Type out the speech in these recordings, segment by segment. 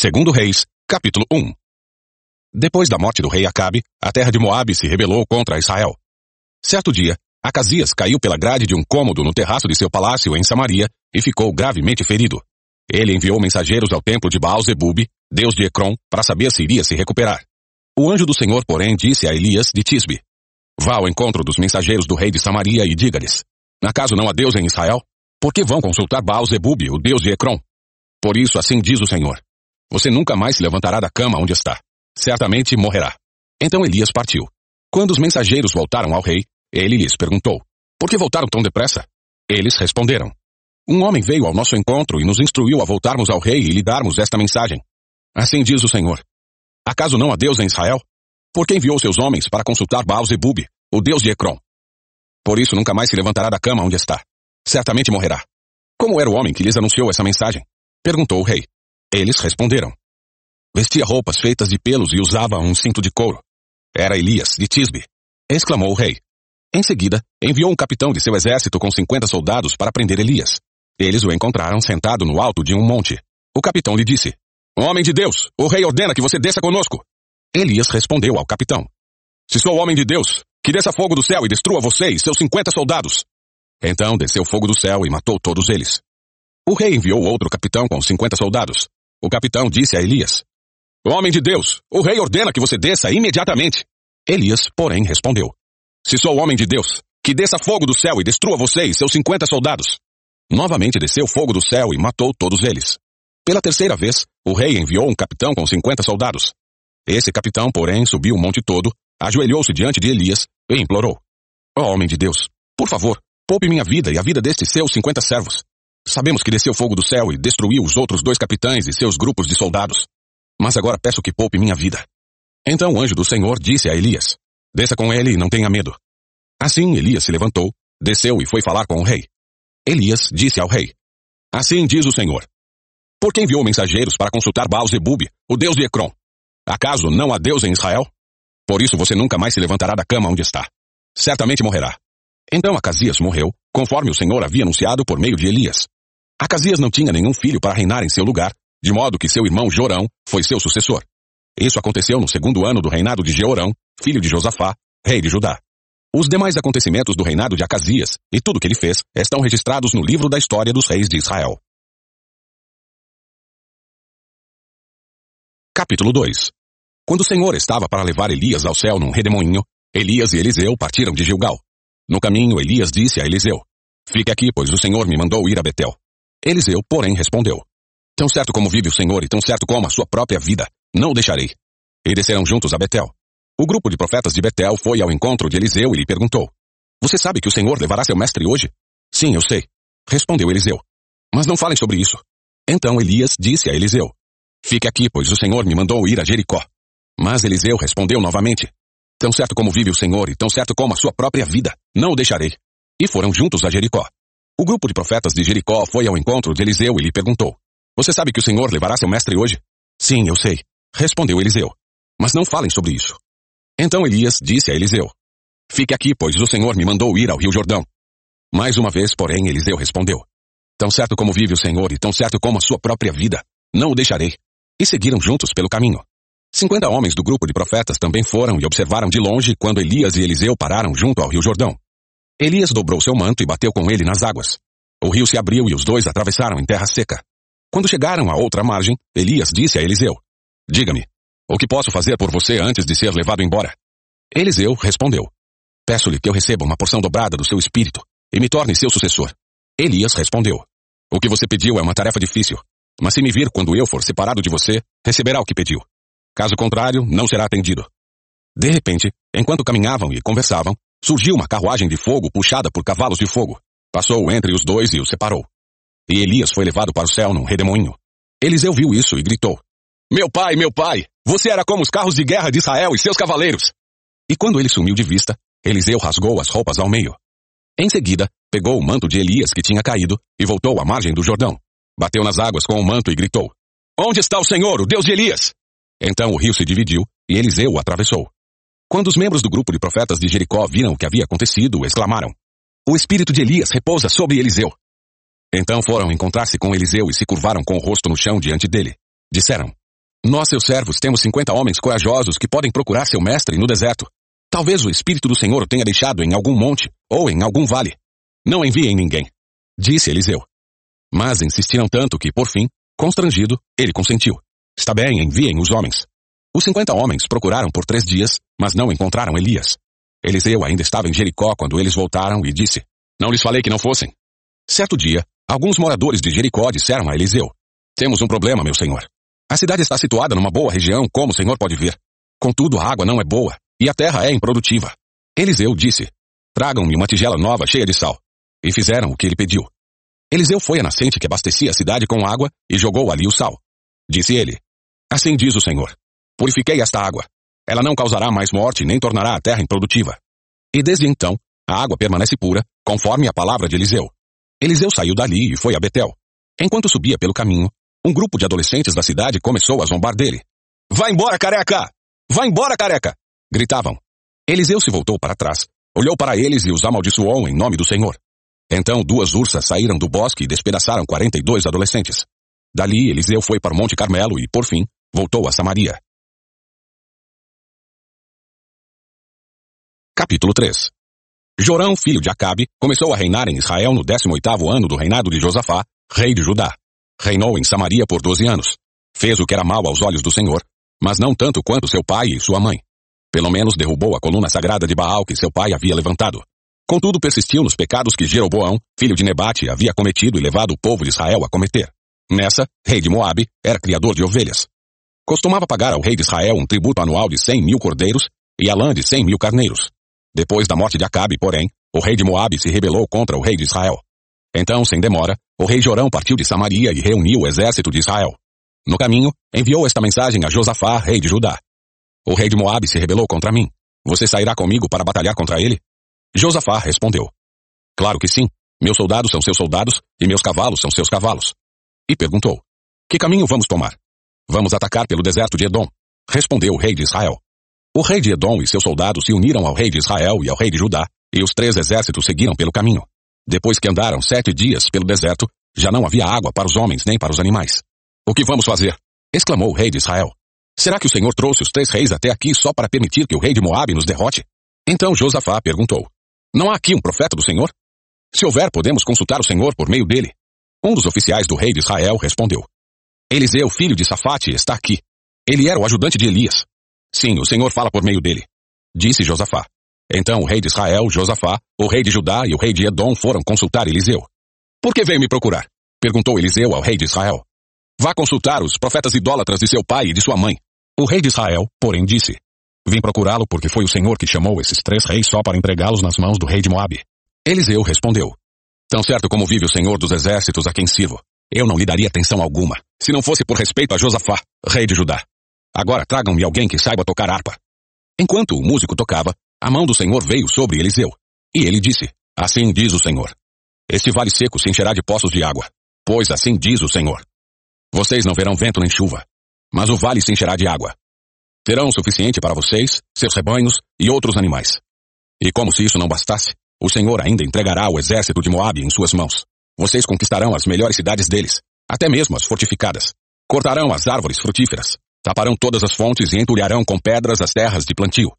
Segundo Reis, capítulo 1. Depois da morte do rei Acabe, a terra de Moabe se rebelou contra Israel. Certo dia, Acasias caiu pela grade de um cômodo no terraço de seu palácio em Samaria e ficou gravemente ferido. Ele enviou mensageiros ao templo de Baal-Zebub, deus de Ecrom, para saber se iria se recuperar. O anjo do Senhor, porém, disse a Elias de Tisbe, Vá ao encontro dos mensageiros do rei de Samaria e diga-lhes, Acaso não há Deus em Israel? Por que vão consultar Baal-Zebub, o deus de Ecrom? Por isso assim diz o Senhor, você nunca mais se levantará da cama onde está. Certamente morrerá. Então Elias partiu. Quando os mensageiros voltaram ao rei, ele lhes perguntou: Por que voltaram tão depressa? Eles responderam: Um homem veio ao nosso encontro e nos instruiu a voltarmos ao rei e lhe darmos esta mensagem. Assim diz o Senhor: Acaso não há Deus em Israel? Por que enviou seus homens para consultar Baal-Zebub, o deus de Ecrom? Por isso nunca mais se levantará da cama onde está. Certamente morrerá. Como era o homem que lhes anunciou essa mensagem? Perguntou o rei. Eles responderam. Vestia roupas feitas de pelos e usava um cinto de couro. Era Elias, de Tisbe. Exclamou o rei. Em seguida, enviou um capitão de seu exército com cinquenta soldados para prender Elias. Eles o encontraram sentado no alto de um monte. O capitão lhe disse, Homem de Deus, o rei ordena que você desça conosco. Elias respondeu ao capitão, Se sou homem de Deus, que desça fogo do céu e destrua você e seus cinquenta soldados. Então desceu fogo do céu e matou todos eles. O rei enviou outro capitão com cinquenta soldados. O capitão disse a Elias, Homem de Deus, o rei ordena que você desça imediatamente. Elias, porém, respondeu, Se sou homem de Deus, que desça fogo do céu e destrua você e seus cinquenta soldados. Novamente desceu fogo do céu e matou todos eles. Pela terceira vez, o rei enviou um capitão com cinquenta soldados. Esse capitão, porém, subiu o monte todo, ajoelhou-se diante de Elias e implorou. Ó oh, homem de Deus, por favor, poupe minha vida e a vida destes seus cinquenta servos. Sabemos que desceu fogo do céu e destruiu os outros dois capitães e seus grupos de soldados. Mas agora peço que poupe minha vida. Então o anjo do Senhor disse a Elias, desça com ele e não tenha medo. Assim Elias se levantou, desceu e foi falar com o rei. Elias disse ao rei, assim diz o Senhor. Por que enviou mensageiros para consultar Baal-Zebub, o deus de Ecrom? Acaso não há Deus em Israel? Por isso você nunca mais se levantará da cama onde está. Certamente morrerá. Então Acasias morreu, conforme o Senhor havia anunciado por meio de Elias. Acasias não tinha nenhum filho para reinar em seu lugar, de modo que seu irmão Jorão foi seu sucessor. Isso aconteceu no segundo ano do reinado de Jeorão, filho de Josafá, rei de Judá. Os demais acontecimentos do reinado de Acasias e tudo o que ele fez estão registrados no livro da história dos reis de Israel. Capítulo 2 Quando o Senhor estava para levar Elias ao céu num redemoinho, Elias e Eliseu partiram de Gilgal. No caminho, Elias disse a Eliseu, Fique aqui, pois o Senhor me mandou ir a Betel. Eliseu, porém, respondeu, Tão certo como vive o Senhor e tão certo como a sua própria vida, não o deixarei. E desceram juntos a Betel. O grupo de profetas de Betel foi ao encontro de Eliseu e lhe perguntou, Você sabe que o Senhor levará seu mestre hoje? Sim, eu sei. Respondeu Eliseu. Mas não falem sobre isso. Então Elias disse a Eliseu, Fique aqui, pois o Senhor me mandou ir a Jericó. Mas Eliseu respondeu novamente, Tão certo como vive o Senhor e tão certo como a sua própria vida, não o deixarei. E foram juntos a Jericó. O grupo de profetas de Jericó foi ao encontro de Eliseu e lhe perguntou, você sabe que o Senhor levará seu mestre hoje? Sim, eu sei. Respondeu Eliseu. Mas não falem sobre isso. Então Elias disse a Eliseu. Fique aqui, pois o Senhor me mandou ir ao rio Jordão. Mais uma vez, porém, Eliseu respondeu. Tão certo como vive o Senhor e tão certo como a sua própria vida, não o deixarei. E seguiram juntos pelo caminho. Cinquenta homens do grupo de profetas também foram e observaram de longe quando Elias e Eliseu pararam junto ao rio Jordão. Elias dobrou seu manto e bateu com ele nas águas. O rio se abriu e os dois atravessaram em terra seca. Quando chegaram à outra margem, Elias disse a Eliseu, Diga-me, o que posso fazer por você antes de ser levado embora? Eliseu respondeu, Peço-lhe que eu receba uma porção dobrada do seu espírito e me torne seu sucessor. Elias respondeu, O que você pediu é uma tarefa difícil, mas se me vir quando eu for separado de você, receberá o que pediu. Caso contrário, não será atendido. De repente, enquanto caminhavam e conversavam, surgiu uma carruagem de fogo puxada por cavalos de fogo. Passou entre os dois e os separou. E Elias foi levado para o céu num redemoinho. Eliseu viu isso e gritou: Meu pai, meu pai, você era como os carros de guerra de Israel e seus cavaleiros. E quando ele sumiu de vista, Eliseu rasgou as roupas ao meio. Em seguida, pegou o manto de Elias que tinha caído e voltou à margem do Jordão. Bateu nas águas com o manto e gritou: Onde está o Senhor, o Deus de Elias? Então o rio se dividiu e Eliseu o atravessou. Quando os membros do grupo de profetas de Jericó viram o que havia acontecido, exclamaram: O espírito de Elias repousa sobre Eliseu. Então foram encontrar-se com Eliseu e se curvaram com o rosto no chão diante dele. Disseram, Nós, seus servos, temos cinquenta homens corajosos que podem procurar seu mestre no deserto. Talvez o Espírito do Senhor o tenha deixado em algum monte ou em algum vale. Não enviem ninguém, disse Eliseu. Mas insistiram tanto que, por fim, constrangido, ele consentiu. Está bem, enviem os homens. Os cinquenta homens procuraram por três dias, mas não encontraram Elias. Eliseu ainda estava em Jericó quando eles voltaram e disse: Não lhes falei que não fossem. Certo dia, alguns moradores de Jericó disseram a Eliseu: Temos um problema, meu senhor. A cidade está situada numa boa região, como o senhor pode ver. Contudo, a água não é boa e a terra é improdutiva. Eliseu disse: Tragam-me uma tigela nova cheia de sal. E fizeram o que ele pediu. Eliseu foi à nascente que abastecia a cidade com água e jogou ali o sal. Disse ele: Assim diz o Senhor: Purifiquei esta água. Ela não causará mais morte nem tornará a terra improdutiva. E desde então, a água permanece pura, conforme a palavra de Eliseu. Eliseu saiu dali e foi a Betel. Enquanto subia pelo caminho, um grupo de adolescentes da cidade começou a zombar dele. Vai embora, careca! Vai embora, careca! Gritavam. Eliseu se voltou para trás, olhou para eles e os amaldiçoou em nome do Senhor. Então duas ursas saíram do bosque e despedaçaram quarenta e dois adolescentes. Dali Eliseu foi para o Monte Carmelo e, por fim, voltou a Samaria. Capítulo 3 Jorão, filho de Acabe, começou a reinar em Israel no 18º ano do reinado de Josafá, rei de Judá. Reinou em Samaria por doze anos. Fez o que era mal aos olhos do Senhor, mas não tanto quanto seu pai e sua mãe. Pelo menos derrubou a coluna sagrada de Baal que seu pai havia levantado. Contudo, persistiu nos pecados que Jeroboão, filho de Nebate, havia cometido e levado o povo de Israel a cometer. Nessa, rei de Moabe, era criador de ovelhas. Costumava pagar ao rei de Israel um tributo anual de cem mil cordeiros e a lã de cem mil carneiros. Depois da morte de Acabe, porém, o rei de Moabe se rebelou contra o rei de Israel. Então, sem demora, o rei Jorão partiu de Samaria e reuniu o exército de Israel. No caminho, enviou esta mensagem a Josafá, rei de Judá. O rei de Moabe se rebelou contra mim. Você sairá comigo para batalhar contra ele? Josafá respondeu: Claro que sim. Meus soldados são seus soldados e meus cavalos são seus cavalos. E perguntou: Que caminho vamos tomar? Vamos atacar pelo deserto de Edom, respondeu o rei de Israel. O rei de Edom e seus soldados se uniram ao rei de Israel e ao rei de Judá, e os três exércitos seguiram pelo caminho. Depois que andaram sete dias pelo deserto, já não havia água para os homens nem para os animais. O que vamos fazer? exclamou o rei de Israel. Será que o Senhor trouxe os três reis até aqui só para permitir que o rei de Moabe nos derrote? Então Josafá perguntou: não há aqui um profeta do Senhor? Se houver, podemos consultar o Senhor por meio dele. Um dos oficiais do rei de Israel respondeu. Eliseu, filho de Safate, está aqui. Ele era o ajudante de Elias. Sim, o Senhor fala por meio dele. Disse Josafá. Então o rei de Israel, Josafá, o rei de Judá e o rei de Edom foram consultar Eliseu. Por que veio me procurar? Perguntou Eliseu ao rei de Israel. Vá consultar os profetas idólatras de seu pai e de sua mãe. O rei de Israel, porém, disse. Vim procurá-lo porque foi o Senhor que chamou esses três reis só para entregá-los nas mãos do rei de Moabe. Eliseu respondeu. Tão certo como vive o Senhor dos exércitos a quem sirvo, eu não lhe daria atenção alguma, se não fosse por respeito a Josafá, rei de Judá. Agora tragam-me alguém que saiba tocar harpa. Enquanto o músico tocava, a mão do Senhor veio sobre Eliseu. E ele disse, assim diz o Senhor. Este vale seco se encherá de poços de água, pois assim diz o Senhor. Vocês não verão vento nem chuva, mas o vale se encherá de água, Terão o suficiente para vocês, seus rebanhos e outros animais. E como se isso não bastasse, o Senhor ainda entregará o exército de Moabe em suas mãos. Vocês conquistarão as melhores cidades deles, até mesmo as fortificadas. Cortarão as árvores frutíferas, taparão todas as fontes e entulharão com pedras as terras de plantio.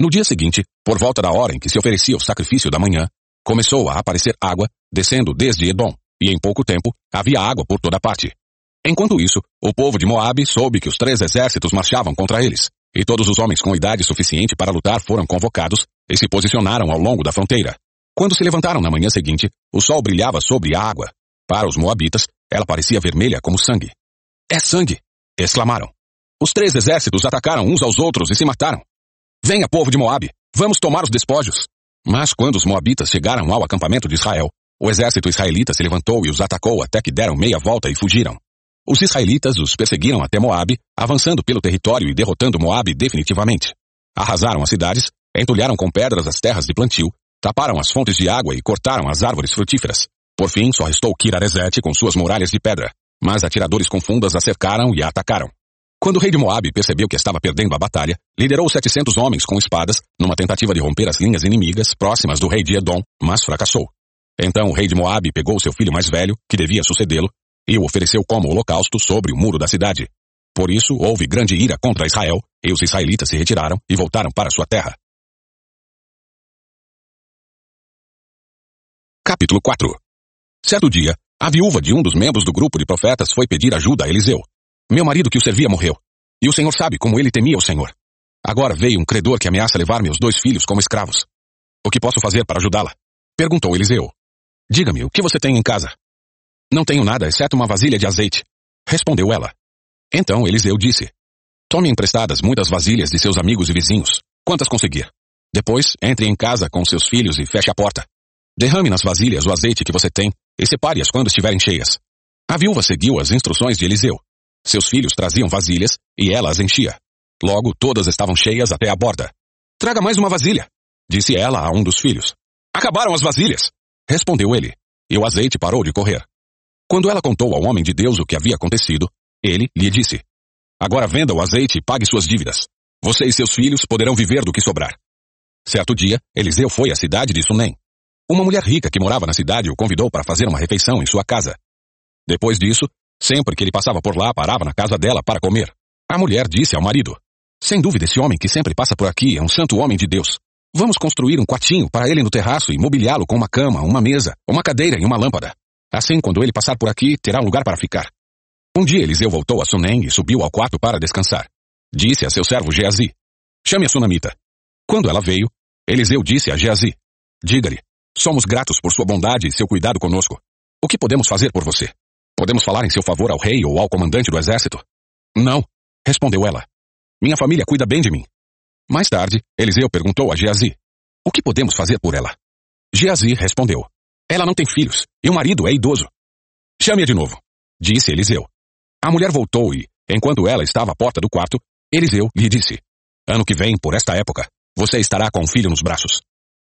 No dia seguinte, por volta da hora em que se oferecia o sacrifício da manhã, começou a aparecer água, descendo desde Edom, e em pouco tempo havia água por toda parte. Enquanto isso, o povo de Moabe soube que os três exércitos marchavam contra eles, e todos os homens com idade suficiente para lutar foram convocados e se posicionaram ao longo da fronteira. Quando se levantaram na manhã seguinte, o sol brilhava sobre a água. Para os moabitas, ela parecia vermelha como sangue. É sangue! exclamaram. Os três exércitos atacaram uns aos outros e se mataram. Venha, povo de Moabe, vamos tomar os despojos. Mas quando os moabitas chegaram ao acampamento de Israel, o exército israelita se levantou e os atacou até que deram meia volta e fugiram. Os israelitas os perseguiram até Moabe, avançando pelo território e derrotando Moabe definitivamente. Arrasaram as cidades, entulharam com pedras as terras de plantio, taparam as fontes de água e cortaram as árvores frutíferas. Por fim, só restou Kiraresete com suas muralhas de pedra, mas atiradores com fundas a cercaram e a atacaram. Quando o rei de Moabe percebeu que estava perdendo a batalha, liderou 700 homens com espadas numa tentativa de romper as linhas inimigas próximas do rei de Edom, mas fracassou. Então o rei de Moabe pegou seu filho mais velho, que devia sucedê-lo, e o ofereceu como holocausto sobre o muro da cidade. Por isso, houve grande ira contra Israel, e os israelitas se retiraram e voltaram para sua terra. Capítulo 4 Certo dia, a viúva de um dos membros do grupo de profetas foi pedir ajuda a Eliseu. Meu marido que o servia morreu. E o Senhor sabe como ele temia o Senhor. Agora veio um credor que ameaça levar meus dois filhos como escravos. O que posso fazer para ajudá-la? Perguntou Eliseu. Diga-me, o que você tem em casa? Não tenho nada, exceto uma vasilha de azeite. Respondeu ela. Então Eliseu disse: Tome emprestadas muitas vasilhas de seus amigos e vizinhos, quantas conseguir. Depois, entre em casa com seus filhos e feche a porta. Derrame nas vasilhas o azeite que você tem e separe-as quando estiverem cheias. A viúva seguiu as instruções de Eliseu. Seus filhos traziam vasilhas e ela as enchia. Logo, todas estavam cheias até a borda. Traga mais uma vasilha, disse ela a um dos filhos. Acabaram as vasilhas, respondeu ele, e o azeite parou de correr. Quando ela contou ao homem de Deus o que havia acontecido, ele lhe disse: Agora venda o azeite e pague suas dívidas. Você e seus filhos poderão viver do que sobrar. Certo dia, Eliseu foi à cidade de Sunem. Uma mulher rica que morava na cidade o convidou para fazer uma refeição em sua casa. Depois disso, sempre que ele passava por lá, parava na casa dela para comer. A mulher disse ao marido: Sem dúvida, esse homem que sempre passa por aqui é um santo homem de Deus. Vamos construir um quartinho para ele no terraço e mobiliá-lo com uma cama, uma mesa, uma cadeira e uma lâmpada. Assim, quando ele passar por aqui, terá um lugar para ficar. Um dia Eliseu voltou a Sunem e subiu ao quarto para descansar. Disse a seu servo Geazi: Chame a sunamita. Quando ela veio, Eliseu disse a Geazi: Diga-lhe, somos gratos por sua bondade e seu cuidado conosco. O que podemos fazer por você? Podemos falar em seu favor ao rei ou ao comandante do exército? Não, respondeu ela. Minha família cuida bem de mim. Mais tarde, Eliseu perguntou a Geazi: O que podemos fazer por ela? Geazi respondeu: Ela não tem filhos e o marido é idoso. Chame-a de novo, disse Eliseu. A mulher voltou e, enquanto ela estava à porta do quarto, Eliseu lhe disse: Ano que vem, por esta época, você estará com um filho nos braços.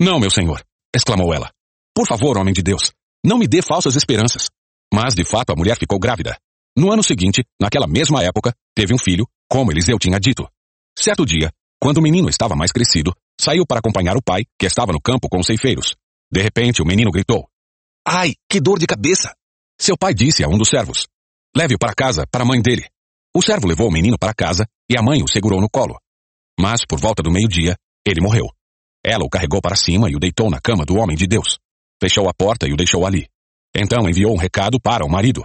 Não, meu senhor, exclamou ela. Por favor, homem de Deus, não me dê falsas esperanças. Mas, de fato, a mulher ficou grávida. No ano seguinte, naquela mesma época, teve um filho, como Eliseu tinha dito. Certo dia, quando o menino estava mais crescido, saiu para acompanhar o pai, que estava no campo com os ceifeiros. De repente, o menino gritou: Ai, que dor de cabeça! Seu pai disse a um dos servos: Leve-o para casa, para a mãe dele. O servo levou o menino para casa e a mãe o segurou no colo. Mas, por volta do meio-dia, ele morreu. Ela o carregou para cima e o deitou na cama do homem de Deus. Fechou a porta e o deixou ali. Então enviou um recado para o marido.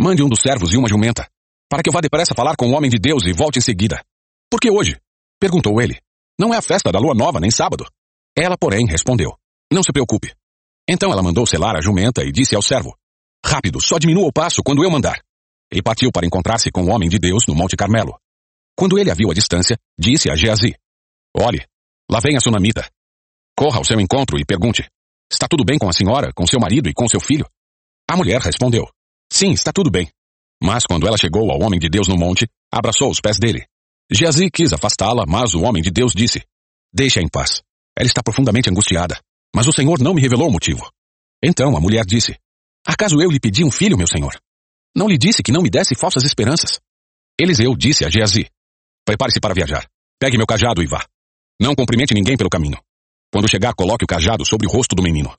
Mande um dos servos e uma jumenta, para que eu vá depressa falar com o homem de Deus e volte em seguida. Por que hoje? Perguntou ele. Não é a festa da lua nova, nem sábado. Ela, porém, respondeu. Não se preocupe. Então ela mandou selar a jumenta e disse ao servo. Rápido, só diminua o passo quando eu mandar. E partiu para encontrar-se com o homem de Deus no Monte Carmelo. Quando ele a viu à distância, disse a Geazi. Olhe, lá vem a sunamita. Corra ao seu encontro e pergunte. Está tudo bem com a senhora, com seu marido e com seu filho? A mulher respondeu: Sim, está tudo bem. Mas quando ela chegou ao homem de Deus no monte, abraçou os pés dele. Geazi quis afastá-la, mas o homem de Deus disse: Deixa em paz. Ela está profundamente angustiada, mas o Senhor não me revelou o motivo. Então a mulher disse: Acaso eu lhe pedi um filho, meu senhor? Não lhe disse que não me desse falsas esperanças? Eliseu disse a Geazi: Prepare-se para viajar. Pegue meu cajado e vá. Não cumprimente ninguém pelo caminho. Quando chegar, coloque o cajado sobre o rosto do menino.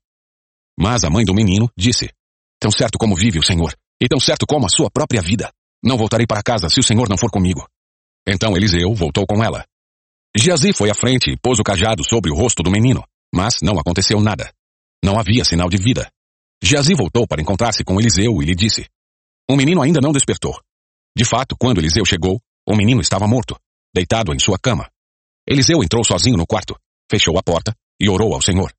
Mas a mãe do menino disse: Tão certo como vive o Senhor, e tão certo como a sua própria vida, não voltarei para casa se o Senhor não for comigo. Então Eliseu voltou com ela. Geazi foi à frente e pôs o cajado sobre o rosto do menino, mas não aconteceu nada. Não havia sinal de vida. Geazi voltou para encontrar-se com Eliseu e lhe disse: O menino ainda não despertou. De fato, quando Eliseu chegou, o menino estava morto, deitado em sua cama. Eliseu entrou sozinho no quarto, fechou a porta e orou ao Senhor.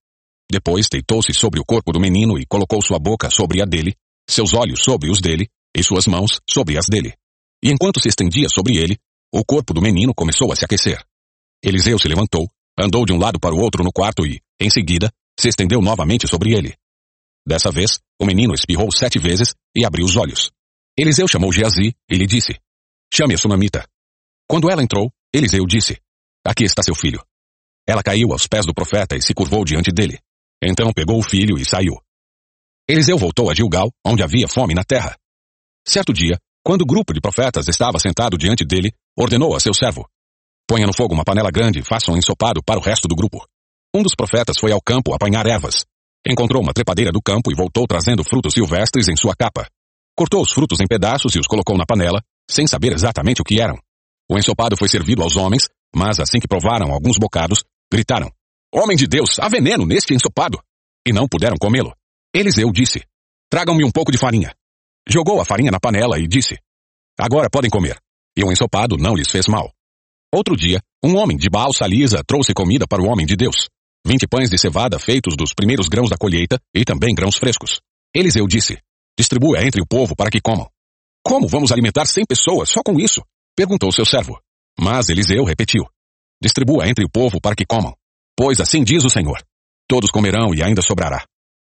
Depois deitou-se sobre o corpo do menino e colocou sua boca sobre a dele, seus olhos sobre os dele e suas mãos sobre as dele. E enquanto se estendia sobre ele, o corpo do menino começou a se aquecer. Eliseu se levantou, andou de um lado para o outro no quarto e, em seguida, se estendeu novamente sobre ele. Dessa vez, o menino espirrou sete vezes e abriu os olhos. Eliseu chamou Geazi e lhe disse: Chame a sunamita. Quando ela entrou, Eliseu disse: Aqui está seu filho. Ela caiu aos pés do profeta e se curvou diante dele. Então pegou o filho e saiu. Eliseu voltou a Gilgal, onde havia fome na terra. Certo dia, quando o grupo de profetas estava sentado diante dele, ordenou a seu servo: Ponha no fogo uma panela grande e faça um ensopado para o resto do grupo. Um dos profetas foi ao campo apanhar ervas. Encontrou uma trepadeira do campo e voltou trazendo frutos silvestres em sua capa. Cortou os frutos em pedaços e os colocou na panela, sem saber exatamente o que eram. O ensopado foi servido aos homens, mas assim que provaram alguns bocados, gritaram: Homem de Deus, há veneno neste ensopado! E não puderam comê-lo. Eliseu disse: Tragam-me um pouco de farinha. Jogou a farinha na panela e disse: Agora podem comer. E o ensopado não lhes fez mal. Outro dia, um homem de Baal Salisa trouxe comida para o homem de Deus. Vinte pães de cevada feitos dos primeiros grãos da colheita e também grãos frescos. Eliseu disse: Distribua entre o povo para que comam. Como vamos alimentar cem pessoas só com isso? Perguntou seu servo. Mas Eliseu repetiu: Distribua entre o povo para que comam. Pois assim diz o Senhor: Todos comerão e ainda sobrará.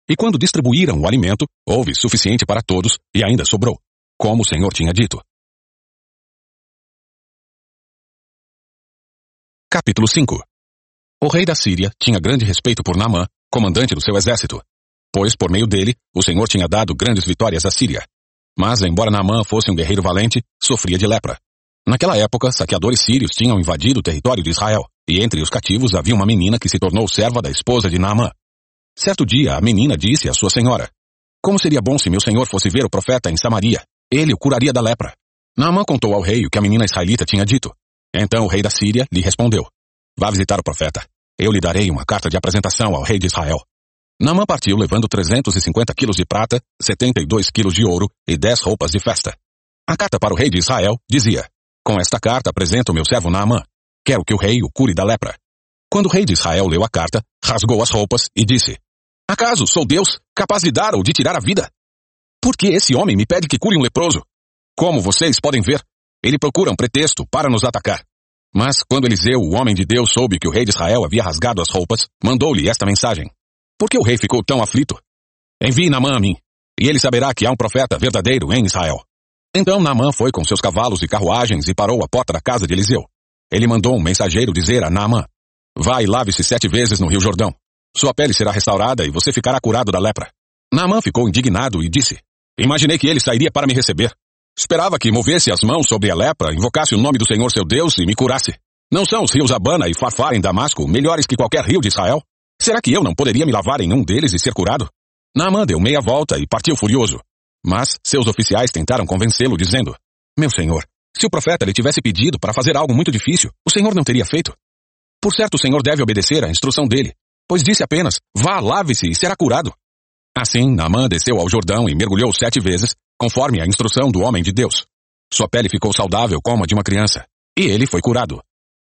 E quando distribuíram o alimento, houve suficiente para todos e ainda sobrou, como o Senhor tinha dito. Capítulo 5 O rei da Síria tinha grande respeito por Naamã, comandante do seu exército, pois por meio dele o Senhor tinha dado grandes vitórias à Síria. Mas, embora Naamã fosse um guerreiro valente, sofria de lepra. Naquela época, saqueadores sírios tinham invadido o território de Israel, e entre os cativos havia uma menina que se tornou serva da esposa de Naamã. Certo dia, a menina disse à sua senhora, Como seria bom se meu senhor fosse ver o profeta em Samaria? Ele o curaria da lepra. Naamã contou ao rei o que a menina israelita tinha dito. Então o rei da Síria lhe respondeu: Vá visitar o profeta. Eu lhe darei uma carta de apresentação ao rei de Israel. Naamã partiu levando 350 quilos de prata, 72 quilos de ouro e 10 roupas de festa. A carta para o rei de Israel dizia: Com esta carta apresento meu servo Naamã. Quero que o rei o cure da lepra. Quando o rei de Israel leu a carta, rasgou as roupas e disse: Acaso sou Deus, capaz de dar ou de tirar a vida? Por que esse homem me pede que cure um leproso? Como vocês podem ver, ele procura um pretexto para nos atacar. Mas quando Eliseu, o homem de Deus, soube que o rei de Israel havia rasgado as roupas, mandou-lhe esta mensagem. Por que o rei ficou tão aflito? Envie Naamã a mim, e ele saberá que há um profeta verdadeiro em Israel. Então Naamã foi com seus cavalos e carruagens e parou à porta da casa de Eliseu. Ele mandou um mensageiro dizer a Naamã, Vá e lave-se sete vezes no rio Jordão. Sua pele será restaurada e você ficará curado da lepra. Naamã ficou indignado e disse, Imaginei que ele sairia para me receber. Esperava que movesse as mãos sobre a lepra, invocasse o nome do Senhor seu Deus e me curasse. Não são os rios Abana e Farfar em Damasco melhores que qualquer rio de Israel? Será que eu não poderia me lavar em um deles e ser curado? Naamã deu meia volta e partiu furioso. Mas seus oficiais tentaram convencê-lo, dizendo, Meu senhor, se o profeta lhe tivesse pedido para fazer algo muito difícil, o senhor não teria feito. Por certo, o senhor deve obedecer à instrução dele, pois disse apenas, vá, lave-se e será curado. Assim, Naamã desceu ao Jordão e mergulhou sete vezes, conforme a instrução do homem de Deus. Sua pele ficou saudável como a de uma criança, e ele foi curado.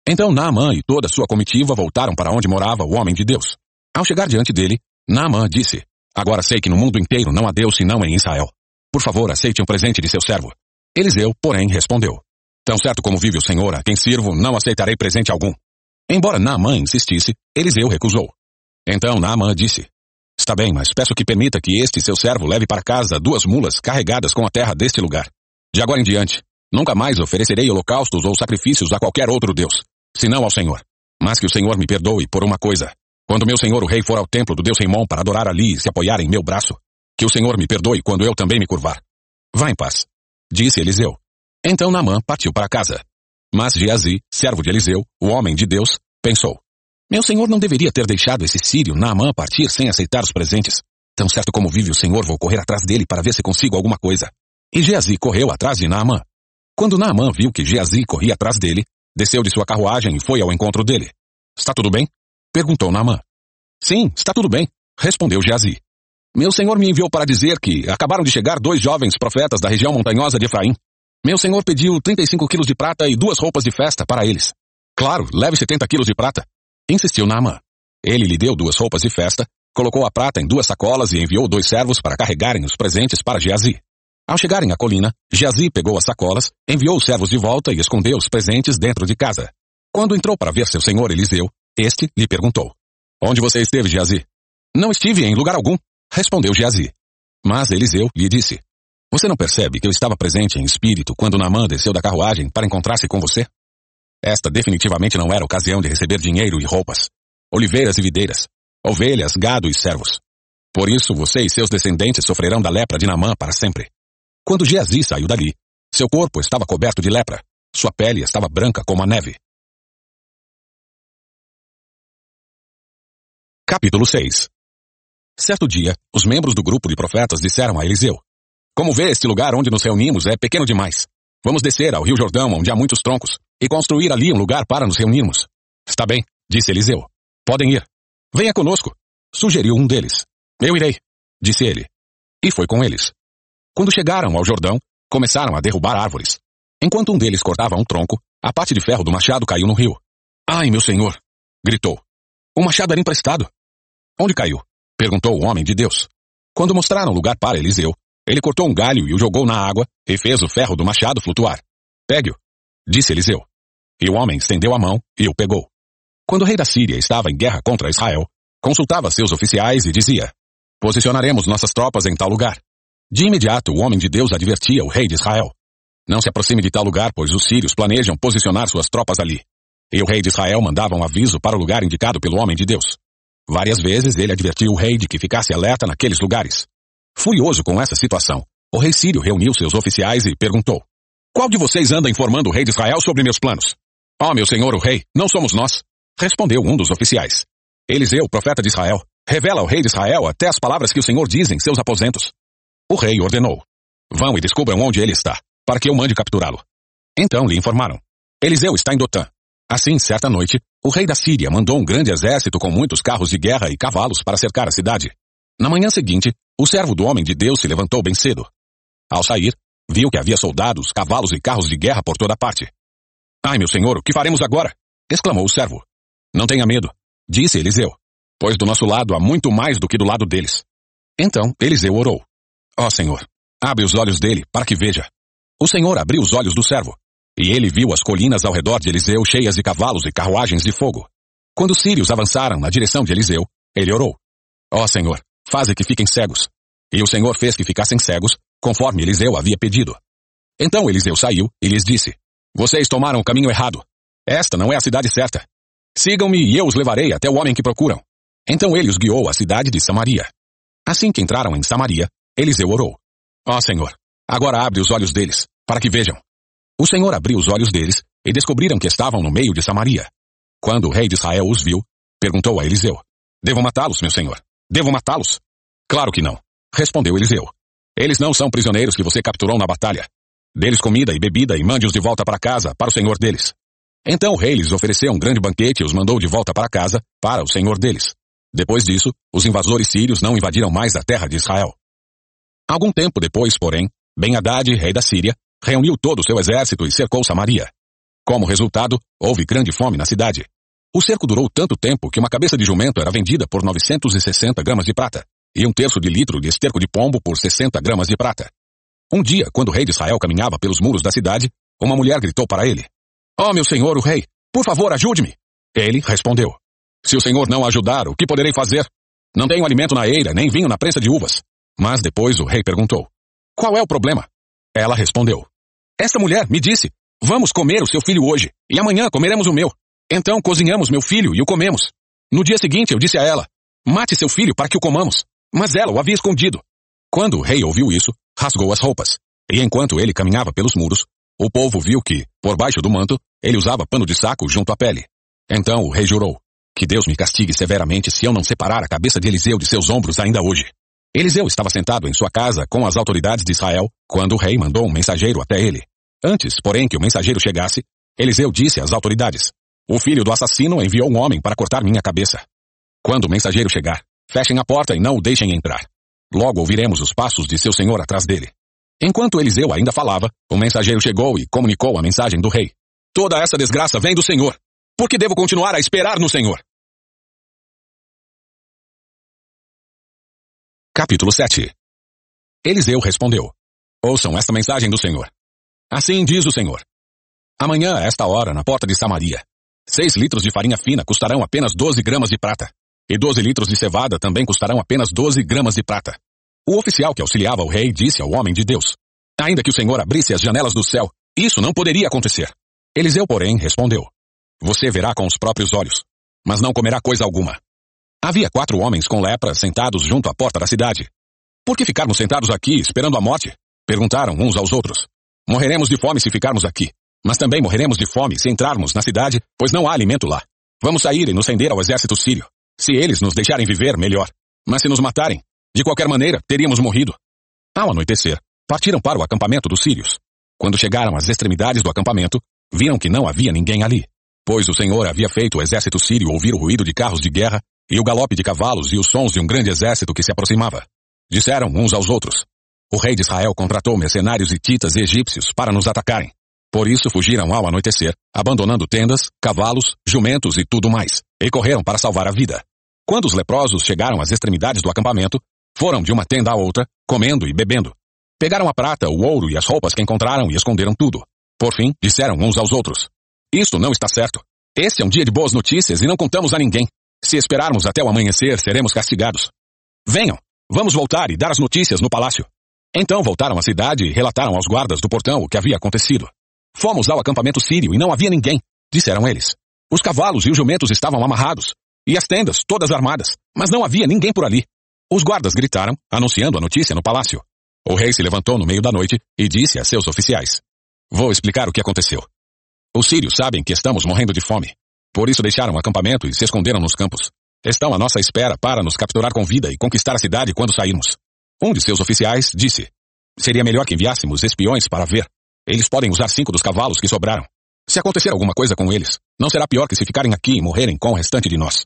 Então Naamã e toda sua comitiva voltaram para onde morava o homem de Deus. Ao chegar diante dele, Naamã disse, Agora sei que no mundo inteiro não há Deus senão em Israel. Por favor, aceite um presente de seu servo. Eliseu, porém, respondeu, Tão certo como vive o Senhor, a quem sirvo, não aceitarei presente algum. Embora Naamã insistisse, Eliseu recusou. Então Naamã disse, Está bem, mas peço que permita que este seu servo leve para casa duas mulas carregadas com a terra deste lugar. De agora em diante, nunca mais oferecerei holocaustos ou sacrifícios a qualquer outro Deus, senão ao Senhor. Mas que o Senhor me perdoe por uma coisa. Quando meu senhor o rei for ao templo do Deus Reimon para adorar ali e se apoiar em meu braço, que o Senhor me perdoe quando eu também me curvar. Vá em paz, disse Eliseu. Então Naamã partiu para casa. Mas Geazi, servo de Eliseu, o homem de Deus, pensou. Meu senhor não deveria ter deixado esse sírio Naamã partir sem aceitar os presentes. Tão certo como vive o senhor, vou correr atrás dele para ver se consigo alguma coisa. E Geazi correu atrás de Naamã. Quando Naamã viu que Geazi corria atrás dele, desceu de sua carruagem e foi ao encontro dele. Está tudo bem? Perguntou Naamã. Sim, está tudo bem, respondeu Geazi. Meu senhor me enviou para dizer que acabaram de chegar dois jovens profetas da região montanhosa de Efraim. Meu senhor pediu 35 quilos de prata e duas roupas de festa para eles. Claro, leve 70 quilos de prata. Insistiu Naamã. Ele lhe deu duas roupas de festa, colocou a prata em duas sacolas e enviou dois servos para carregarem os presentes para Geazi. Ao chegarem à colina, Geazi pegou as sacolas, enviou os servos de volta e escondeu os presentes dentro de casa. Quando entrou para ver seu senhor Eliseu, este lhe perguntou: Onde você esteve, Geazi? Não estive em lugar algum, respondeu Geazi. Mas Eliseu lhe disse: Você não percebe que eu estava presente em espírito quando Naamã desceu da carruagem para encontrar-se com você? Esta definitivamente não era ocasião de receber dinheiro e roupas, oliveiras e videiras, ovelhas, gado e servos. Por isso você e seus descendentes sofrerão da lepra de Namã para sempre. Quando Geazi saiu dali, seu corpo estava coberto de lepra, sua pele estava branca como a neve. Capítulo 6 Certo dia, os membros do grupo de profetas disseram a Eliseu: Como vê, este lugar onde nos reunimos é pequeno demais. Vamos descer ao Rio Jordão, onde há muitos troncos, e construir ali um lugar para nos reunirmos. Está bem, disse Eliseu. Podem ir. Venha conosco, sugeriu um deles. Eu irei, disse ele. E foi com eles. Quando chegaram ao Jordão, começaram a derrubar árvores. Enquanto um deles cortava um tronco, a parte de ferro do machado caiu no rio. Ai, meu senhor! gritou. O machado era emprestado. Onde caiu? Perguntou o homem de Deus. Quando mostraram lugar para Eliseu, ele cortou um galho e o jogou na água e fez o ferro do machado flutuar. Pegue-o, disse Eliseu. E o homem estendeu a mão e o pegou. Quando o rei da Síria estava em guerra contra Israel, consultava seus oficiais e dizia: Posicionaremos nossas tropas em tal lugar. De imediato, o homem de Deus advertia o rei de Israel: Não se aproxime de tal lugar, pois os sírios planejam posicionar suas tropas ali. E o rei de Israel mandava um aviso para o lugar indicado pelo homem de Deus. Várias vezes ele advertiu o rei de que ficasse alerta naqueles lugares. Furioso com essa situação, o rei sírio reuniu seus oficiais e perguntou: Qual de vocês anda informando o rei de Israel sobre meus planos? Ó oh, meu senhor o rei, não somos nós. Respondeu um dos oficiais. Eliseu, profeta de Israel, revela ao rei de Israel até as palavras que o Senhor diz em seus aposentos. O rei ordenou: Vão e descubram onde ele está, para que eu mande capturá-lo. Então lhe informaram: Eliseu está em Dotã. Assim, certa noite, o rei da Síria mandou um grande exército com muitos carros de guerra e cavalos para cercar a cidade. Na manhã seguinte, o servo do homem de Deus se levantou bem cedo. Ao sair, viu que havia soldados, cavalos e carros de guerra por toda parte. Ai, meu senhor, o que faremos agora? exclamou o servo. Não tenha medo, disse Eliseu, pois do nosso lado há muito mais do que do lado deles. Então Eliseu orou. Ó oh, Senhor, abre os olhos dele para que veja. O Senhor abriu os olhos do servo, e ele viu as colinas ao redor de Eliseu cheias de cavalos e carruagens de fogo. Quando os sírios avançaram na direção de Eliseu, ele orou. Ó oh, Senhor, faze que fiquem cegos. E o Senhor fez que ficassem cegos, conforme Eliseu havia pedido. Então Eliseu saiu e lhes disse, Vocês tomaram o caminho errado. Esta não é a cidade certa. Sigam-me e eu os levarei até o homem que procuram. Então ele os guiou à cidade de Samaria. Assim que entraram em Samaria, Eliseu orou. Ó oh, Senhor, agora abre os olhos deles, para que vejam. O Senhor abriu os olhos deles e descobriram que estavam no meio de Samaria. Quando o rei de Israel os viu, perguntou a Eliseu: Devo matá-los, meu senhor? Devo matá-los? Claro que não, respondeu Eliseu. Eles não são prisioneiros que você capturou na batalha. Deles comida e bebida e mande-os de volta para casa, para o senhor deles. Então o rei lhes ofereceu um grande banquete e os mandou de volta para casa, para o senhor deles. Depois disso, os invasores sírios não invadiram mais a terra de Israel. Algum tempo depois, porém, Ben-Hadad, rei da Síria, reuniu todo o seu exército e cercou Samaria. Como resultado, houve grande fome na cidade. O cerco durou tanto tempo que uma cabeça de jumento era vendida por 960 gramas de prata, e um terço de litro de esterco de pombo por 60 gramas de prata. Um dia, quando o rei de Israel caminhava pelos muros da cidade, uma mulher gritou para ele: Ó oh, meu senhor, o rei, por favor, ajude-me. Ele respondeu: Se o senhor não ajudar, o que poderei fazer? Não tenho alimento na eira, nem vinho na prensa de uvas. Mas depois o rei perguntou: Qual é o problema? Ela respondeu: esta mulher me disse: Vamos comer o seu filho hoje, e amanhã comeremos o meu. Então cozinhamos meu filho e o comemos. No dia seguinte eu disse a ela: Mate seu filho para que o comamos. Mas ela o havia escondido. Quando o rei ouviu isso, rasgou as roupas. E enquanto ele caminhava pelos muros, o povo viu que, por baixo do manto, ele usava pano de saco junto à pele. Então o rei jurou: Que Deus me castigue severamente se eu não separar a cabeça de Eliseu de seus ombros ainda hoje. Eliseu estava sentado em sua casa com as autoridades de Israel quando o rei mandou um mensageiro até ele. Antes, porém, que o mensageiro chegasse, Eliseu disse às autoridades: O filho do assassino enviou um homem para cortar minha cabeça. Quando o mensageiro chegar, fechem a porta e não o deixem entrar. Logo ouviremos os passos de seu senhor atrás dele. Enquanto Eliseu ainda falava, o mensageiro chegou e comunicou a mensagem do rei. Toda essa desgraça vem do Senhor. Por que devo continuar a esperar no Senhor? Capítulo 7 Eliseu respondeu: Ouçam esta mensagem do Senhor. Assim diz o Senhor. Amanhã, a esta hora, na porta de Samaria, seis litros de farinha fina custarão apenas 12 gramas de prata, e 12 litros de cevada também custarão apenas 12 gramas de prata. O oficial que auxiliava o rei disse ao homem de Deus: Ainda que o Senhor abrisse as janelas do céu, isso não poderia acontecer. Eliseu, porém, respondeu: Você verá com os próprios olhos, mas não comerá coisa alguma. Havia quatro homens com lepra sentados junto à porta da cidade. Por que ficarmos sentados aqui esperando a morte? Perguntaram uns aos outros. Morreremos de fome se ficarmos aqui, mas também morreremos de fome se entrarmos na cidade, pois não há alimento lá. Vamos sair e nos render ao exército sírio. Se eles nos deixarem viver, melhor. Mas se nos matarem, de qualquer maneira, teríamos morrido. Ao anoitecer, partiram para o acampamento dos sírios. Quando chegaram às extremidades do acampamento, viram que não havia ninguém ali, pois o Senhor havia feito o exército sírio ouvir o ruído de carros de guerra e o galope de cavalos e os sons de um grande exército que se aproximava. Disseram uns aos outros: O rei de Israel contratou mercenários hititas e egípcios para nos atacarem. Por isso fugiram ao anoitecer, abandonando tendas, cavalos, jumentos e tudo mais, e correram para salvar a vida. Quando os leprosos chegaram às extremidades do acampamento, foram de uma tenda a outra, comendo e bebendo. Pegaram a prata, o ouro e as roupas que encontraram e esconderam tudo. Por fim, disseram uns aos outros: Isto não está certo. Este é um dia de boas notícias e não contamos a ninguém. Se esperarmos até o amanhecer, seremos castigados. Venham, vamos voltar e dar as notícias no palácio. Então voltaram à cidade e relataram aos guardas do portão o que havia acontecido. Fomos ao acampamento sírio e não havia ninguém, disseram eles. Os cavalos e os jumentos estavam amarrados, e as tendas todas armadas, mas não havia ninguém por ali. Os guardas gritaram, anunciando a notícia no palácio. O rei se levantou no meio da noite e disse a seus oficiais: Vou explicar o que aconteceu. Os sírios sabem que estamos morrendo de fome. Por isso deixaram o acampamento e se esconderam nos campos. Estão à nossa espera para nos capturar com vida e conquistar a cidade quando sairmos. Um de seus oficiais disse: Seria melhor que enviássemos espiões para ver. Eles podem usar cinco dos cavalos que sobraram. Se acontecer alguma coisa com eles, não será pior que se ficarem aqui e morrerem com o restante de nós.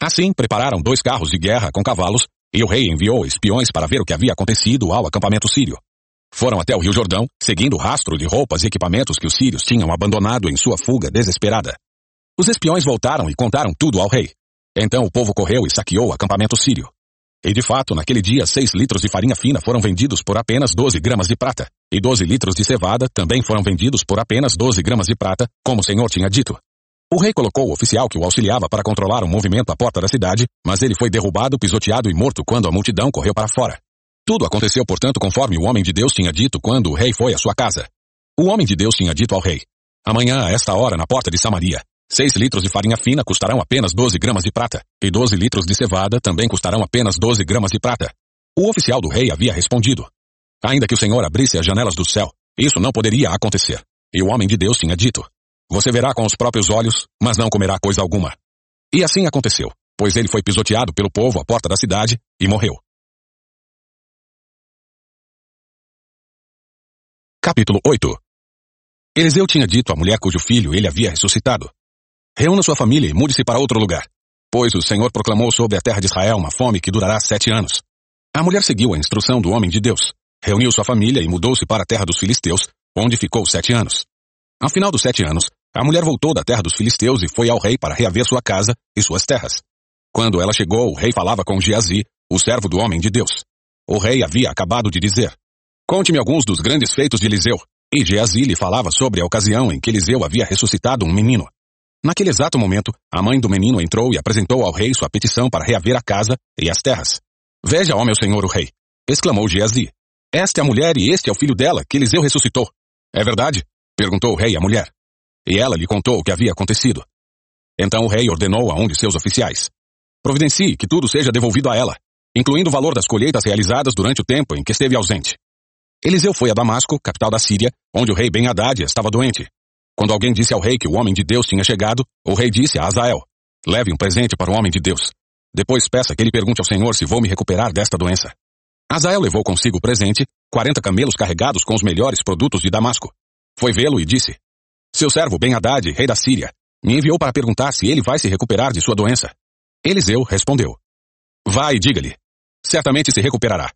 Assim, prepararam dois carros de guerra com cavalos, e o rei enviou espiões para ver o que havia acontecido ao acampamento sírio. Foram até o Rio Jordão, seguindo o rastro de roupas e equipamentos que os sírios tinham abandonado em sua fuga desesperada. Os espiões voltaram e contaram tudo ao rei. Então o povo correu e saqueou o acampamento sírio. E de fato, naquele dia, seis litros de farinha fina foram vendidos por apenas 12 gramas de prata, e 12 litros de cevada também foram vendidos por apenas 12 gramas de prata, como o Senhor tinha dito. O rei colocou o oficial que o auxiliava para controlar o movimento à porta da cidade, mas ele foi derrubado, pisoteado e morto quando a multidão correu para fora. Tudo aconteceu, portanto, conforme o homem de Deus tinha dito quando o rei foi à sua casa. O homem de Deus tinha dito ao rei: Amanhã, a esta hora, na porta de Samaria, Seis litros de farinha fina custarão apenas 12 gramas de prata, e 12 litros de cevada também custarão apenas 12 gramas de prata. O oficial do rei havia respondido. Ainda que o Senhor abrisse as janelas do céu, isso não poderia acontecer. E o homem de Deus tinha dito: Você verá com os próprios olhos, mas não comerá coisa alguma. E assim aconteceu, pois ele foi pisoteado pelo povo à porta da cidade e morreu. Capítulo 8 Eliseu tinha dito à mulher cujo filho ele havia ressuscitado: Reúna sua família e mude-se para outro lugar, pois o Senhor proclamou sobre a terra de Israel uma fome que durará sete anos. A mulher seguiu a instrução do homem de Deus, reuniu sua família e mudou-se para a terra dos filisteus, onde ficou sete anos. Ao final dos sete anos, a mulher voltou da terra dos filisteus e foi ao rei para reaver sua casa e suas terras. Quando ela chegou, o rei falava com Geazi, o servo do homem de Deus. O rei havia acabado de dizer: Conte-me alguns dos grandes feitos de Eliseu. E Geazi lhe falava sobre a ocasião em que Eliseu havia ressuscitado um menino. Naquele exato momento, a mãe do menino entrou e apresentou ao rei sua petição para reaver a casa e as terras. Veja, ó meu senhor o rei, exclamou Geazi. Esta é a mulher e este é o filho dela, que Eliseu ressuscitou. É verdade? perguntou o rei à mulher. E ela lhe contou o que havia acontecido. Então o rei ordenou a um de seus oficiais. Providencie que tudo seja devolvido a ela, incluindo o valor das colheitas realizadas durante o tempo em que esteve ausente. Eliseu foi a Damasco, capital da Síria, onde o rei Ben-Hadad estava doente. Quando alguém disse ao rei que o homem de Deus tinha chegado, o rei disse a Azael: Leve um presente para o homem de Deus. Depois peça que ele pergunte ao Senhor se vou me recuperar desta doença. Azael levou consigo o presente, quarenta camelos carregados com os melhores produtos de Damasco. Foi vê-lo e disse: Seu servo Ben Haddad, rei da Síria, me enviou para perguntar se ele vai se recuperar de sua doença. Eliseu respondeu: Vá e diga-lhe: Certamente se recuperará.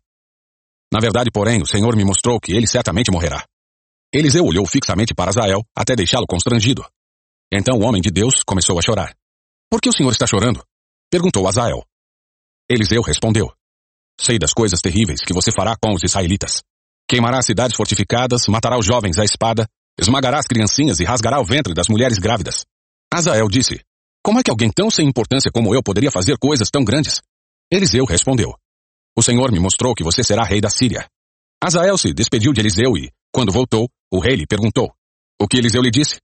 Na verdade, porém, o Senhor me mostrou que ele certamente morrerá. Eliseu olhou fixamente para Azael até deixá-lo constrangido. Então o homem de Deus começou a chorar. Por que o senhor está chorando? Perguntou Azael. Eliseu respondeu. Sei das coisas terríveis que você fará com os israelitas. Queimará as cidades fortificadas, matará os jovens à espada, esmagará as criancinhas e rasgará o ventre das mulheres grávidas. Azael disse, como é que alguém tão sem importância como eu poderia fazer coisas tão grandes? Eliseu respondeu, o Senhor me mostrou que você será rei da Síria. Azael se despediu de Eliseu e, quando voltou, o rei lhe perguntou: O que Eliseu lhe disse?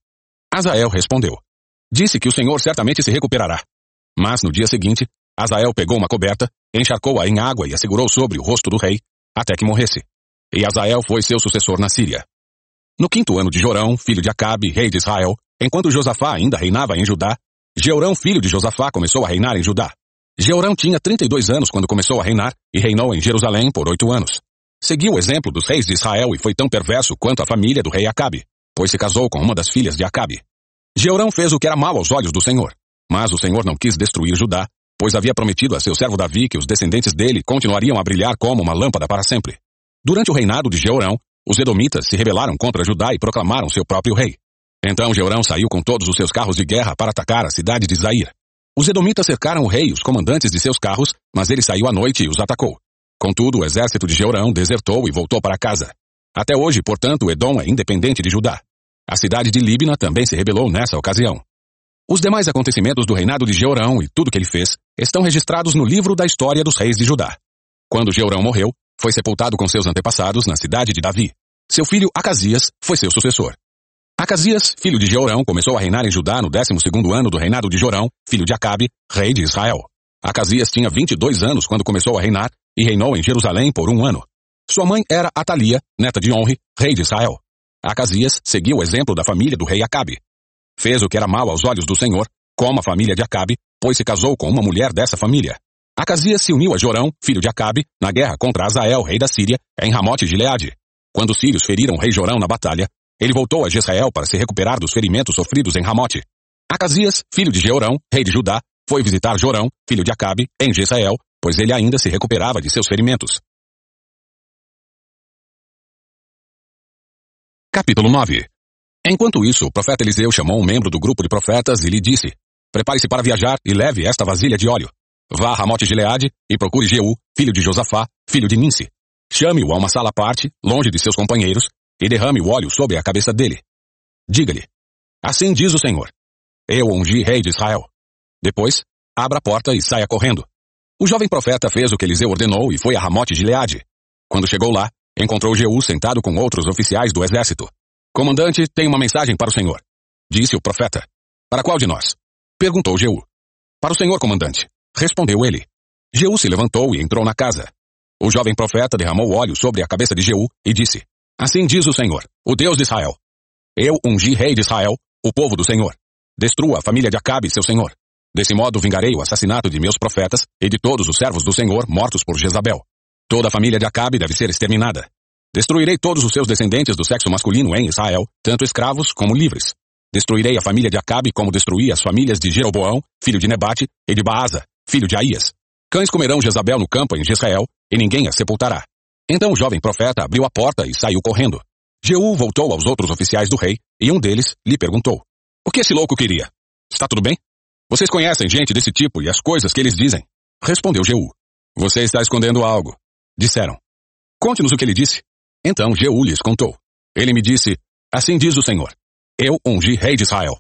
Azael respondeu: Disse que o Senhor certamente se recuperará. Mas no dia seguinte, Azael pegou uma coberta, encharcou-a em água e a segurou sobre o rosto do rei, até que morresse. E Azael foi seu sucessor na Síria. No quinto ano de Jorão, filho de Acabe, rei de Israel, enquanto Josafá ainda reinava em Judá, Jeorão, filho de Josafá, começou a reinar em Judá. Jeorão tinha 32 anos quando começou a reinar e reinou em Jerusalém por oito anos. Seguiu o exemplo dos reis de Israel e foi tão perverso quanto a família do rei Acabe, pois se casou com uma das filhas de Acabe. Jeorão fez o que era mal aos olhos do Senhor, mas o Senhor não quis destruir Judá, pois havia prometido a seu servo Davi que os descendentes dele continuariam a brilhar como uma lâmpada para sempre. Durante o reinado de Jeorão, os edomitas se rebelaram contra Judá e proclamaram seu próprio rei. Então Jeorão saiu com todos os seus carros de guerra para atacar a cidade de Zair. Os edomitas cercaram o rei e os comandantes de seus carros, mas ele saiu à noite e os atacou. Contudo, o exército de Jeorão desertou e voltou para casa. Até hoje, portanto, Edom é independente de Judá. A cidade de Líbina também se rebelou nessa ocasião. Os demais acontecimentos do reinado de Jeorão e tudo que ele fez estão registrados no livro da história dos reis de Judá. Quando Jeorão morreu, foi sepultado com seus antepassados na cidade de Davi. Seu filho Acasias foi seu sucessor. Acasias, filho de Jeorão, começou a reinar em Judá no 12 ano do reinado de Jorão, filho de Acabe, rei de Israel. Acasias tinha 22 anos quando começou a reinar e reinou em Jerusalém por um ano. Sua mãe era Atalia, neta de Onre, rei de Israel. Acasias seguiu o exemplo da família do rei Acabe. Fez o que era mal aos olhos do Senhor, como a família de Acabe, pois se casou com uma mulher dessa família. Acasias se uniu a Jorão, filho de Acabe, na guerra contra Azael, rei da Síria, em Ramote de Leade. Quando os sírios feriram o rei Jorão na batalha, ele voltou a Jezreel para se recuperar dos ferimentos sofridos em Ramote. Acasias, filho de Jeorão, rei de Judá, foi visitar Jorão, filho de Acabe, em Jezreel, pois ele ainda se recuperava de seus ferimentos. Capítulo 9 Enquanto isso, o profeta Eliseu chamou um membro do grupo de profetas e lhe disse, Prepare-se para viajar e leve esta vasilha de óleo. Vá a Ramote de Leade e procure Jeú, filho de Josafá, filho de Ninse. Chame-o a uma sala à parte, longe de seus companheiros, e derrame o óleo sobre a cabeça dele. Diga-lhe, assim diz o Senhor, eu ungi rei de Israel. Depois, abra a porta e saia correndo. O jovem profeta fez o que Eliseu ordenou e foi a Ramote de Leade. Quando chegou lá, encontrou Jeú sentado com outros oficiais do exército. Comandante, tem uma mensagem para o senhor. Disse o profeta. Para qual de nós? Perguntou Jeú. Para o senhor, comandante. Respondeu ele. Jeú se levantou e entrou na casa. O jovem profeta derramou óleo sobre a cabeça de Jeú e disse, Assim diz o Senhor, o Deus de Israel. Eu ungi rei de Israel, o povo do Senhor. Destrua a família de Acabe, seu senhor. Desse modo vingarei o assassinato de meus profetas e de todos os servos do Senhor mortos por Jezabel. Toda a família de Acabe deve ser exterminada. Destruirei todos os seus descendentes do sexo masculino em Israel, tanto escravos como livres. Destruirei a família de Acabe como destruí as famílias de Jeroboão, filho de Nebate, e de Baasa, filho de Aías. Cães comerão Jezabel no campo em Jezreel, e ninguém a sepultará. Então o jovem profeta abriu a porta e saiu correndo. Jeú voltou aos outros oficiais do rei, e um deles lhe perguntou: O que esse louco queria? Está tudo bem? Vocês conhecem gente desse tipo e as coisas que eles dizem? Respondeu Jeú. Você está escondendo algo. Disseram. Conte-nos o que ele disse. Então Jeú lhes contou. Ele me disse: Assim diz o Senhor: Eu ungi rei de Israel.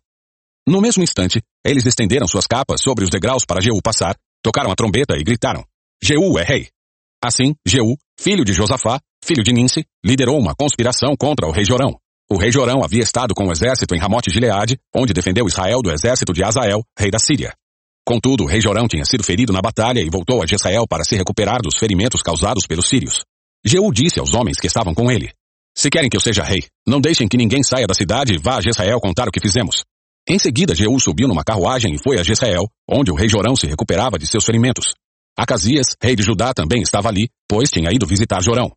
No mesmo instante, eles estenderam suas capas sobre os degraus para Jeú passar, tocaram a trombeta e gritaram: Jeú é rei. Assim, Jeú, filho de Josafá, filho de Ninse, liderou uma conspiração contra o rei Jorão. O rei Jorão havia estado com o exército em Ramote Gileade, onde defendeu Israel do exército de Azael, rei da Síria. Contudo, o rei Jorão tinha sido ferido na batalha e voltou a Jezreel para se recuperar dos ferimentos causados pelos sírios. Jeú disse aos homens que estavam com ele, Se querem que eu seja rei, não deixem que ninguém saia da cidade e vá a Jezreel contar o que fizemos. Em seguida, Jeú subiu numa carruagem e foi a Jezreel, onde o rei Jorão se recuperava de seus ferimentos. Acasias, rei de Judá, também estava ali, pois tinha ido visitar Jorão.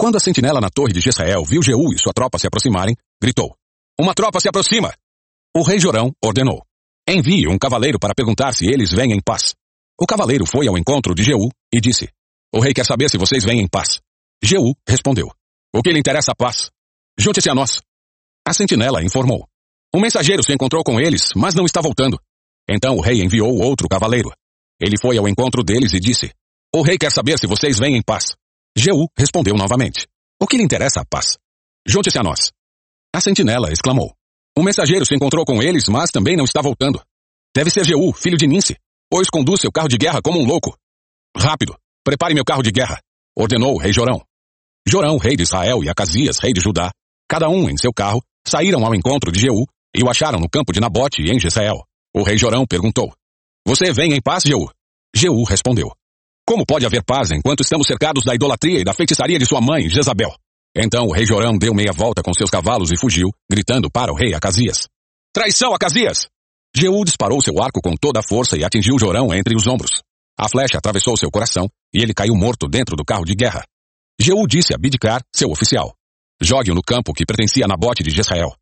Quando a sentinela na torre de Jezreel viu Jeú e sua tropa se aproximarem, gritou: Uma tropa se aproxima! O rei Jorão ordenou: Envie um cavaleiro para perguntar se eles vêm em paz. O cavaleiro foi ao encontro de Jeú e disse: O rei quer saber se vocês vêm em paz. Jeú respondeu: O que lhe interessa a paz? Junte-se a nós. A sentinela informou: Um mensageiro se encontrou com eles, mas não está voltando. Então o rei enviou outro cavaleiro. Ele foi ao encontro deles e disse: O rei quer saber se vocês vêm em paz. Jeú respondeu novamente: O que lhe interessa a paz? Junte-se a nós. A sentinela exclamou: O mensageiro se encontrou com eles, mas também não está voltando. Deve ser Jeú, filho de Ninse, pois conduz seu carro de guerra como um louco. Rápido, prepare meu carro de guerra, ordenou o rei Jorão. Jorão, rei de Israel, e Acasias, rei de Judá, cada um em seu carro, saíram ao encontro de Jeú e o acharam no campo de Nabote em Jezreel. O rei Jorão perguntou: você vem em paz, Jeú? Jeú respondeu. Como pode haver paz enquanto estamos cercados da idolatria e da feitiçaria de sua mãe, Jezabel? Então o rei Jorão deu meia volta com seus cavalos e fugiu, gritando para o rei Acasias. Traição, Acasias! Jeú disparou seu arco com toda a força e atingiu Jorão entre os ombros. A flecha atravessou seu coração e ele caiu morto dentro do carro de guerra. Jeú disse a Bidcar, seu oficial. Jogue-o no campo que pertencia a Nabote de Jezreel.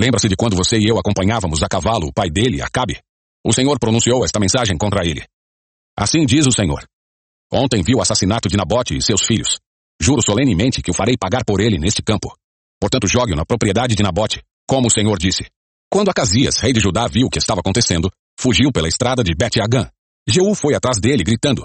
Lembra-se de quando você e eu acompanhávamos a cavalo o pai dele, Acabe? O Senhor pronunciou esta mensagem contra ele. Assim diz o Senhor. Ontem vi o assassinato de Nabote e seus filhos. Juro solenemente que o farei pagar por ele neste campo. Portanto, jogue-o na propriedade de Nabote, como o Senhor disse. Quando Acasias, rei de Judá, viu o que estava acontecendo, fugiu pela estrada de Bet-Agã. Jeú foi atrás dele, gritando,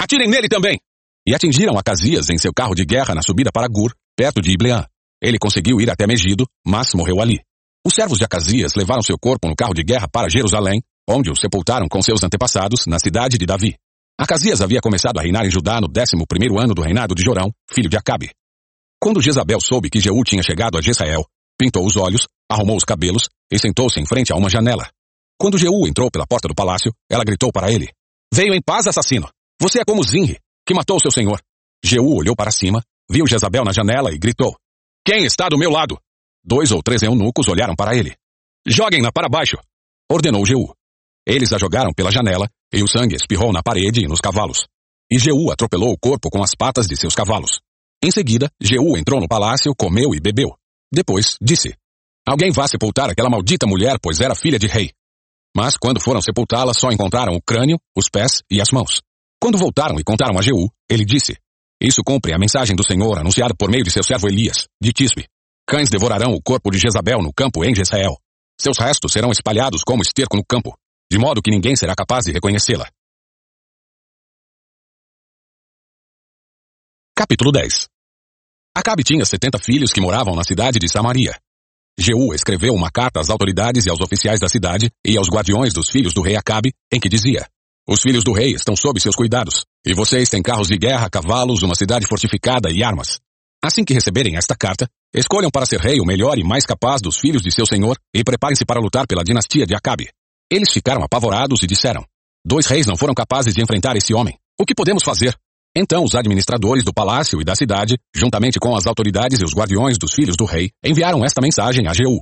Atirem nele também! E atingiram Acasias em seu carro de guerra na subida para Gur, perto de Ibleã. Ele conseguiu ir até Megido, mas morreu ali. Os servos de Acasias levaram seu corpo no carro de guerra para Jerusalém, onde o sepultaram com seus antepassados na cidade de Davi. Acasias havia começado a reinar em Judá no décimo primeiro ano do reinado de Jorão, filho de Acabe. Quando Jezabel soube que Jeú tinha chegado a Jezreel, pintou os olhos, arrumou os cabelos e sentou-se em frente a uma janela. Quando Jeú entrou pela porta do palácio, ela gritou para ele, Veio em paz, assassino! Você é como Zinri, que matou seu senhor. Jeú olhou para cima, viu Jezabel na janela e gritou, Quem está do meu lado? Dois ou três eunucos olharam para ele. Joguem-na para baixo! Ordenou Jeú. Eles a jogaram pela janela, e o sangue espirrou na parede e nos cavalos. E Jeú atropelou o corpo com as patas de seus cavalos. Em seguida, Jeú entrou no palácio, comeu e bebeu. Depois, disse, Alguém vá sepultar aquela maldita mulher, pois era filha de rei. Mas quando foram sepultá-la, só encontraram o crânio, os pés e as mãos. Quando voltaram e contaram a Jeú, ele disse, Isso cumpre a mensagem do Senhor anunciada por meio de seu servo Elias, de Tisbe. Cães devorarão o corpo de Jezabel no campo em Jezreel. Seus restos serão espalhados como esterco no campo, de modo que ninguém será capaz de reconhecê-la. Capítulo 10 Acabe tinha setenta filhos que moravam na cidade de Samaria. Jeú escreveu uma carta às autoridades e aos oficiais da cidade e aos guardiões dos filhos do rei Acabe, em que dizia, Os filhos do rei estão sob seus cuidados, e vocês têm carros de guerra, cavalos, uma cidade fortificada e armas. Assim que receberem esta carta, escolham para ser rei o melhor e mais capaz dos filhos de seu senhor e preparem-se para lutar pela dinastia de Acabe. Eles ficaram apavorados e disseram, Dois reis não foram capazes de enfrentar esse homem. O que podemos fazer? Então os administradores do palácio e da cidade, juntamente com as autoridades e os guardiões dos filhos do rei, enviaram esta mensagem a Jeú.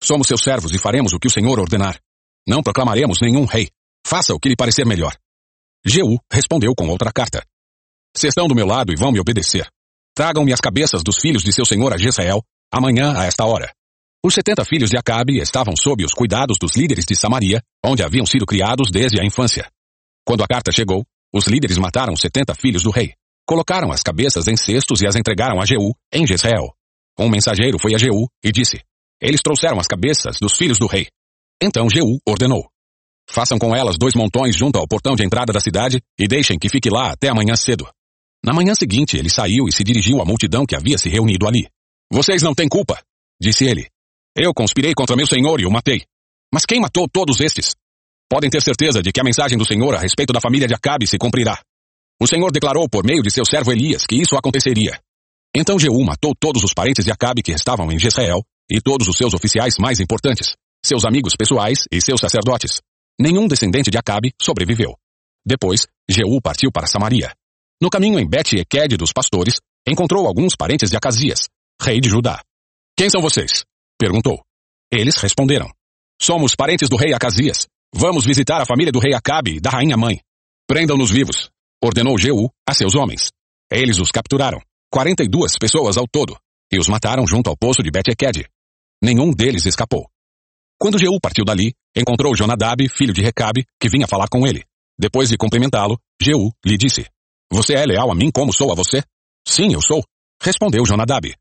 Somos seus servos e faremos o que o Senhor ordenar. Não proclamaremos nenhum rei. Faça o que lhe parecer melhor. Jeú respondeu com outra carta. Se estão do meu lado e vão me obedecer. Tragam-me as cabeças dos filhos de seu senhor a Jezreel, amanhã a esta hora. Os setenta filhos de Acabe estavam sob os cuidados dos líderes de Samaria, onde haviam sido criados desde a infância. Quando a carta chegou, os líderes mataram setenta filhos do rei. Colocaram as cabeças em cestos e as entregaram a Jeú, em Jezreel. Um mensageiro foi a Jeú e disse, Eles trouxeram as cabeças dos filhos do rei. Então Jeú ordenou, Façam com elas dois montões junto ao portão de entrada da cidade e deixem que fique lá até amanhã cedo. Na manhã seguinte, ele saiu e se dirigiu à multidão que havia se reunido ali. Vocês não têm culpa, disse ele. Eu conspirei contra meu senhor e o matei. Mas quem matou todos estes? Podem ter certeza de que a mensagem do Senhor a respeito da família de Acabe se cumprirá. O Senhor declarou por meio de seu servo Elias que isso aconteceria. Então Jeú matou todos os parentes de Acabe que estavam em Jezreel e todos os seus oficiais mais importantes, seus amigos pessoais e seus sacerdotes. Nenhum descendente de Acabe sobreviveu. Depois, Jeú partiu para Samaria. No caminho em Bet-Eked dos pastores, encontrou alguns parentes de Acasias, rei de Judá. Quem são vocês? Perguntou. Eles responderam. Somos parentes do rei Acasias, Vamos visitar a família do rei Acabe e da rainha mãe. Prendam-nos vivos, ordenou Jeú a seus homens. Eles os capturaram, quarenta e duas pessoas ao todo, e os mataram junto ao poço de Bet-Eked. Nenhum deles escapou. Quando Jeú partiu dali, encontrou Jonadab, filho de Recabe, que vinha falar com ele. Depois de cumprimentá-lo, Jeú lhe disse, Você é leal a mim como sou a você? Sim, eu sou, respondeu Jonadab.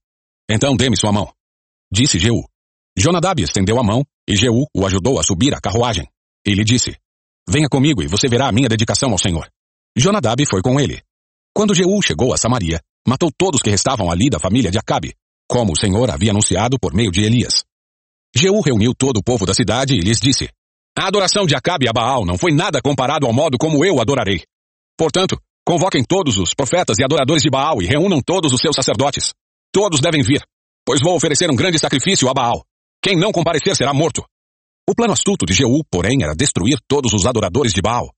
Então dê-me sua mão. Disse Jeú. Jonadab estendeu a mão, e Jeú o ajudou a subir a carruagem. Ele disse, Venha comigo e você verá a minha dedicação ao Senhor. Jonadab foi com ele. Quando Jeú chegou a Samaria, matou todos que restavam ali da família de Acabe, como o Senhor havia anunciado por meio de Elias. Jeú reuniu todo o povo da cidade e lhes disse, A adoração de Acabe a Baal não foi nada comparado ao modo como eu adorarei. Portanto, convoquem todos os profetas e adoradores de Baal e reúnam todos os seus sacerdotes. Todos devem vir, pois vou oferecer um grande sacrifício a Baal. Quem não comparecer será morto. O plano astuto de Jeú, porém, era destruir todos os adoradores de Baal.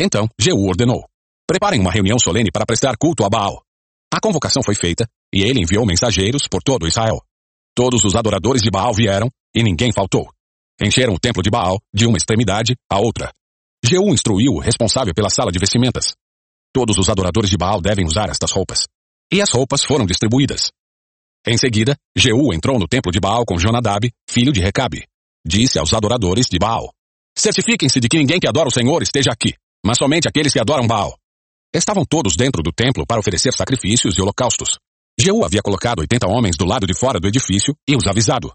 Então, Jeú ordenou: Preparem uma reunião solene para prestar culto a Baal. A convocação foi feita, e ele enviou mensageiros por todo Israel. Todos os adoradores de Baal vieram, e ninguém faltou. Encheram o templo de Baal de uma extremidade à outra. Jeú instruiu o responsável pela sala de vestimentas. Todos os adoradores de Baal devem usar estas roupas. e as roupas foram distribuídas. Em seguida, Jeú entrou no templo de Baal com Jonadab, filho de Recabe. Disse aos adoradores de Baal: Certifiquem-se de que ninguém que adora o Senhor esteja aqui, mas somente aqueles que adoram Baal. Estavam todos dentro do templo para oferecer sacrifícios e holocaustos. Jeú havia colocado oitenta homens do lado de fora do edifício e os avisado.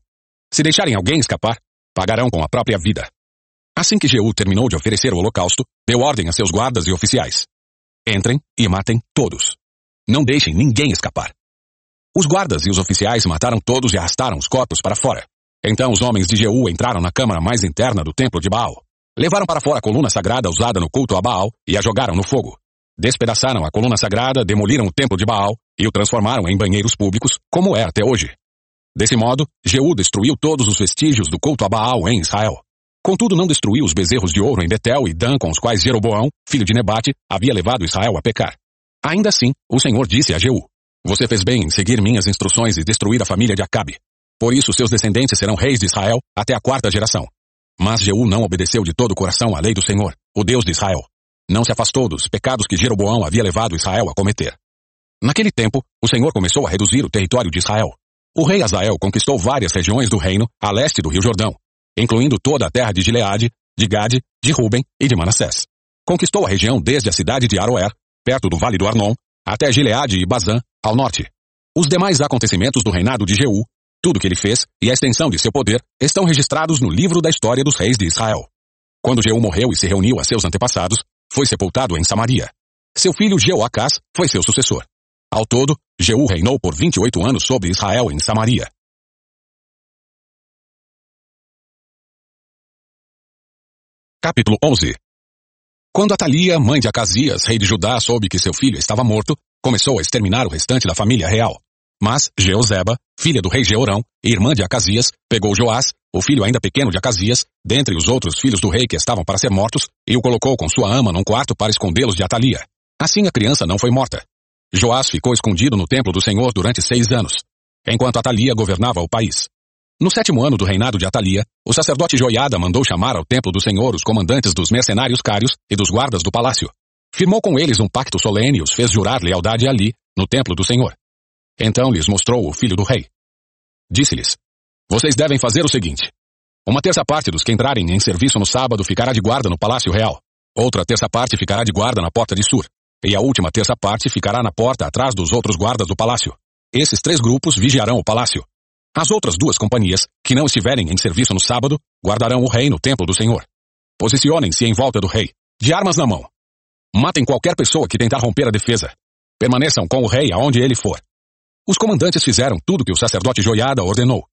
Se deixarem alguém escapar, pagarão com a própria vida. Assim que Jeú terminou de oferecer o holocausto, deu ordem a seus guardas e oficiais. Entrem e matem todos. Não deixem ninguém escapar. Os guardas e os oficiais mataram todos e arrastaram os corpos para fora. Então os homens de Jeú entraram na câmara mais interna do templo de Baal. Levaram para fora a coluna sagrada usada no culto a Baal e a jogaram no fogo. Despedaçaram a coluna sagrada, demoliram o templo de Baal e o transformaram em banheiros públicos, como é até hoje. Desse modo, Jeú destruiu todos os vestígios do culto a Baal em Israel. Contudo, não destruiu os bezerros de ouro em Betel e Dan com os quais Jeroboão, filho de Nebate, havia levado Israel a pecar. Ainda assim, o Senhor disse a Jeú, Você fez bem em seguir minhas instruções e destruir a família de Acabe. Por isso seus descendentes serão reis de Israel até a quarta geração. Mas Jeú não obedeceu de todo o coração à lei do Senhor, o Deus de Israel não se afastou dos pecados que Jeroboão havia levado Israel a cometer. Naquele tempo, o Senhor começou a reduzir o território de Israel. O rei Azael conquistou várias regiões do reino a leste do rio Jordão, incluindo toda a terra de Gileade, de Gade, de Ruben e de Manassés. Conquistou a região desde a cidade de Aroer, perto do vale do Arnon, até Gileade e Bazã, ao norte. Os demais acontecimentos do reinado de Jeú, tudo o que ele fez e a extensão de seu poder estão registrados no livro da história dos reis de Israel. Quando Jeú morreu e se reuniu a seus antepassados, foi sepultado em Samaria. Seu filho Jeoacás foi seu sucessor. Ao todo, Jeú reinou por 28 anos sobre Israel em Samaria. Capítulo 11 Quando Atalia, mãe de Acasias, rei de Judá, soube que seu filho estava morto, começou a exterminar o restante da família real. Mas Jeozeba, filha do rei Jeorão e irmã de Acasias, pegou Joás, o filho ainda pequeno de Acasias, dentre os outros filhos do rei que estavam para ser mortos, e o colocou com sua ama num quarto para escondê-los de Atalia. Assim a criança não foi morta. Joás ficou escondido no templo do Senhor durante seis anos, enquanto Atalia governava o país. No sétimo ano do reinado de Atalia, o sacerdote Joiada mandou chamar ao templo do Senhor os comandantes dos mercenários cários e dos guardas do palácio. Firmou com eles um pacto solene e os fez jurar lealdade ali, no templo do Senhor. Então lhes mostrou o filho do rei. Disse-lhes, vocês devem fazer o seguinte. Uma terça parte dos que entrarem em serviço no sábado ficará de guarda no Palácio Real. Outra terça parte ficará de guarda na porta de Sur. E a última terça parte ficará na porta atrás dos outros guardas do palácio. Esses três grupos vigiarão o palácio. As outras duas companhias, que não estiverem em serviço no sábado, guardarão o rei no templo do Senhor. Posicionem-se em volta do rei, de armas na mão. Matem qualquer pessoa que tentar romper a defesa. Permaneçam com o rei aonde ele for. Os comandantes fizeram tudo que o sacerdote Joiada ordenou.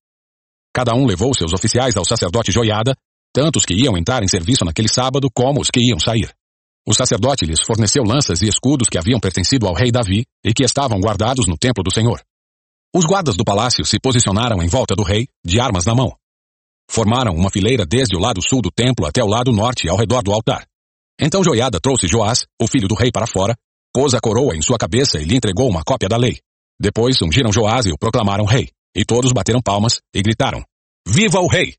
Cada um levou seus oficiais ao sacerdote Joiada, tanto os que iam entrar em serviço naquele sábado como os que iam sair. O sacerdote lhes forneceu lanças e escudos que haviam pertencido ao rei Davi e que estavam guardados no templo do Senhor. Os guardas do palácio se posicionaram em volta do rei, de armas na mão. Formaram uma fileira desde o lado sul do templo até o lado norte, ao redor do altar. Então Joiada trouxe Joás, o filho do rei, para fora, pôs a coroa em sua cabeça e lhe entregou uma cópia da lei. Depois ungiram Joás e o proclamaram rei, e todos bateram palmas e gritaram, Viva o rei!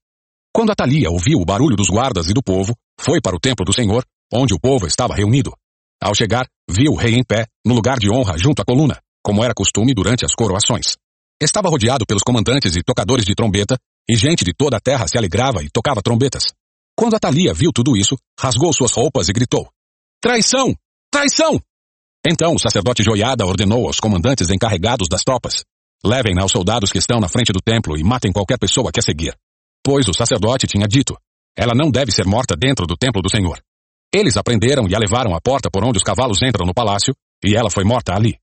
Quando Atalia ouviu o barulho dos guardas e do povo, foi para o templo do Senhor, onde o povo estava reunido. Ao chegar, viu o rei em pé, no lugar de honra junto à coluna, como era costume durante as coroações. Estava rodeado pelos comandantes e tocadores de trombeta, e gente de toda a terra se alegrava e tocava trombetas. Quando Atalia viu tudo isso, rasgou suas roupas e gritou, Traição! Traição! Então o sacerdote Joiada ordenou aos comandantes encarregados das tropas: levem aos soldados que estão na frente do templo e matem qualquer pessoa que a seguir. Pois o sacerdote tinha dito: ela não deve ser morta dentro do templo do Senhor. Eles a prenderam e a levaram à porta por onde os cavalos entram no palácio, e ela foi morta ali.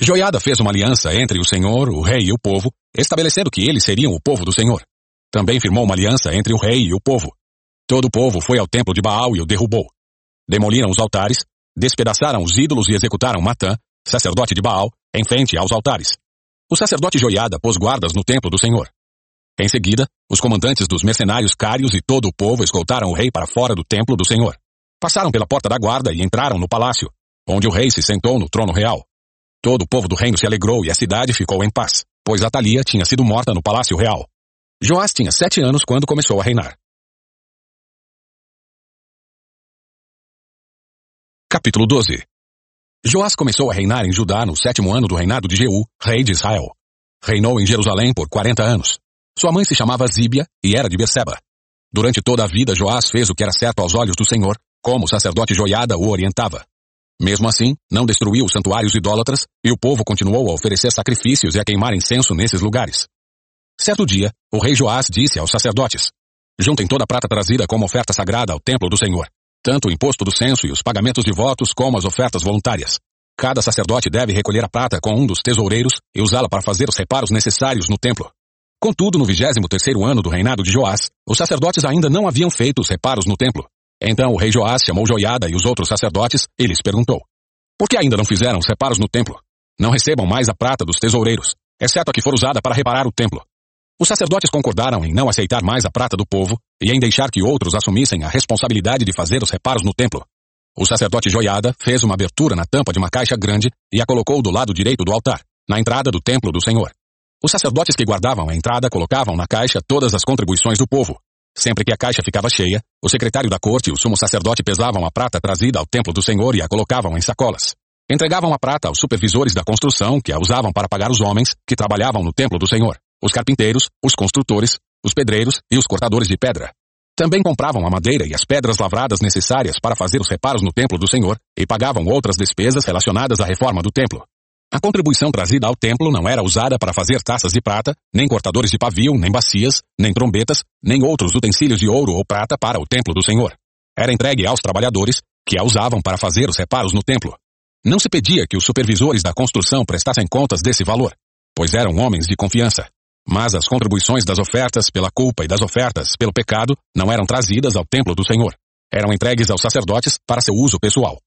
Joiada fez uma aliança entre o Senhor, o rei e o povo, estabelecendo que eles seriam o povo do Senhor. Também firmou uma aliança entre o rei e o povo. Todo o povo foi ao templo de Baal e o derrubou. Demoliram os altares, despedaçaram os ídolos e executaram Matã, sacerdote de Baal, em frente aos altares. O sacerdote Joiada pôs guardas no templo do Senhor. Em seguida, os comandantes dos mercenários cários e todo o povo escoltaram o rei para fora do templo do Senhor. Passaram pela porta da guarda e entraram no palácio, onde o rei se sentou no trono real. Todo o povo do reino se alegrou e a cidade ficou em paz, pois Atalia tinha sido morta no palácio real. Joás tinha sete anos quando começou a reinar. Capítulo 12 Joás começou a reinar em Judá no sétimo ano do reinado de Jeú, rei de Israel. Reinou em Jerusalém por quarenta anos. Sua mãe se chamava Zíbia e era de Berseba. Durante toda a vida, Joás fez o que era certo aos olhos do Senhor, como o sacerdote Joiada o orientava. Mesmo assim, não destruiu os santuários idólatras, e o povo continuou a oferecer sacrifícios e a queimar incenso nesses lugares. Certo dia, o rei Joás disse aos sacerdotes, Juntem toda a prata trazida como oferta sagrada ao templo do Senhor, tanto o imposto do censo e os pagamentos de votos como as ofertas voluntárias. Cada sacerdote deve recolher a prata com um dos tesoureiros e usá-la para fazer os reparos necessários no templo. Contudo, no vigésimo terceiro ano do reinado de Joás, os sacerdotes ainda não haviam feito os reparos no templo. Então o rei Joás chamou Joiada e os outros sacerdotes e lhes perguntou, Por que ainda não fizeram os reparos no templo? Não recebam mais a prata dos tesoureiros, exceto a que for usada para reparar o templo. Os sacerdotes concordaram em não aceitar mais a prata do povo e em deixar que outros assumissem a responsabilidade de fazer os reparos no templo. O sacerdote Joiada fez uma abertura na tampa de uma caixa grande e a colocou do lado direito do altar, na entrada do templo do Senhor. Os sacerdotes que guardavam a entrada colocavam na caixa todas as contribuições do povo. Sempre que a caixa ficava cheia, o secretário da corte e o sumo sacerdote pesavam a prata trazida ao templo do Senhor e a colocavam em sacolas. Entregavam a prata aos supervisores da construção, que a usavam para pagar os homens que trabalhavam no templo do Senhor os carpinteiros, os construtores, os pedreiros e os cortadores de pedra. Também compravam a madeira e as pedras lavradas necessárias para fazer os reparos no templo do Senhor e pagavam outras despesas relacionadas à reforma do templo. A contribuição trazida ao templo não era usada para fazer taças de prata, nem cortadores de pavio, nem bacias, nem trombetas, nem outros utensílios de ouro ou prata para o templo do Senhor. Era entregue aos trabalhadores, que a usavam para fazer os reparos no templo. Não se pedia que os supervisores da construção prestassem contas desse valor, pois eram homens de confiança. Mas as contribuições das ofertas pela culpa e das ofertas pelo pecado não eram trazidas ao templo do Senhor. Eram entregues aos sacerdotes para seu uso pessoal.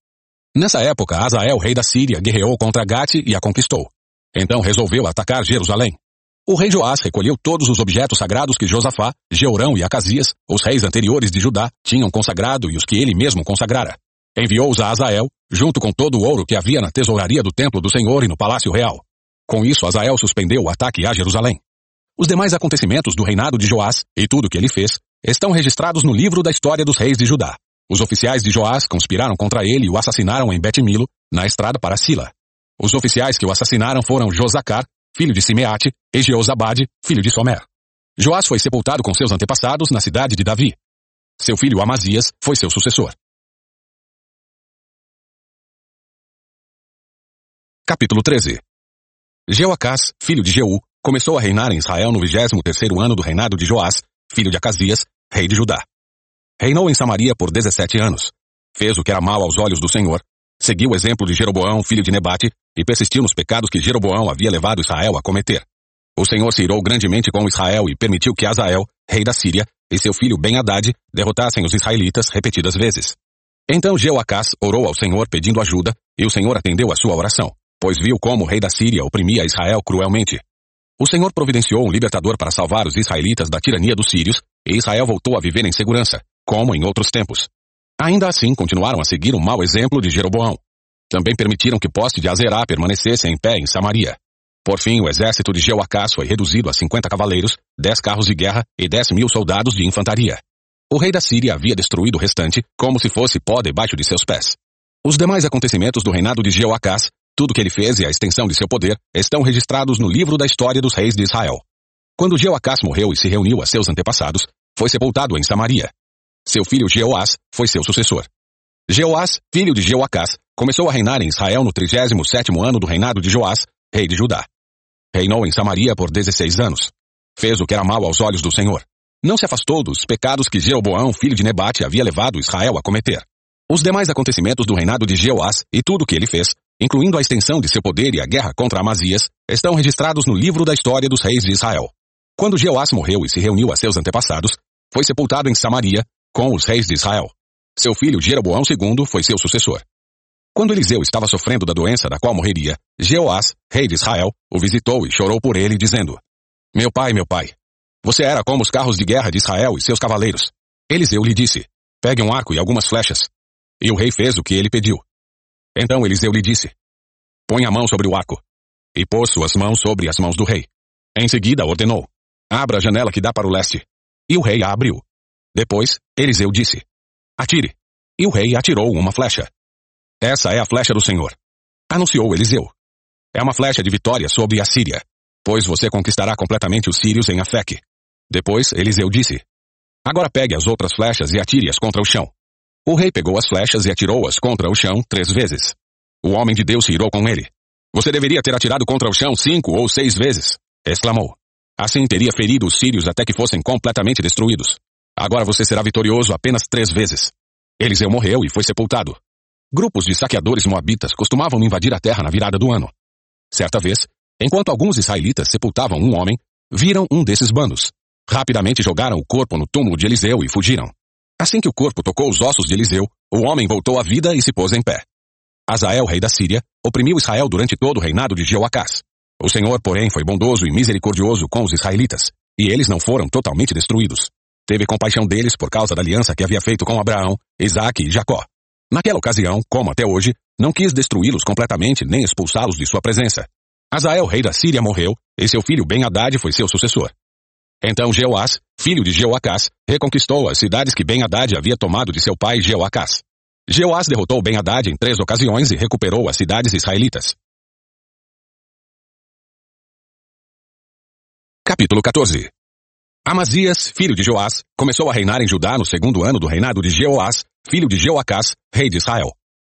Nessa época, Azael, rei da Síria, guerreou contra Gate e a conquistou. Então resolveu atacar Jerusalém. O rei Joás recolheu todos os objetos sagrados que Josafá, Jeurão e Acasias, os reis anteriores de Judá, tinham consagrado e os que ele mesmo consagrara. Enviou-os a Azael, junto com todo o ouro que havia na tesouraria do templo do Senhor e no palácio real. Com isso, Azael suspendeu o ataque a Jerusalém. Os demais acontecimentos do reinado de Joás e tudo o que ele fez estão registrados no livro da história dos reis de Judá. Os oficiais de Joás conspiraram contra ele e o assassinaram em Bet-Milo, na estrada para Sila. Os oficiais que o assassinaram foram Josacar, filho de Simeate, e Jeozabade, filho de Somer. Joás foi sepultado com seus antepassados na cidade de Davi. Seu filho Amazias foi seu sucessor. Capítulo 13 Jeoacás, filho de Jeú, começou a reinar em Israel no vigésimo terceiro ano do reinado de Joás, filho de Acasias, rei de Judá. Reinou em Samaria por dezessete anos. Fez o que era mal aos olhos do Senhor, seguiu o exemplo de Jeroboão, filho de Nebate, e persistiu nos pecados que Jeroboão havia levado Israel a cometer. O Senhor se irou grandemente com Israel e permitiu que Azael, rei da Síria, e seu filho Ben-Hadad derrotassem os israelitas repetidas vezes. Então Jeoacás orou ao Senhor pedindo ajuda, e o Senhor atendeu a sua oração, pois viu como o rei da Síria oprimia Israel cruelmente. O Senhor providenciou um libertador para salvar os israelitas da tirania dos sírios, e Israel voltou a viver em segurança, como em outros tempos. Ainda assim, continuaram a seguir o mau exemplo de Jeroboão. Também permitiram que poste de Azerá permanecesse em pé em Samaria. Por fim, o exército de Jeoacás foi reduzido a 50 cavaleiros, 10 carros de guerra e 10 mil soldados de infantaria. O rei da Síria havia destruído o restante, como se fosse pó debaixo de seus pés. Os demais acontecimentos do reinado de Jeoacás tudo que ele fez e a extensão de seu poder estão registrados no livro da história dos reis de Israel. Quando Jeoacás morreu e se reuniu a seus antepassados, foi sepultado em Samaria. Seu filho Jeoás foi seu sucessor. Jeoás, filho de Jeoacás, começou a reinar em Israel no 37 ano do reinado de Joás, rei de Judá. Reinou em Samaria por 16 anos. Fez o que era mal aos olhos do Senhor. Não se afastou dos pecados que Jeroboão, filho de Nebate, havia levado Israel a cometer. Os demais acontecimentos do reinado de Jeoás e tudo o que ele fez, incluindo a extensão de seu poder e a guerra contra Amazias, estão registrados no livro da história dos reis de Israel. Quando Jeoás morreu e se reuniu a seus antepassados, foi sepultado em Samaria com os reis de Israel. Seu filho Jeroboão II foi seu sucessor. Quando Eliseu estava sofrendo da doença da qual morreria, Jeoás, rei de Israel, o visitou e chorou por ele, dizendo: Meu pai, meu pai, você era como os carros de guerra de Israel e seus cavaleiros. Eliseu lhe disse: Pegue um arco e algumas flechas. E o rei fez o que ele pediu. Então Eliseu lhe disse: Põe a mão sobre o arco. E pôs suas mãos sobre as mãos do rei. Em seguida ordenou: Abra a janela que dá para o leste. E o rei a abriu. Depois, Eliseu disse: Atire. E o rei atirou uma flecha. Essa é a flecha do Senhor. Anunciou Eliseu. É uma flecha de vitória sobre a Síria, pois você conquistará completamente os sírios em Afeque. Depois, Eliseu disse, Agora pegue as outras flechas e atire-as contra o chão. O rei pegou as flechas e atirou-as contra o chão três vezes. O homem de Deus se irou com ele. Você deveria ter atirado contra o chão cinco ou seis vezes, exclamou. Assim teria ferido os sírios até que fossem completamente destruídos. Agora você será vitorioso apenas três vezes. Eliseu morreu e foi sepultado. Grupos de saqueadores moabitas costumavam invadir a terra na virada do ano. Certa vez, enquanto alguns israelitas sepultavam um homem, viram um desses bandos. Rapidamente jogaram o corpo no túmulo de Eliseu e fugiram. Assim que o corpo tocou os ossos de Eliseu, o homem voltou à vida e se pôs em pé. Azael, rei da Síria, oprimiu Israel durante todo o reinado de Jeoacás. O Senhor, porém, foi bondoso e misericordioso com os israelitas, e eles não foram totalmente destruídos. Teve compaixão deles por causa da aliança que havia feito com Abraão, Isaque e Jacó. Naquela ocasião, como até hoje, não quis destruí-los completamente nem expulsá-los de sua presença. Azael, rei da Síria, morreu, e seu filho Ben-Hadad foi seu sucessor. Então Jeoás, filho de Jeoacás, reconquistou as cidades que Ben-Hadad havia tomado de seu pai Jeoacás. Jeoás derrotou Ben-Hadad em três ocasiões e recuperou as cidades israelitas. Capítulo 14 Amazias, filho de Joás, começou a reinar em Judá no segundo ano do reinado de Jeoás, filho de Jeoacás, rei de Israel.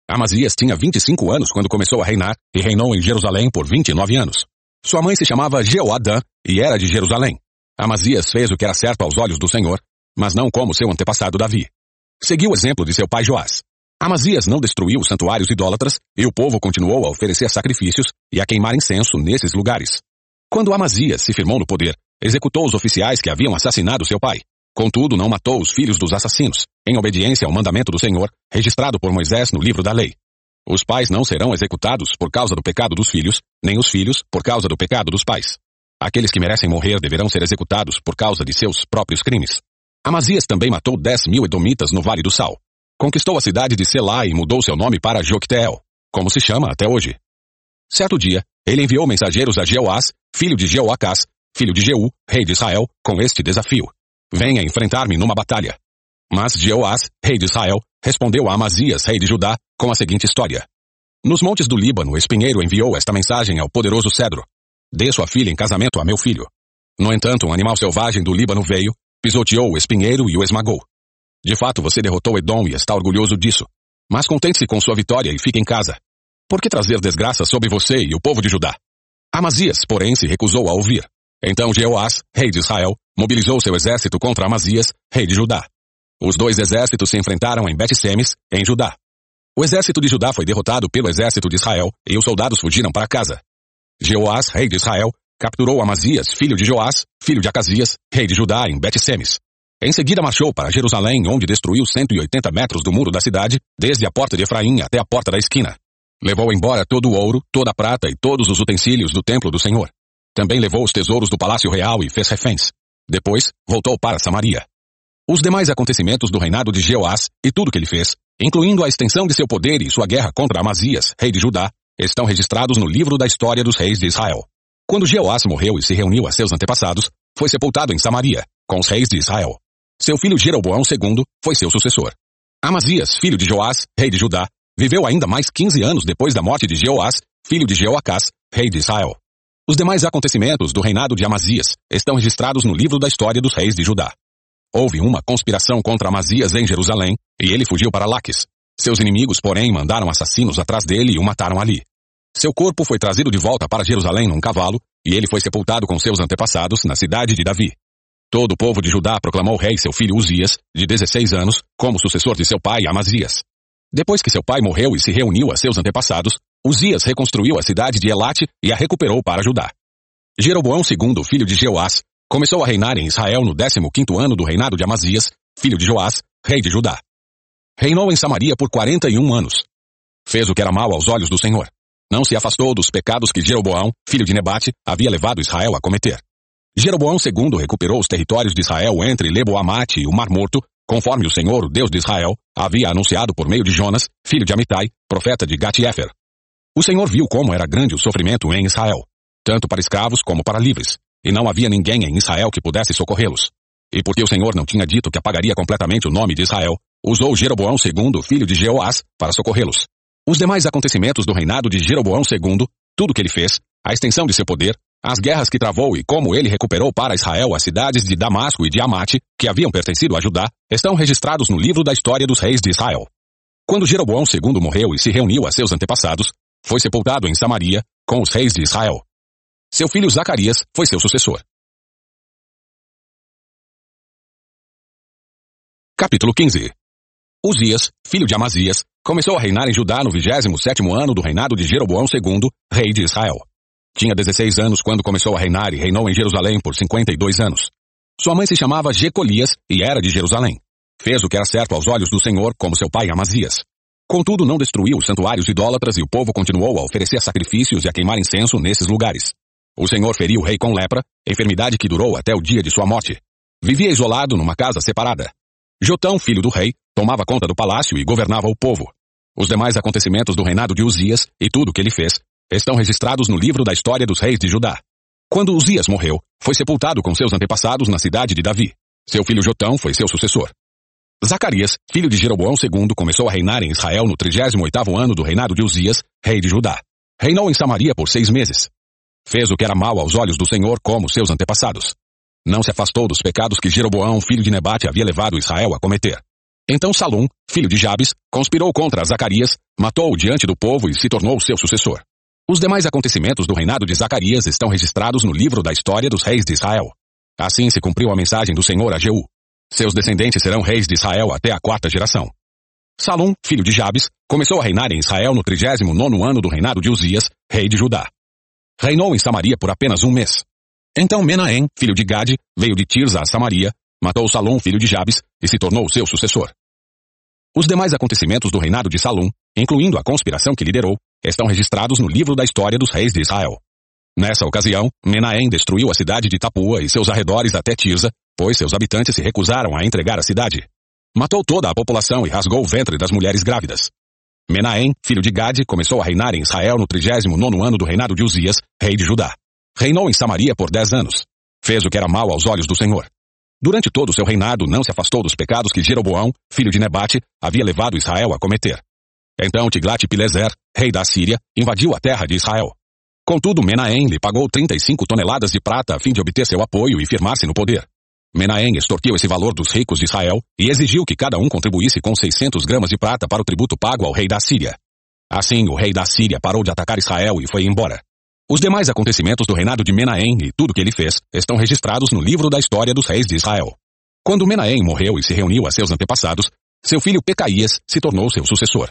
Amazias tinha 25 anos quando começou a reinar e reinou em Jerusalém por 29 anos. Sua mãe se chamava Jeoadã e era de Jerusalém. Amazias fez o que era certo aos olhos do Senhor, mas não como seu antepassado Davi. Seguiu o exemplo de seu pai Joás. Amazias não destruiu os santuários idólatras, e o povo continuou a oferecer sacrifícios e a queimar incenso nesses lugares. Quando Amazias se firmou no poder, executou os oficiais que haviam assassinado seu pai. Contudo, não matou os filhos dos assassinos, em obediência ao mandamento do Senhor, registrado por Moisés no livro da lei. Os pais não serão executados por causa do pecado dos filhos, nem os filhos por causa do pecado dos pais. Aqueles que merecem morrer deverão ser executados por causa de seus próprios crimes. Amazias também matou dez mil edomitas no Vale do Sal. Conquistou a cidade de Selá e mudou seu nome para Jocteel, como se chama até hoje. Certo dia, ele enviou mensageiros a Jeoás, filho de Jeoacás, filho de Jeú, rei de Israel, com este desafio. Venha enfrentar-me numa batalha. Mas Jeoás, rei de Israel, respondeu a Amazias, rei de Judá, com a seguinte história. Nos montes do Líbano, o espinheiro enviou esta mensagem ao poderoso cedro. Dê sua filha em casamento a meu filho. No entanto, um animal selvagem do Líbano veio, pisoteou o espinheiro e o esmagou. De fato, você derrotou Edom e está orgulhoso disso. Mas contente-se com sua vitória e fique em casa. Por que trazer desgraça sobre você e o povo de Judá? Amazias, porém, se recusou a ouvir. Então Jeoás, rei de Israel, mobilizou seu exército contra Amazias, rei de Judá. Os dois exércitos se enfrentaram em Bet-Semes, em Judá. O exército de Judá foi derrotado pelo exército de Israel e os soldados fugiram para casa. Jeoás, rei de Israel, capturou Amazias, filho de Joás, filho de Acasias, rei de Judá, em Bet-Semes. Em seguida marchou para Jerusalém, onde destruiu 180 metros do muro da cidade, desde a porta de Efraim até a porta da esquina. Levou embora todo o ouro, toda a prata e todos os utensílios do templo do Senhor. Também levou os tesouros do palácio real e fez reféns. Depois, voltou para Samaria. Os demais acontecimentos do reinado de Jeoás e tudo que ele fez, incluindo a extensão de seu poder e sua guerra contra Amazias, rei de Judá, estão registrados no livro da história dos reis de Israel. Quando Jeoás morreu e se reuniu a seus antepassados, foi sepultado em Samaria, com os reis de Israel. Seu filho Jeroboão II foi seu sucessor. Amazias, filho de Joás, rei de Judá, viveu ainda mais 15 anos depois da morte de Jeoás, filho de Jeoacás, rei de Israel. Os demais acontecimentos do reinado de Amazias estão registrados no livro da história dos reis de Judá. Houve uma conspiração contra Amazias em Jerusalém, e ele fugiu para Laques. Seus inimigos, porém, mandaram assassinos atrás dele e o mataram ali. Seu corpo foi trazido de volta para Jerusalém num cavalo, e ele foi sepultado com seus antepassados na cidade de Davi. Todo o povo de Judá proclamou rei seu filho Uzias, de 16 anos, como sucessor de seu pai Amazias. Depois que seu pai morreu e se reuniu a seus antepassados, Uzias reconstruiu a cidade de Elate e a recuperou para Judá. Jeroboão II, filho de Jeoás, começou a reinar em Israel no 15º ano do reinado de Amazias, filho de Joás, rei de Judá. Reinou em Samaria por 41 anos. Fez o que era mal aos olhos do Senhor. Não se afastou dos pecados que Jeroboão, filho de Nebate, havia levado Israel a cometer. Jeroboão II recuperou os territórios de Israel entre Leboamate e o Mar Morto, conforme o Senhor, o Deus de Israel, havia anunciado por meio de Jonas, filho de Amitai, profeta de Gat-Efer. O Senhor viu como era grande o sofrimento em Israel, tanto para escravos como para livres, e não havia ninguém em Israel que pudesse socorrê-los. E porque o Senhor não tinha dito que apagaria completamente o nome de Israel, usou Jeroboão II, filho de Jeoás, para socorrê-los. Os demais acontecimentos do reinado de Jeroboão II, tudo o que ele fez, a extensão de seu poder, as guerras que travou e como ele recuperou para Israel as cidades de Damasco e de Amate, que haviam pertencido a Judá, estão registrados no livro da história dos reis de Israel. Quando Jeroboão II morreu e se reuniu a seus antepassados, foi sepultado em Samaria com os reis de Israel. Seu filho Zacarias foi seu sucessor. Capítulo 15 Uzias, filho de Amazias, começou a reinar em Judá no 27 ano do reinado de Jeroboão II, rei de Israel. Tinha 16 anos quando começou a reinar e reinou em Jerusalém por 52 anos. Sua mãe se chamava Jecolias e era de Jerusalém. Fez o que era certo aos olhos do Senhor, como seu pai Amazias. Contudo, não destruiu os santuários idólatras e o povo continuou a oferecer sacrifícios e a queimar incenso nesses lugares. O Senhor feriu o rei com lepra, enfermidade que durou até o dia de sua morte. Vivia isolado numa casa separada. Jotão, filho do rei, tomava conta do palácio e governava o povo. Os demais acontecimentos do reinado de Uzias e tudo o que ele fez estão registrados no livro da história dos reis de Judá. Quando Uzias morreu, foi sepultado com seus antepassados na cidade de Davi. Seu filho Jotão foi seu sucessor. Zacarias, filho de Jeroboão II, começou a reinar em Israel no 38º ano do reinado de Uzias, rei de Judá. Reinou em Samaria por seis meses. Fez o que era mal aos olhos do Senhor como seus antepassados. Não se afastou dos pecados que Jeroboão, filho de Nebate, havia levado Israel a cometer. Então Salum, filho de Jabes, conspirou contra Zacarias, matou-o diante do povo e se tornou seu sucessor. Os demais acontecimentos do reinado de Zacarias estão registrados no livro da história dos reis de Israel. Assim se cumpriu a mensagem do Senhor a Jeú. Seus descendentes serão reis de Israel até a quarta geração. Salum, filho de Jabes, começou a reinar em Israel no 39 ano do reinado de Uzias, rei de Judá. Reinou em Samaria por apenas um mês. Então Menahem, filho de Gade, veio de Tirza a Samaria, matou Salom, filho de Jabes, e se tornou seu sucessor. Os demais acontecimentos do reinado de Salom, incluindo a conspiração que liderou, estão registrados no livro da história dos reis de Israel. Nessa ocasião, Menahem destruiu a cidade de Tapua e seus arredores até Tirza, pois seus habitantes se recusaram a entregar a cidade. Matou toda a população e rasgou o ventre das mulheres grávidas. Menahem, filho de Gade, começou a reinar em Israel no 39 ano do reinado de Uzias, rei de Judá. Reinou em Samaria por dez anos. Fez o que era mal aos olhos do Senhor. Durante todo o seu reinado, não se afastou dos pecados que Jeroboão, filho de Nebate, havia levado Israel a cometer. Então Tiglat-Pileser, rei da Síria, invadiu a terra de Israel. Contudo, Menahem lhe pagou 35 toneladas de prata a fim de obter seu apoio e firmar-se no poder. Menahem extorquiu esse valor dos ricos de Israel e exigiu que cada um contribuísse com 600 gramas de prata para o tributo pago ao rei da Síria. Assim, o rei da Síria parou de atacar Israel e foi embora. Os demais acontecimentos do reinado de Menahem e tudo que ele fez estão registrados no livro da história dos reis de Israel. Quando Menahem morreu e se reuniu a seus antepassados, seu filho Pecaías se tornou seu sucessor.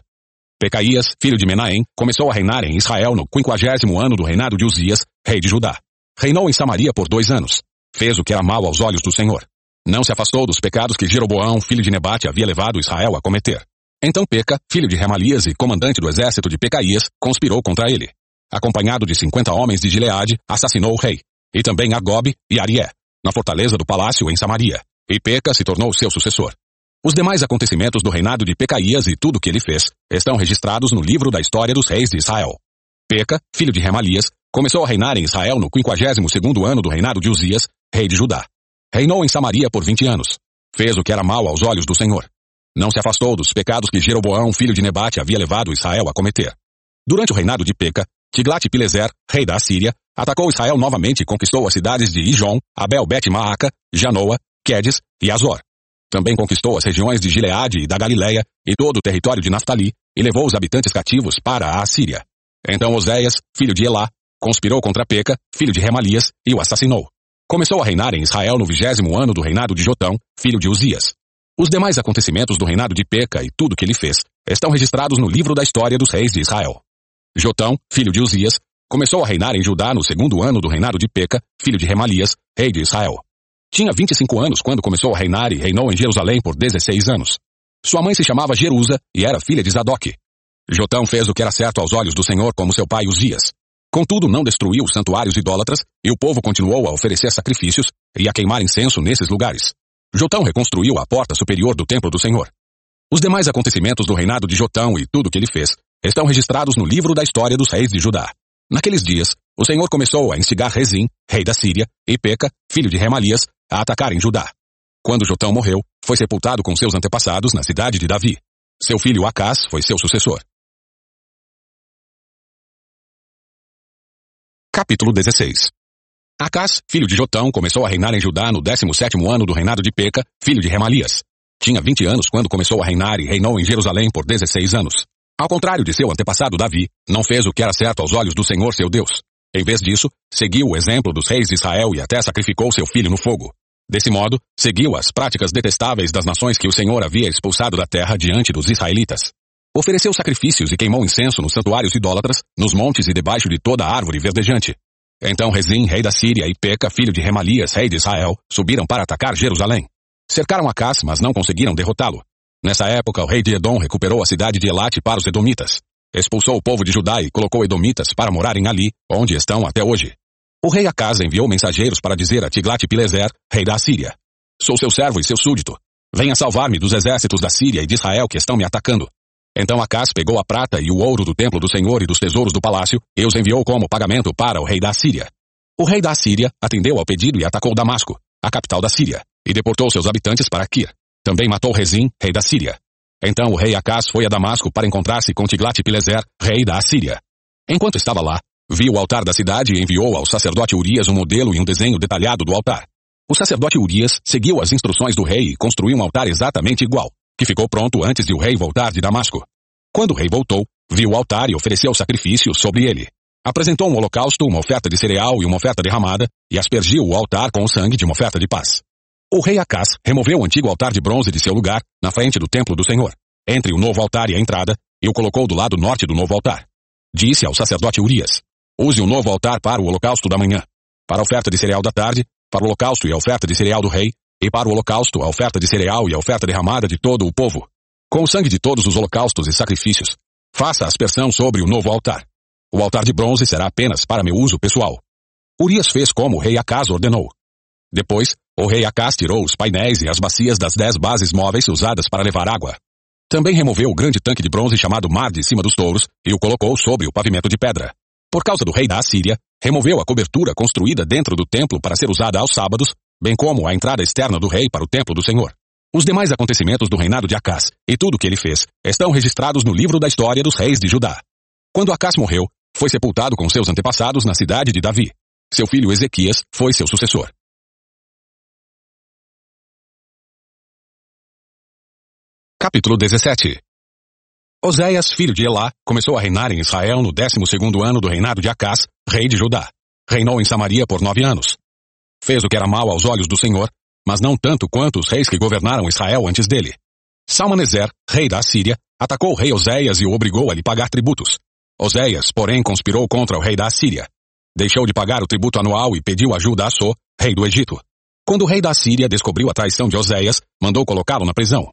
Pecaías, filho de Menahem, começou a reinar em Israel no quinquagésimo ano do reinado de Uzias, rei de Judá. Reinou em Samaria por dois anos. Fez o que era mal aos olhos do Senhor. Não se afastou dos pecados que Jeroboão, filho de Nebate, havia levado Israel a cometer. Então Peca, filho de Remalias e comandante do exército de Pecaías, conspirou contra ele acompanhado de cinquenta homens de Gileade, assassinou o rei, e também Agob e Arié, na fortaleza do palácio em Samaria, e Peca se tornou seu sucessor. Os demais acontecimentos do reinado de Pecaías e tudo o que ele fez estão registrados no livro da história dos reis de Israel. Peca, filho de Remalias, começou a reinar em Israel no 52 segundo ano do reinado de Uzias, rei de Judá. Reinou em Samaria por vinte anos. Fez o que era mal aos olhos do Senhor. Não se afastou dos pecados que Jeroboão, filho de Nebate, havia levado Israel a cometer. Durante o reinado de Peca, Tiglat-Pileser, rei da Síria, atacou Israel novamente e conquistou as cidades de Ijon, Abel-Bet-Maaca, Janoa, Quedes e Azor. Também conquistou as regiões de Gileade e da Galileia e todo o território de Naftali e levou os habitantes cativos para a Assíria. Então Oséias, filho de Elá, conspirou contra Peca, filho de Remalias, e o assassinou. Começou a reinar em Israel no vigésimo ano do reinado de Jotão, filho de Uzias. Os demais acontecimentos do reinado de Peca e tudo que ele fez estão registrados no livro da história dos reis de Israel. Jotão, filho de Uzias, começou a reinar em Judá no segundo ano do reinado de Peca, filho de Remalias, rei de Israel. Tinha 25 anos quando começou a reinar e reinou em Jerusalém por 16 anos. Sua mãe se chamava Jerusa e era filha de Zadok. Jotão fez o que era certo aos olhos do Senhor como seu pai Uzias. Contudo, não destruiu os santuários idólatras e o povo continuou a oferecer sacrifícios e a queimar incenso nesses lugares. Jotão reconstruiu a porta superior do templo do Senhor. Os demais acontecimentos do reinado de Jotão e tudo o que ele fez estão registrados no livro da história dos reis de Judá. Naqueles dias, o Senhor começou a instigar Rezim, rei da Síria, e Peca, filho de Remalias, a atacarem Judá. Quando Jotão morreu, foi sepultado com seus antepassados na cidade de Davi. Seu filho Acás foi seu sucessor. Capítulo 16 Acás, filho de Jotão, começou a reinar em Judá no 17 ano do reinado de Peca, filho de Remalias. Tinha 20 anos quando começou a reinar e reinou em Jerusalém por 16 anos. Ao contrário de seu antepassado Davi, não fez o que era certo aos olhos do Senhor seu Deus. Em vez disso, seguiu o exemplo dos reis de Israel e até sacrificou seu filho no fogo. Desse modo, seguiu as práticas detestáveis das nações que o Senhor havia expulsado da terra diante dos israelitas. Ofereceu sacrifícios e queimou incenso nos santuários idólatras, nos montes e debaixo de toda árvore verdejante. Então Rezim, rei da Síria, e Peca, filho de Remalias, rei de Israel, subiram para atacar Jerusalém. Cercaram Acás, mas não conseguiram derrotá-lo. Nessa época, o rei de Edom recuperou a cidade de Elate para os edomitas. Expulsou o povo de Judá e colocou edomitas para morarem ali, onde estão até hoje. O rei Acaz enviou mensageiros para dizer a Tiglat-Pileser, rei da Síria: Sou seu servo e seu súdito. Venha salvar-me dos exércitos da Síria e de Israel que estão me atacando. Então Acaz pegou a prata e o ouro do templo do Senhor e dos tesouros do palácio e os enviou como pagamento para o rei da Síria. O rei da Síria atendeu ao pedido e atacou Damasco, a capital da Síria, e deportou seus habitantes para Kir. Também matou Rezim, rei da Síria. Então o rei Acás foi a Damasco para encontrar-se com Tiglat-Pileser, rei da Assíria. Enquanto estava lá, viu o altar da cidade e enviou ao sacerdote Urias um modelo e um desenho detalhado do altar. O sacerdote Urias seguiu as instruções do rei e construiu um altar exatamente igual, que ficou pronto antes de o rei voltar de Damasco. Quando o rei voltou, viu o altar e ofereceu sacrifícios sobre ele. Apresentou um holocausto, uma oferta de cereal e uma oferta derramada, e aspergiu o altar com o sangue de uma oferta de paz. O rei Acás removeu o antigo altar de bronze de seu lugar, na frente do templo do Senhor, entre o novo altar e a entrada, e o colocou do lado norte do novo altar. Disse ao sacerdote Urias, use o novo altar para o holocausto da manhã, para a oferta de cereal da tarde, para o holocausto e a oferta de cereal do rei, e para o holocausto a oferta de cereal e a oferta derramada de todo o povo. Com o sangue de todos os holocaustos e sacrifícios, faça aspersão sobre o novo altar. O altar de bronze será apenas para meu uso pessoal. Urias fez como o rei Acas ordenou. Depois, o rei Acás tirou os painéis e as bacias das dez bases móveis usadas para levar água. Também removeu o grande tanque de bronze chamado Mar de cima dos touros e o colocou sobre o pavimento de pedra. Por causa do rei da Assíria, removeu a cobertura construída dentro do templo para ser usada aos sábados, bem como a entrada externa do rei para o templo do Senhor. Os demais acontecimentos do reinado de Acás e tudo o que ele fez estão registrados no livro da história dos reis de Judá. Quando Acás morreu, foi sepultado com seus antepassados na cidade de Davi. Seu filho Ezequias foi seu sucessor. Capítulo 17 Oséias, filho de Elá, começou a reinar em Israel no décimo segundo ano do reinado de Acás, rei de Judá. Reinou em Samaria por nove anos. Fez o que era mal aos olhos do Senhor, mas não tanto quanto os reis que governaram Israel antes dele. Salmaneser, rei da Assíria, atacou o rei Oséias e o obrigou a lhe pagar tributos. Oséias, porém, conspirou contra o rei da Assíria. Deixou de pagar o tributo anual e pediu ajuda a Sô, rei do Egito. Quando o rei da Síria descobriu a traição de Oséias, mandou colocá-lo na prisão.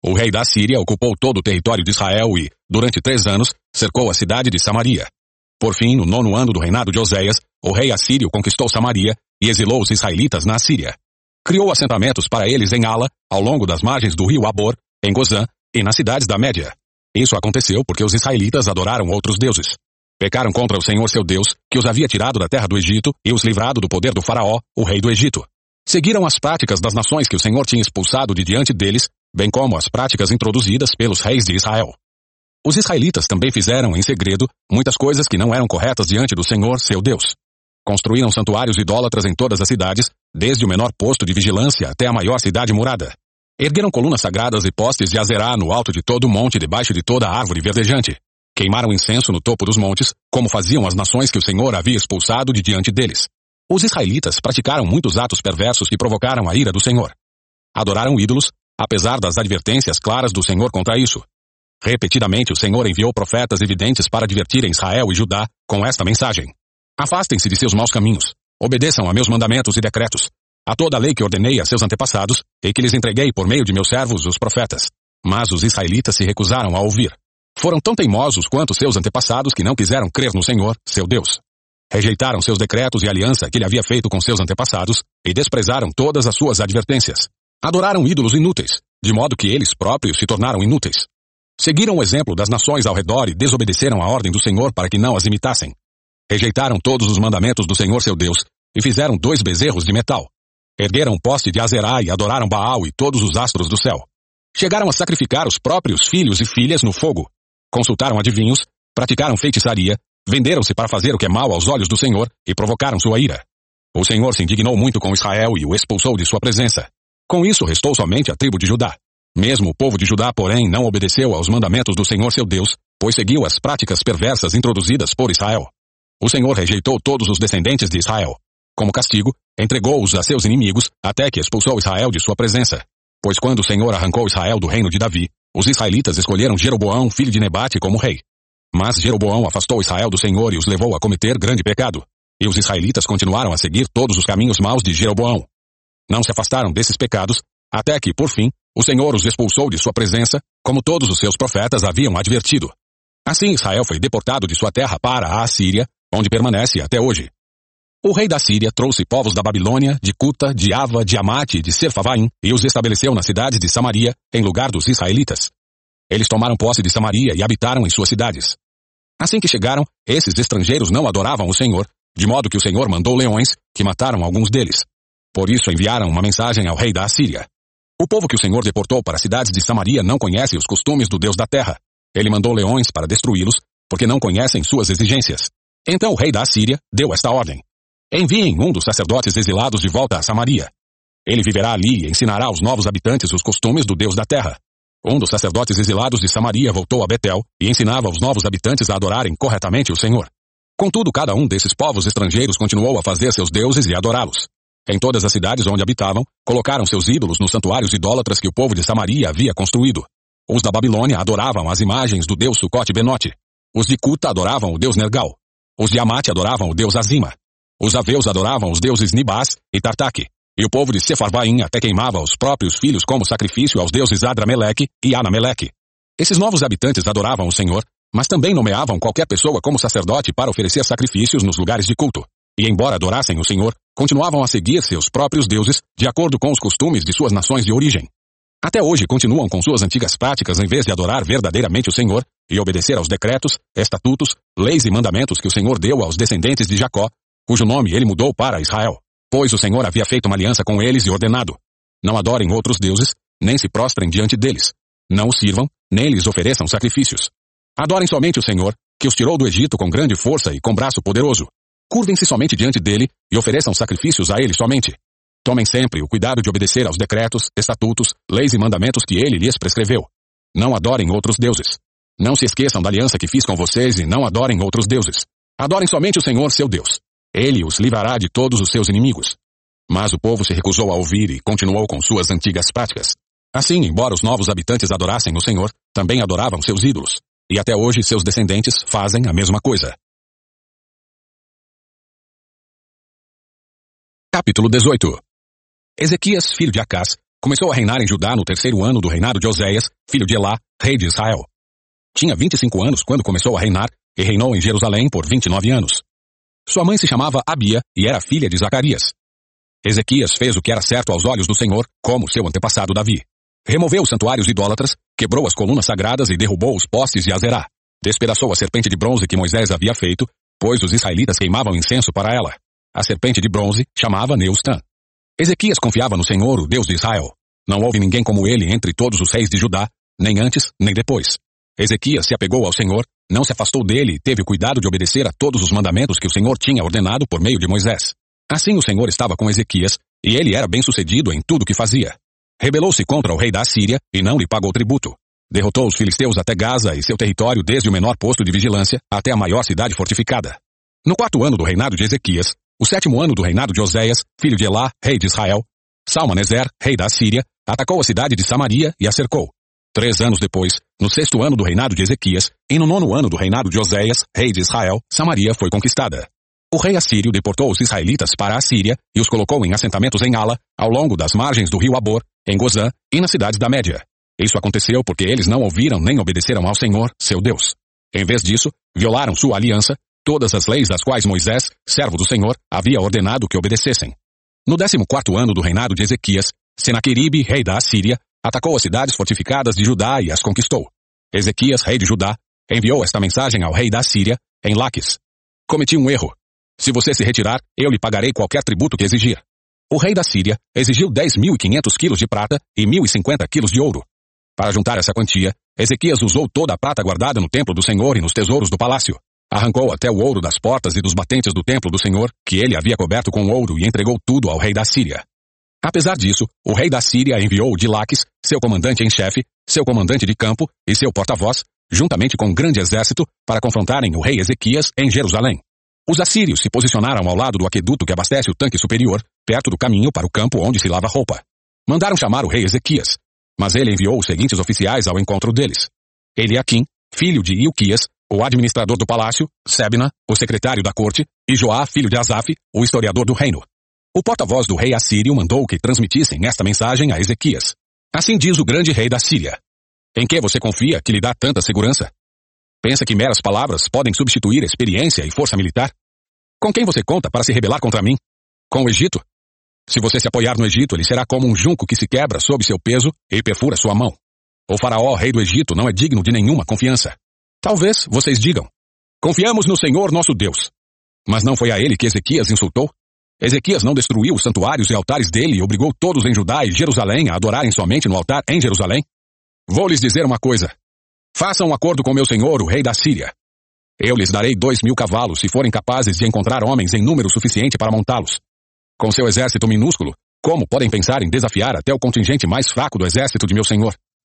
O rei da Síria ocupou todo o território de Israel e, durante três anos, cercou a cidade de Samaria. Por fim, no nono ano do reinado de Oséias, o rei assírio conquistou Samaria e exilou os israelitas na Síria. Criou assentamentos para eles em Ala, ao longo das margens do rio Abor, em Gozã e nas cidades da Média. Isso aconteceu porque os israelitas adoraram outros deuses. Pecaram contra o Senhor seu Deus, que os havia tirado da terra do Egito e os livrado do poder do faraó, o rei do Egito. Seguiram as práticas das nações que o Senhor tinha expulsado de diante deles bem como as práticas introduzidas pelos reis de Israel. Os israelitas também fizeram, em segredo, muitas coisas que não eram corretas diante do Senhor, seu Deus. Construíram santuários idólatras em todas as cidades, desde o menor posto de vigilância até a maior cidade murada. Ergueram colunas sagradas e postes de azerá no alto de todo o monte debaixo de toda a árvore verdejante. Queimaram incenso no topo dos montes, como faziam as nações que o Senhor havia expulsado de diante deles. Os israelitas praticaram muitos atos perversos que provocaram a ira do Senhor. Adoraram ídolos, apesar das advertências claras do Senhor contra isso. Repetidamente o Senhor enviou profetas evidentes para advertirem Israel e Judá com esta mensagem. Afastem-se de seus maus caminhos, obedeçam a meus mandamentos e decretos, a toda a lei que ordenei a seus antepassados e que lhes entreguei por meio de meus servos, os profetas. Mas os israelitas se recusaram a ouvir. Foram tão teimosos quanto seus antepassados que não quiseram crer no Senhor, seu Deus. Rejeitaram seus decretos e aliança que ele havia feito com seus antepassados e desprezaram todas as suas advertências. Adoraram ídolos inúteis, de modo que eles próprios se tornaram inúteis. Seguiram o exemplo das nações ao redor e desobedeceram a ordem do Senhor para que não as imitassem. Rejeitaram todos os mandamentos do Senhor seu Deus e fizeram dois bezerros de metal. Ergueram poste de Azerá e adoraram Baal e todos os astros do céu. Chegaram a sacrificar os próprios filhos e filhas no fogo. Consultaram adivinhos, praticaram feitiçaria venderam-se para fazer o que é mal aos olhos do Senhor e provocaram sua ira. O Senhor se indignou muito com Israel e o expulsou de sua presença. Com isso restou somente a tribo de Judá. Mesmo o povo de Judá, porém, não obedeceu aos mandamentos do Senhor seu Deus, pois seguiu as práticas perversas introduzidas por Israel. O Senhor rejeitou todos os descendentes de Israel. Como castigo, entregou-os a seus inimigos, até que expulsou Israel de sua presença. Pois quando o Senhor arrancou Israel do reino de Davi, os israelitas escolheram Jeroboão, filho de Nebate, como rei. Mas Jeroboão afastou Israel do Senhor e os levou a cometer grande pecado. E os israelitas continuaram a seguir todos os caminhos maus de Jeroboão. Não se afastaram desses pecados, até que, por fim, o Senhor os expulsou de sua presença, como todos os seus profetas haviam advertido. Assim Israel foi deportado de sua terra para a Assíria, onde permanece até hoje. O rei da Síria trouxe povos da Babilônia, de Cuta, de Ava, de Amate e de Serfavaim e os estabeleceu nas cidades de Samaria, em lugar dos israelitas. Eles tomaram posse de Samaria e habitaram em suas cidades. Assim que chegaram, esses estrangeiros não adoravam o Senhor, de modo que o Senhor mandou leões, que mataram alguns deles. Por isso enviaram uma mensagem ao rei da Assíria. O povo que o Senhor deportou para as cidades de Samaria não conhece os costumes do Deus da terra. Ele mandou leões para destruí-los, porque não conhecem suas exigências. Então o rei da Assíria deu esta ordem. Enviem um dos sacerdotes exilados de volta a Samaria. Ele viverá ali e ensinará aos novos habitantes os costumes do Deus da terra. Um dos sacerdotes exilados de Samaria voltou a Betel e ensinava aos novos habitantes a adorarem corretamente o Senhor. Contudo, cada um desses povos estrangeiros continuou a fazer seus deuses e adorá-los. Em todas as cidades onde habitavam, colocaram seus ídolos nos santuários idólatras que o povo de Samaria havia construído. Os da Babilônia adoravam as imagens do deus Sucote Benote. Os de Cuta adoravam o deus Nergal. Os de adoravam o deus Azima. Os aveus adoravam os deuses Nibás e Tartaque. E o povo de Sefarvaim até queimava os próprios filhos como sacrifício aos deuses Adrameleque e Anameleque. Esses novos habitantes adoravam o Senhor, mas também nomeavam qualquer pessoa como sacerdote para oferecer sacrifícios nos lugares de culto. E embora adorassem o Senhor, continuavam a seguir seus próprios deuses, de acordo com os costumes de suas nações de origem. Até hoje continuam com suas antigas práticas em vez de adorar verdadeiramente o Senhor e obedecer aos decretos, estatutos, leis e mandamentos que o Senhor deu aos descendentes de Jacó, cujo nome ele mudou para Israel, pois o Senhor havia feito uma aliança com eles e ordenado: Não adorem outros deuses, nem se prostrem diante deles. Não os sirvam, nem lhes ofereçam sacrifícios. Adorem somente o Senhor, que os tirou do Egito com grande força e com braço poderoso. Curvem-se somente diante dele e ofereçam sacrifícios a ele somente. Tomem sempre o cuidado de obedecer aos decretos, estatutos, leis e mandamentos que ele lhes prescreveu. Não adorem outros deuses. Não se esqueçam da aliança que fiz com vocês e não adorem outros deuses. Adorem somente o Senhor, seu Deus. Ele os livrará de todos os seus inimigos. Mas o povo se recusou a ouvir e continuou com suas antigas práticas. Assim, embora os novos habitantes adorassem o Senhor, também adoravam seus ídolos. E até hoje seus descendentes fazem a mesma coisa. Capítulo 18 Ezequias, filho de Acás, começou a reinar em Judá no terceiro ano do reinado de Oséias, filho de Elá, rei de Israel. Tinha 25 anos quando começou a reinar e reinou em Jerusalém por 29 anos. Sua mãe se chamava Abia e era filha de Zacarias. Ezequias fez o que era certo aos olhos do Senhor, como seu antepassado Davi. Removeu os santuários idólatras, quebrou as colunas sagradas e derrubou os postes de Azerá. Despedaçou a serpente de bronze que Moisés havia feito, pois os israelitas queimavam incenso para ela. A serpente de bronze chamava Neustã. Ezequias confiava no Senhor, o Deus de Israel. Não houve ninguém como ele entre todos os reis de Judá, nem antes, nem depois. Ezequias se apegou ao Senhor, não se afastou dele e teve o cuidado de obedecer a todos os mandamentos que o Senhor tinha ordenado por meio de Moisés. Assim o Senhor estava com Ezequias, e ele era bem-sucedido em tudo o que fazia. Rebelou-se contra o rei da Assíria e não lhe pagou tributo. Derrotou os filisteus até Gaza e seu território desde o menor posto de vigilância até a maior cidade fortificada. No quarto ano do reinado de Ezequias, o sétimo ano do reinado de Oséias, filho de Elá, rei de Israel, Salmaneser, rei da Assíria, atacou a cidade de Samaria e a cercou. Três anos depois, no sexto ano do reinado de Ezequias, e no nono ano do reinado de Oséias, rei de Israel, Samaria foi conquistada. O rei assírio deportou os israelitas para a Síria e os colocou em assentamentos em Ala, ao longo das margens do rio Abor, em Gozã e nas cidades da Média. Isso aconteceu porque eles não ouviram nem obedeceram ao Senhor, seu Deus. Em vez disso, violaram sua aliança, todas as leis das quais Moisés, servo do Senhor, havia ordenado que obedecessem. No décimo quarto ano do reinado de Ezequias, Senaqueribe, rei da Assíria, atacou as cidades fortificadas de Judá e as conquistou. Ezequias, rei de Judá, enviou esta mensagem ao rei da Síria, em Laques. Cometi um erro. Se você se retirar, eu lhe pagarei qualquer tributo que exigir. O rei da Síria exigiu 10.500 quilos de prata e 1.050 quilos de ouro. Para juntar essa quantia, Ezequias usou toda a prata guardada no templo do Senhor e nos tesouros do palácio. Arrancou até o ouro das portas e dos batentes do templo do Senhor, que ele havia coberto com ouro e entregou tudo ao rei da Síria. Apesar disso, o rei da Síria enviou de Laques, seu comandante em chefe, seu comandante de campo e seu porta-voz, juntamente com um grande exército, para confrontarem o rei Ezequias em Jerusalém. Os assírios se posicionaram ao lado do aqueduto que abastece o tanque superior, perto do caminho para o campo onde se lava roupa. Mandaram chamar o rei Ezequias, mas ele enviou os seguintes oficiais ao encontro deles. Eliakim, filho de Ilquias, o administrador do palácio, Sebna, o secretário da corte, e Joá, filho de Asaf, o historiador do reino. O porta-voz do rei assírio mandou que transmitissem esta mensagem a Ezequias. Assim diz o grande rei da Síria. Em que você confia que lhe dá tanta segurança? Pensa que meras palavras podem substituir experiência e força militar? Com quem você conta para se rebelar contra mim? Com o Egito? Se você se apoiar no Egito, ele será como um junco que se quebra sob seu peso e perfura sua mão. O faraó, rei do Egito, não é digno de nenhuma confiança. Talvez vocês digam: Confiamos no Senhor nosso Deus. Mas não foi a ele que Ezequias insultou? Ezequias não destruiu os santuários e altares dele e obrigou todos em Judá e Jerusalém a adorarem somente no altar em Jerusalém? Vou lhes dizer uma coisa. Façam um acordo com meu senhor, o rei da Síria. Eu lhes darei dois mil cavalos se forem capazes de encontrar homens em número suficiente para montá-los. Com seu exército minúsculo, como podem pensar em desafiar até o contingente mais fraco do exército de meu senhor?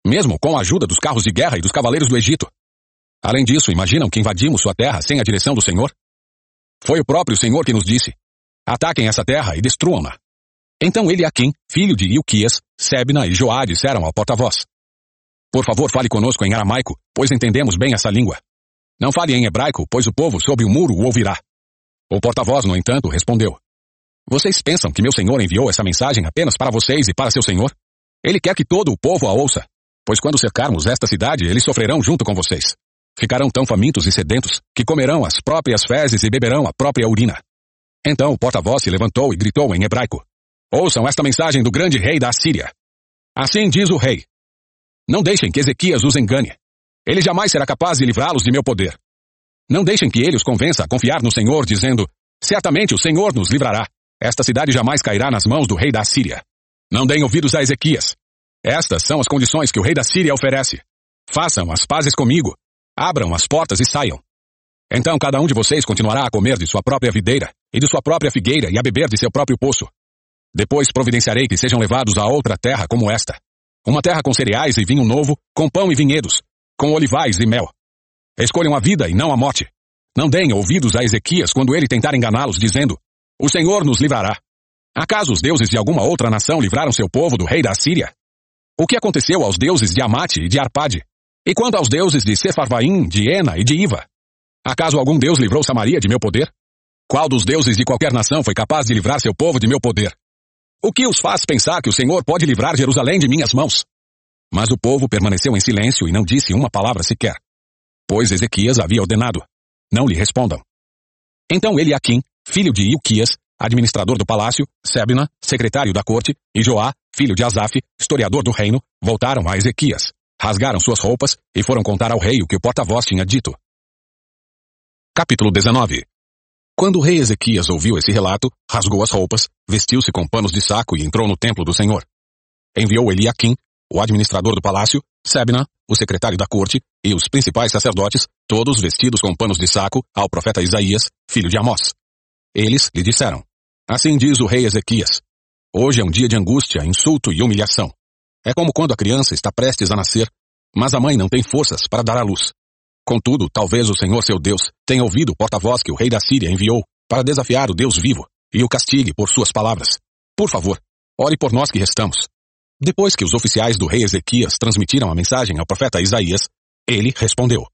Mesmo com a ajuda dos carros de guerra e dos cavaleiros do Egito. Além disso, imaginam que invadimos sua terra sem a direção do Senhor? Foi o próprio Senhor que nos disse: ataquem essa terra e destruam-na. Então ele Eliakim, filho de Ilquias, Sebna e Joá disseram ao porta-voz: Por favor, fale conosco em aramaico, pois entendemos bem essa língua. Não fale em hebraico, pois o povo sob o muro o ouvirá. O porta-voz, no entanto, respondeu: Vocês pensam que meu senhor enviou essa mensagem apenas para vocês e para seu senhor? Ele quer que todo o povo a ouça, pois quando cercarmos esta cidade, eles sofrerão junto com vocês. Ficarão tão famintos e sedentos que comerão as próprias fezes e beberão a própria urina. Então o porta-voz se levantou e gritou em hebraico: Ouçam esta mensagem do grande rei da Assíria. Assim diz o rei: Não deixem que Ezequias os engane. Ele jamais será capaz de livrá-los de meu poder. Não deixem que ele os convença a confiar no Senhor, dizendo: Certamente o Senhor nos livrará. Esta cidade jamais cairá nas mãos do rei da Síria. Não deem ouvidos a Ezequias. Estas são as condições que o rei da Síria oferece. Façam as pazes comigo, Abram as portas e saiam. Então cada um de vocês continuará a comer de sua própria videira e de sua própria figueira e a beber de seu próprio poço. Depois providenciarei que sejam levados a outra terra como esta. Uma terra com cereais e vinho novo, com pão e vinhedos, com olivais e mel. Escolham a vida e não a morte. Não deem ouvidos a Ezequias quando ele tentar enganá-los, dizendo: O Senhor nos livrará. Acaso os deuses de alguma outra nação livraram seu povo do rei da Síria? O que aconteceu aos deuses de Amate e de Arpade? E quanto aos deuses de Sefarvaim, de Ena e de Iva? Acaso algum deus livrou Samaria de meu poder? Qual dos deuses de qualquer nação foi capaz de livrar seu povo de meu poder? O que os faz pensar que o Senhor pode livrar Jerusalém de minhas mãos? Mas o povo permaneceu em silêncio e não disse uma palavra sequer. Pois Ezequias havia ordenado: Não lhe respondam. Então Eliakim, filho de Ilquias, administrador do palácio, Sebna, secretário da corte, e Joá, filho de Asaf, historiador do reino, voltaram a Ezequias rasgaram suas roupas e foram contar ao rei o que o porta-voz tinha dito. Capítulo 19 Quando o rei Ezequias ouviu esse relato, rasgou as roupas, vestiu-se com panos de saco e entrou no templo do Senhor. Enviou Eliakim, o administrador do palácio, Sebna, o secretário da corte, e os principais sacerdotes, todos vestidos com panos de saco, ao profeta Isaías, filho de Amós. Eles lhe disseram: Assim diz o rei Ezequias: Hoje é um dia de angústia, insulto e humilhação. É como quando a criança está prestes a nascer, mas a mãe não tem forças para dar à luz. Contudo, talvez o Senhor seu Deus tenha ouvido o porta-voz que o rei da Síria enviou para desafiar o Deus vivo e o castigue por suas palavras. Por favor, ore por nós que restamos. Depois que os oficiais do rei Ezequias transmitiram a mensagem ao profeta Isaías, ele respondeu: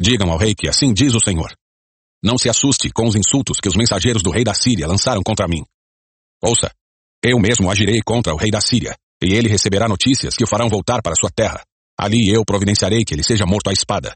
Digam ao rei que assim diz o Senhor. Não se assuste com os insultos que os mensageiros do rei da Síria lançaram contra mim. Ouça, eu mesmo agirei contra o rei da Síria e ele receberá notícias que o farão voltar para sua terra. Ali eu providenciarei que ele seja morto à espada.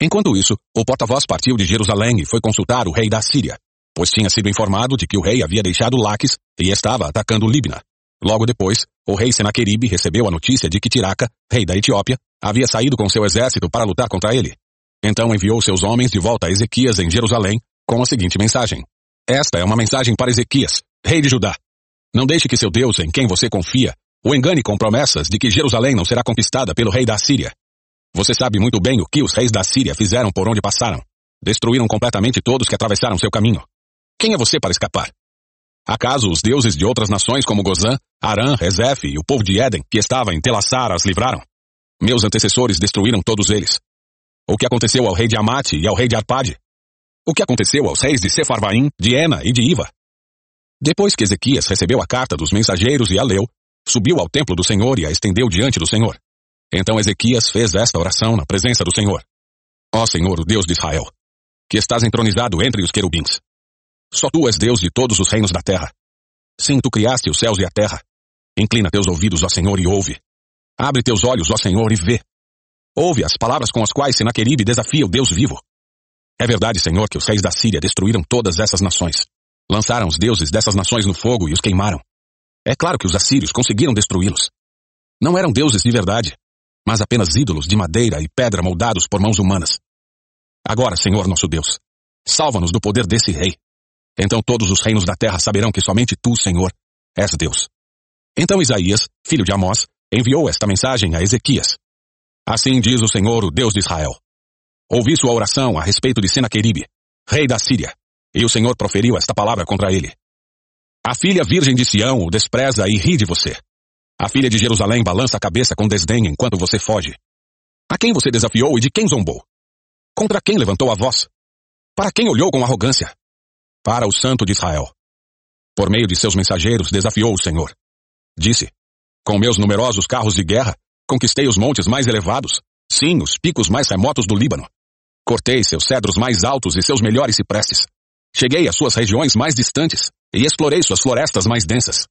Enquanto isso, o porta-voz partiu de Jerusalém e foi consultar o rei da Síria, pois tinha sido informado de que o rei havia deixado Laques e estava atacando Libna. Logo depois, o rei Senaqueribe recebeu a notícia de que Tiraca, rei da Etiópia, havia saído com seu exército para lutar contra ele. Então enviou seus homens de volta a Ezequias em Jerusalém com a seguinte mensagem: Esta é uma mensagem para Ezequias, rei de Judá. Não deixe que seu Deus, em quem você confia, o engane com promessas de que Jerusalém não será conquistada pelo rei da Síria. Você sabe muito bem o que os reis da Síria fizeram por onde passaram. destruíram completamente todos que atravessaram seu caminho. Quem é você para escapar? Acaso os deuses de outras nações como Gozã, Arã, Rezef e o povo de Éden, que estava em Telassar, as livraram? Meus antecessores destruíram todos eles. O que aconteceu ao rei de Amate e ao rei de Arpade? O que aconteceu aos reis de Sefarvaim, de Ena e de Iva? Depois que Ezequias recebeu a carta dos mensageiros e a leu, subiu ao templo do Senhor e a estendeu diante do Senhor. Então Ezequias fez esta oração na presença do Senhor. Ó Senhor, o Deus de Israel, que estás entronizado entre os querubins. Só tu és Deus de todos os reinos da terra. Sim, tu criaste os céus e a terra. Inclina teus ouvidos, ó Senhor, e ouve. Abre teus olhos, ó Senhor, e vê. Ouve as palavras com as quais Senaqueribe desafia o Deus vivo. É verdade, Senhor, que os reis da Síria destruíram todas essas nações. Lançaram os deuses dessas nações no fogo e os queimaram. É claro que os assírios conseguiram destruí-los. Não eram deuses de verdade, mas apenas ídolos de madeira e pedra moldados por mãos humanas. Agora, Senhor nosso Deus, salva-nos do poder desse rei. Então todos os reinos da terra saberão que somente tu, Senhor, és Deus. Então Isaías, filho de Amós, enviou esta mensagem a Ezequias. Assim diz o Senhor, o Deus de Israel. Ouvi sua oração a respeito de Senaqueribe, rei da Síria, e o Senhor proferiu esta palavra contra ele. A filha virgem de Sião o despreza e ri de você. A filha de Jerusalém balança a cabeça com desdém enquanto você foge. A quem você desafiou e de quem zombou? Contra quem levantou a voz? Para quem olhou com arrogância? Para o santo de Israel. Por meio de seus mensageiros desafiou o Senhor. Disse, com meus numerosos carros de guerra, conquistei os montes mais elevados, sim, os picos mais remotos do Líbano. Cortei seus cedros mais altos e seus melhores ciprestes. Cheguei às suas regiões mais distantes e explorei suas florestas mais densas.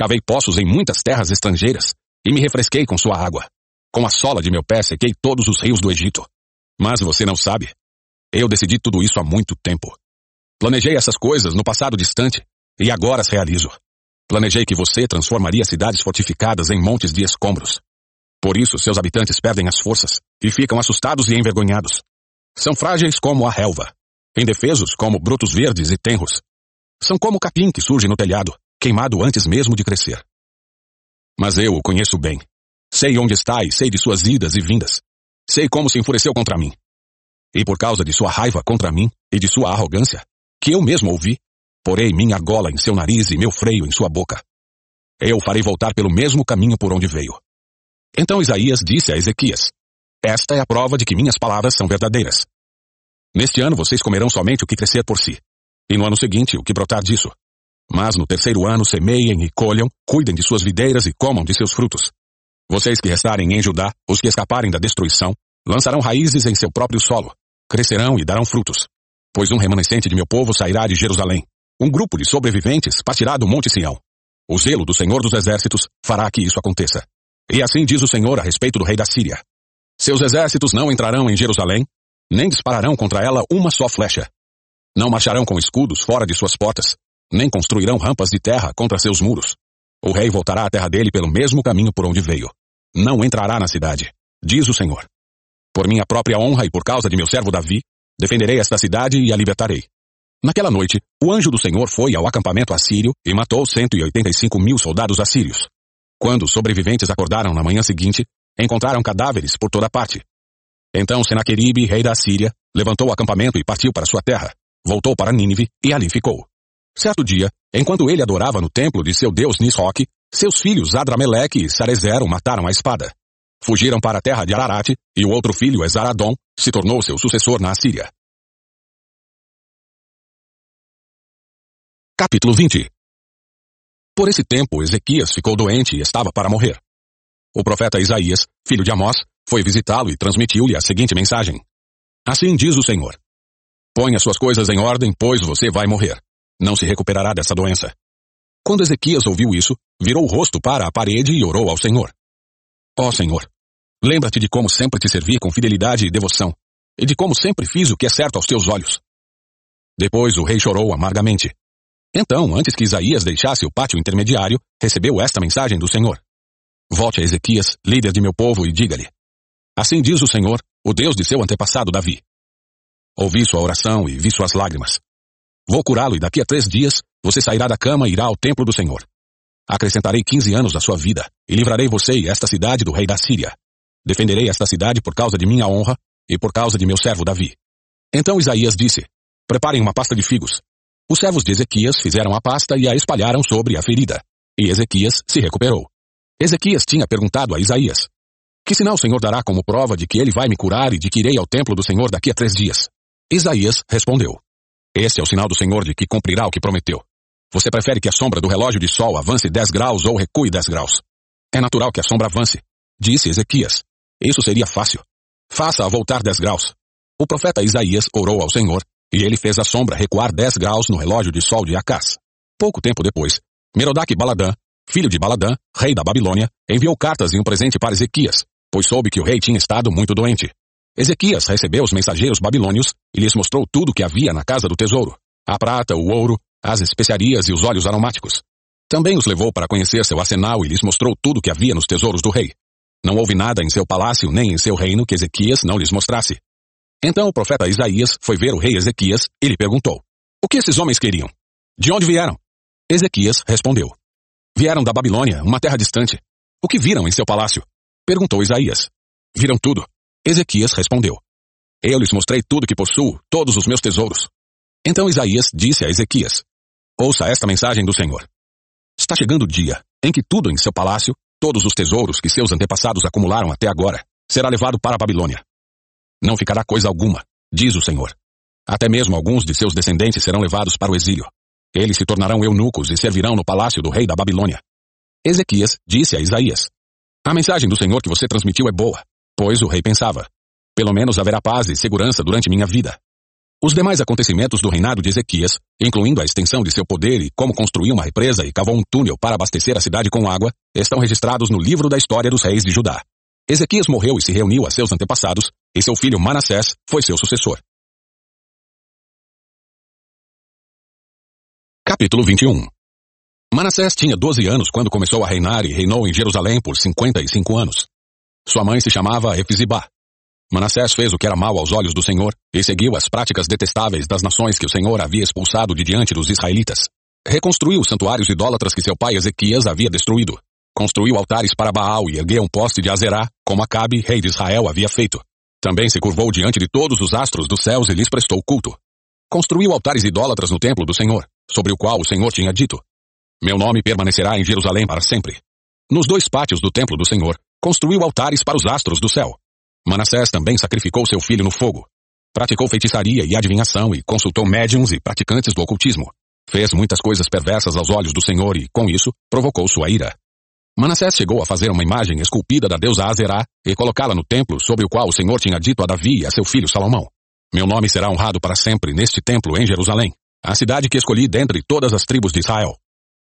Cavei poços em muitas terras estrangeiras e me refresquei com sua água. Com a sola de meu pé sequei todos os rios do Egito. Mas você não sabe. Eu decidi tudo isso há muito tempo. Planejei essas coisas no passado distante e agora as realizo. Planejei que você transformaria cidades fortificadas em montes de escombros. Por isso, seus habitantes perdem as forças e ficam assustados e envergonhados. São frágeis como a relva, indefesos como brotos verdes e tenros. São como o capim que surge no telhado, queimado antes mesmo de crescer. Mas eu o conheço bem. Sei onde está e sei de suas idas e vindas. Sei como se enfureceu contra mim. E por causa de sua raiva contra mim e de sua arrogância, que eu mesmo ouvi, Porei minha gola em seu nariz e meu freio em sua boca. Eu o farei voltar pelo mesmo caminho por onde veio. Então Isaías disse a Ezequias: Esta é a prova de que minhas palavras são verdadeiras. Neste ano vocês comerão somente o que crescer por si, e no ano seguinte o que brotar disso. Mas no terceiro ano semeiem e colham, cuidem de suas videiras e comam de seus frutos. Vocês que restarem em Judá, os que escaparem da destruição, lançarão raízes em seu próprio solo, crescerão e darão frutos. Pois um remanescente de meu povo sairá de Jerusalém, um grupo de sobreviventes partirá do Monte Sião. O zelo do Senhor dos Exércitos fará que isso aconteça. E assim diz o Senhor a respeito do rei da Síria. Seus exércitos não entrarão em Jerusalém, nem dispararão contra ela uma só flecha. Não marcharão com escudos fora de suas portas, nem construirão rampas de terra contra seus muros. O rei voltará à terra dele pelo mesmo caminho por onde veio. Não entrará na cidade, diz o Senhor. Por minha própria honra e por causa de meu servo Davi, defenderei esta cidade e a libertarei. Naquela noite, o anjo do Senhor foi ao acampamento assírio e matou 185 mil soldados assírios. Quando os sobreviventes acordaram na manhã seguinte, encontraram cadáveres por toda parte. Então Senaqueribe, rei da Síria, levantou o acampamento e partiu para sua terra. Voltou para Nínive e ali ficou. Certo dia, enquanto ele adorava no templo de seu deus Nisroque, seus filhos Adrameleque e Sarezer o mataram à espada. Fugiram para a terra de Ararat e o outro filho, Esaradom, se tornou seu sucessor na Assíria. Capítulo 20 Por esse tempo, Ezequias ficou doente e estava para morrer. O profeta Isaías, filho de Amós, foi visitá-lo e transmitiu-lhe a seguinte mensagem. Assim diz o Senhor. As suas coisas em ordem, pois você vai morrer. Não se recuperará dessa doença. Quando Ezequias ouviu isso, virou o rosto para a parede e orou ao Senhor. Ó oh, Senhor, lembra-te de como sempre te servi com fidelidade e devoção, e de como sempre fiz o que é certo aos teus olhos. Depois o rei chorou amargamente. Então, antes que Isaías deixasse o pátio intermediário, recebeu esta mensagem do Senhor. Volte a Ezequias, líder de meu povo, e diga-lhe: Assim diz o Senhor, o Deus de seu antepassado Davi. Ouvi sua oração e vi suas lágrimas. Vou curá-lo e daqui a três dias você sairá da cama e irá ao templo do Senhor. Acrescentarei quinze anos da sua vida e livrarei você e esta cidade do rei da Síria. Defenderei esta cidade por causa de minha honra e por causa de meu servo Davi. Então Isaías disse, preparem uma pasta de figos. Os servos de Ezequias fizeram a pasta e a espalharam sobre a ferida. E Ezequias se recuperou. Ezequias tinha perguntado a Isaías, que sinal o Senhor dará como prova de que ele vai me curar e de que irei ao templo do Senhor daqui a três dias? Isaías respondeu, Este é o sinal do Senhor de que cumprirá o que prometeu. Você prefere que a sombra do relógio de sol avance dez graus ou recue dez graus? É natural que a sombra avance, disse Ezequias. Isso seria fácil. Faça-a voltar dez graus. O profeta Isaías orou ao Senhor, e ele fez a sombra recuar dez graus no relógio de sol de Acás. Pouco tempo depois, Merodach Baladã, filho de Baladã, rei da Babilônia, enviou cartas e um presente para Ezequias, pois soube que o rei tinha estado muito doente. Ezequias recebeu os mensageiros babilônios e lhes mostrou tudo o que havia na casa do tesouro: a prata, o ouro, as especiarias e os óleos aromáticos. Também os levou para conhecer seu arsenal e lhes mostrou tudo o que havia nos tesouros do rei. Não houve nada em seu palácio nem em seu reino que Ezequias não lhes mostrasse. Então o profeta Isaías foi ver o rei Ezequias e lhe perguntou: O que esses homens queriam? De onde vieram? Ezequias respondeu: Vieram da Babilônia, uma terra distante. O que viram em seu palácio? Perguntou Isaías. Viram tudo. Ezequias respondeu: Eu lhes mostrei tudo que possuo, todos os meus tesouros. Então Isaías disse a Ezequias: Ouça esta mensagem do Senhor. Está chegando o dia em que tudo em seu palácio, todos os tesouros que seus antepassados acumularam até agora, será levado para a Babilônia. Não ficará coisa alguma, diz o Senhor. Até mesmo alguns de seus descendentes serão levados para o exílio. Eles se tornarão eunucos e servirão no palácio do rei da Babilônia. Ezequias disse a Isaías: A mensagem do Senhor que você transmitiu é boa, pois o rei pensava: Pelo menos haverá paz e segurança durante minha vida. Os demais acontecimentos do reinado de Ezequias, incluindo a extensão de seu poder e como construiu uma represa e cavou um túnel para abastecer a cidade com água, estão registrados no livro da história dos reis de Judá. Ezequias morreu e se reuniu a seus antepassados, e seu filho Manassés foi seu sucessor. Capítulo 21 Manassés tinha 12 anos quando começou a reinar e reinou em Jerusalém por 55 anos. Sua mãe se chamava Efizibá. Manassés fez o que era mal aos olhos do Senhor e seguiu as práticas detestáveis das nações que o Senhor havia expulsado de diante dos israelitas. Reconstruiu os santuários idólatras que seu pai Ezequias havia destruído. Construiu altares para Baal e ergueu um poste de Azerá, como Acabe, rei de Israel, havia feito. Também se curvou diante de todos os astros dos céus e lhes prestou culto. Construiu altares idólatras no templo do Senhor, sobre o qual o Senhor tinha dito: Meu nome permanecerá em Jerusalém para sempre. Nos dois pátios do templo do Senhor, construiu altares para os astros do céu. Manassés também sacrificou seu filho no fogo. Praticou feitiçaria e adivinhação e consultou médiums e praticantes do ocultismo. Fez muitas coisas perversas aos olhos do Senhor e, com isso, provocou sua ira. Manassés chegou a fazer uma imagem esculpida da deusa Azerá e colocá-la no templo sobre o qual o Senhor tinha dito a Davi e a seu filho Salomão. Meu nome será honrado para sempre neste templo em Jerusalém, a cidade que escolhi dentre todas as tribos de Israel.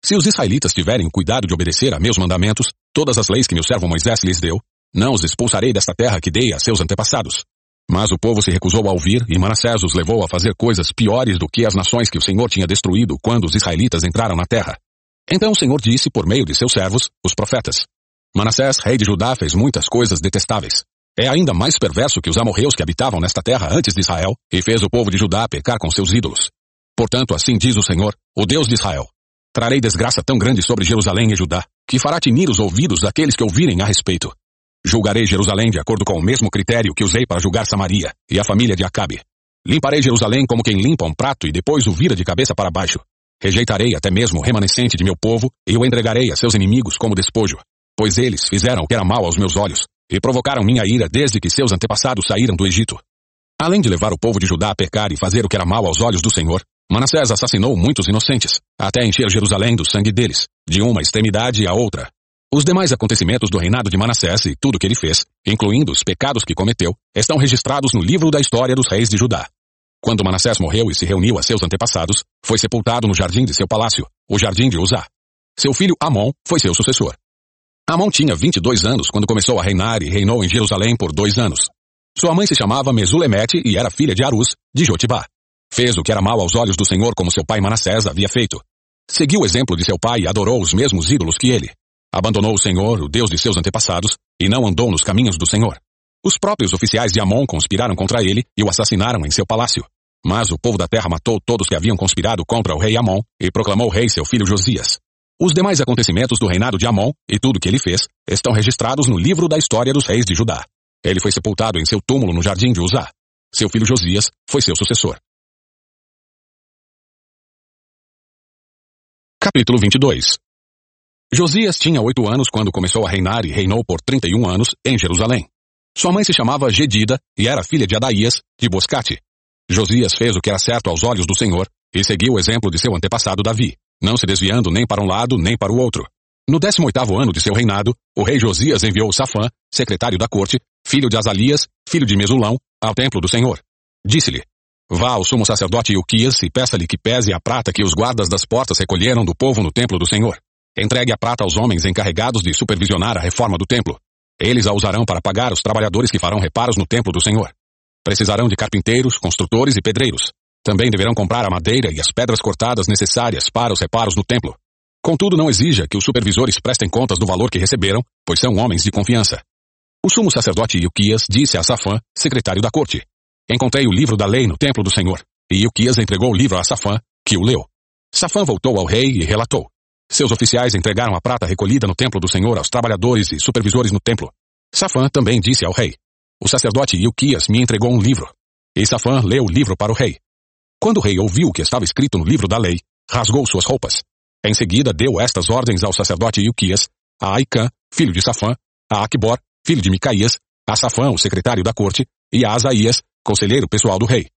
Se os israelitas tiverem cuidado de obedecer a meus mandamentos, todas as leis que meu servo Moisés lhes deu, não os expulsarei desta terra que dei a seus antepassados. Mas o povo se recusou a ouvir e Manassés os levou a fazer coisas piores do que as nações que o Senhor tinha destruído quando os israelitas entraram na terra. Então o Senhor disse por meio de seus servos, os profetas: Manassés, rei de Judá, fez muitas coisas detestáveis. É ainda mais perverso que os amorreus que habitavam nesta terra antes de Israel, e fez o povo de Judá pecar com seus ídolos. Portanto, assim diz o Senhor, o Deus de Israel: Trarei desgraça tão grande sobre Jerusalém e Judá, que fará tinir os ouvidos daqueles que ouvirem a respeito. Julgarei Jerusalém de acordo com o mesmo critério que usei para julgar Samaria e a família de Acabe. Limparei Jerusalém como quem limpa um prato e depois o vira de cabeça para baixo. Rejeitarei até mesmo o remanescente de meu povo e o entregarei a seus inimigos como despojo, pois eles fizeram o que era mal aos meus olhos e provocaram minha ira desde que seus antepassados saíram do Egito. Além de levar o povo de Judá a pecar e fazer o que era mal aos olhos do Senhor, Manassés assassinou muitos inocentes, até encher Jerusalém do sangue deles, de uma extremidade à outra. Os demais acontecimentos do reinado de Manassés e tudo o que ele fez, incluindo os pecados que cometeu, estão registrados no livro da história dos reis de Judá. Quando Manassés morreu e se reuniu a seus antepassados, foi sepultado no jardim de seu palácio, o jardim de Uzá. Seu filho Amon foi seu sucessor. Amon tinha 22 anos quando começou a reinar e reinou em Jerusalém por dois anos. Sua mãe se chamava Mesulemete e era filha de Arus, de Jotibá. Fez o que era mal aos olhos do Senhor como seu pai Manassés havia feito. Seguiu o exemplo de seu pai e adorou os mesmos ídolos que ele. Abandonou o Senhor, o Deus de seus antepassados, e não andou nos caminhos do Senhor. Os próprios oficiais de Amon conspiraram contra ele e o assassinaram em seu palácio. Mas o povo da terra matou todos que haviam conspirado contra o rei Amon e proclamou rei seu filho Josias. Os demais acontecimentos do reinado de Amon e tudo que ele fez estão registrados no livro da história dos reis de Judá. Ele foi sepultado em seu túmulo no jardim de Uzá. seu filho Josias, foi seu sucessor. Capítulo 22 Josias tinha oito anos quando começou a reinar e reinou por trinta e um anos em Jerusalém. Sua mãe se chamava Gedida e era filha de Adaías, de Boscate. Josias fez o que era certo aos olhos do Senhor e seguiu o exemplo de seu antepassado Davi, não se desviando nem para um lado nem para o outro. No 18º ano de seu reinado, o rei Josias enviou Safã, secretário da corte, filho de Azalias, filho de Mesulão, ao templo do Senhor. Disse-lhe, Vá ao sumo sacerdote Ilquias e peça-lhe que pese a prata que os guardas das portas recolheram do povo no templo do Senhor. Entregue a prata aos homens encarregados de supervisionar a reforma do templo. Eles a usarão para pagar os trabalhadores que farão reparos no templo do Senhor. Precisarão de carpinteiros, construtores e pedreiros. Também deverão comprar a madeira e as pedras cortadas necessárias para os reparos no templo. Contudo, não exija que os supervisores prestem contas do valor que receberam, pois são homens de confiança. O sumo sacerdote Ilquias disse a Safã, secretário da corte, Encontrei o livro da lei no templo do Senhor. E Ilquias entregou o livro a Safã, que o leu. Safã voltou ao rei e relatou. Seus oficiais entregaram a prata recolhida no templo do Senhor aos trabalhadores e supervisores no templo. Safã também disse ao rei. O sacerdote Ilquias me entregou um livro. E Safã leu o livro para o rei. Quando o rei ouviu o que estava escrito no livro da lei, rasgou suas roupas. Em seguida deu estas ordens ao sacerdote Ilquias, a Aicã, filho de Safã, a Aquibor, filho de Micaías, a Safã, o secretário da corte, e a Asaías, conselheiro pessoal do rei.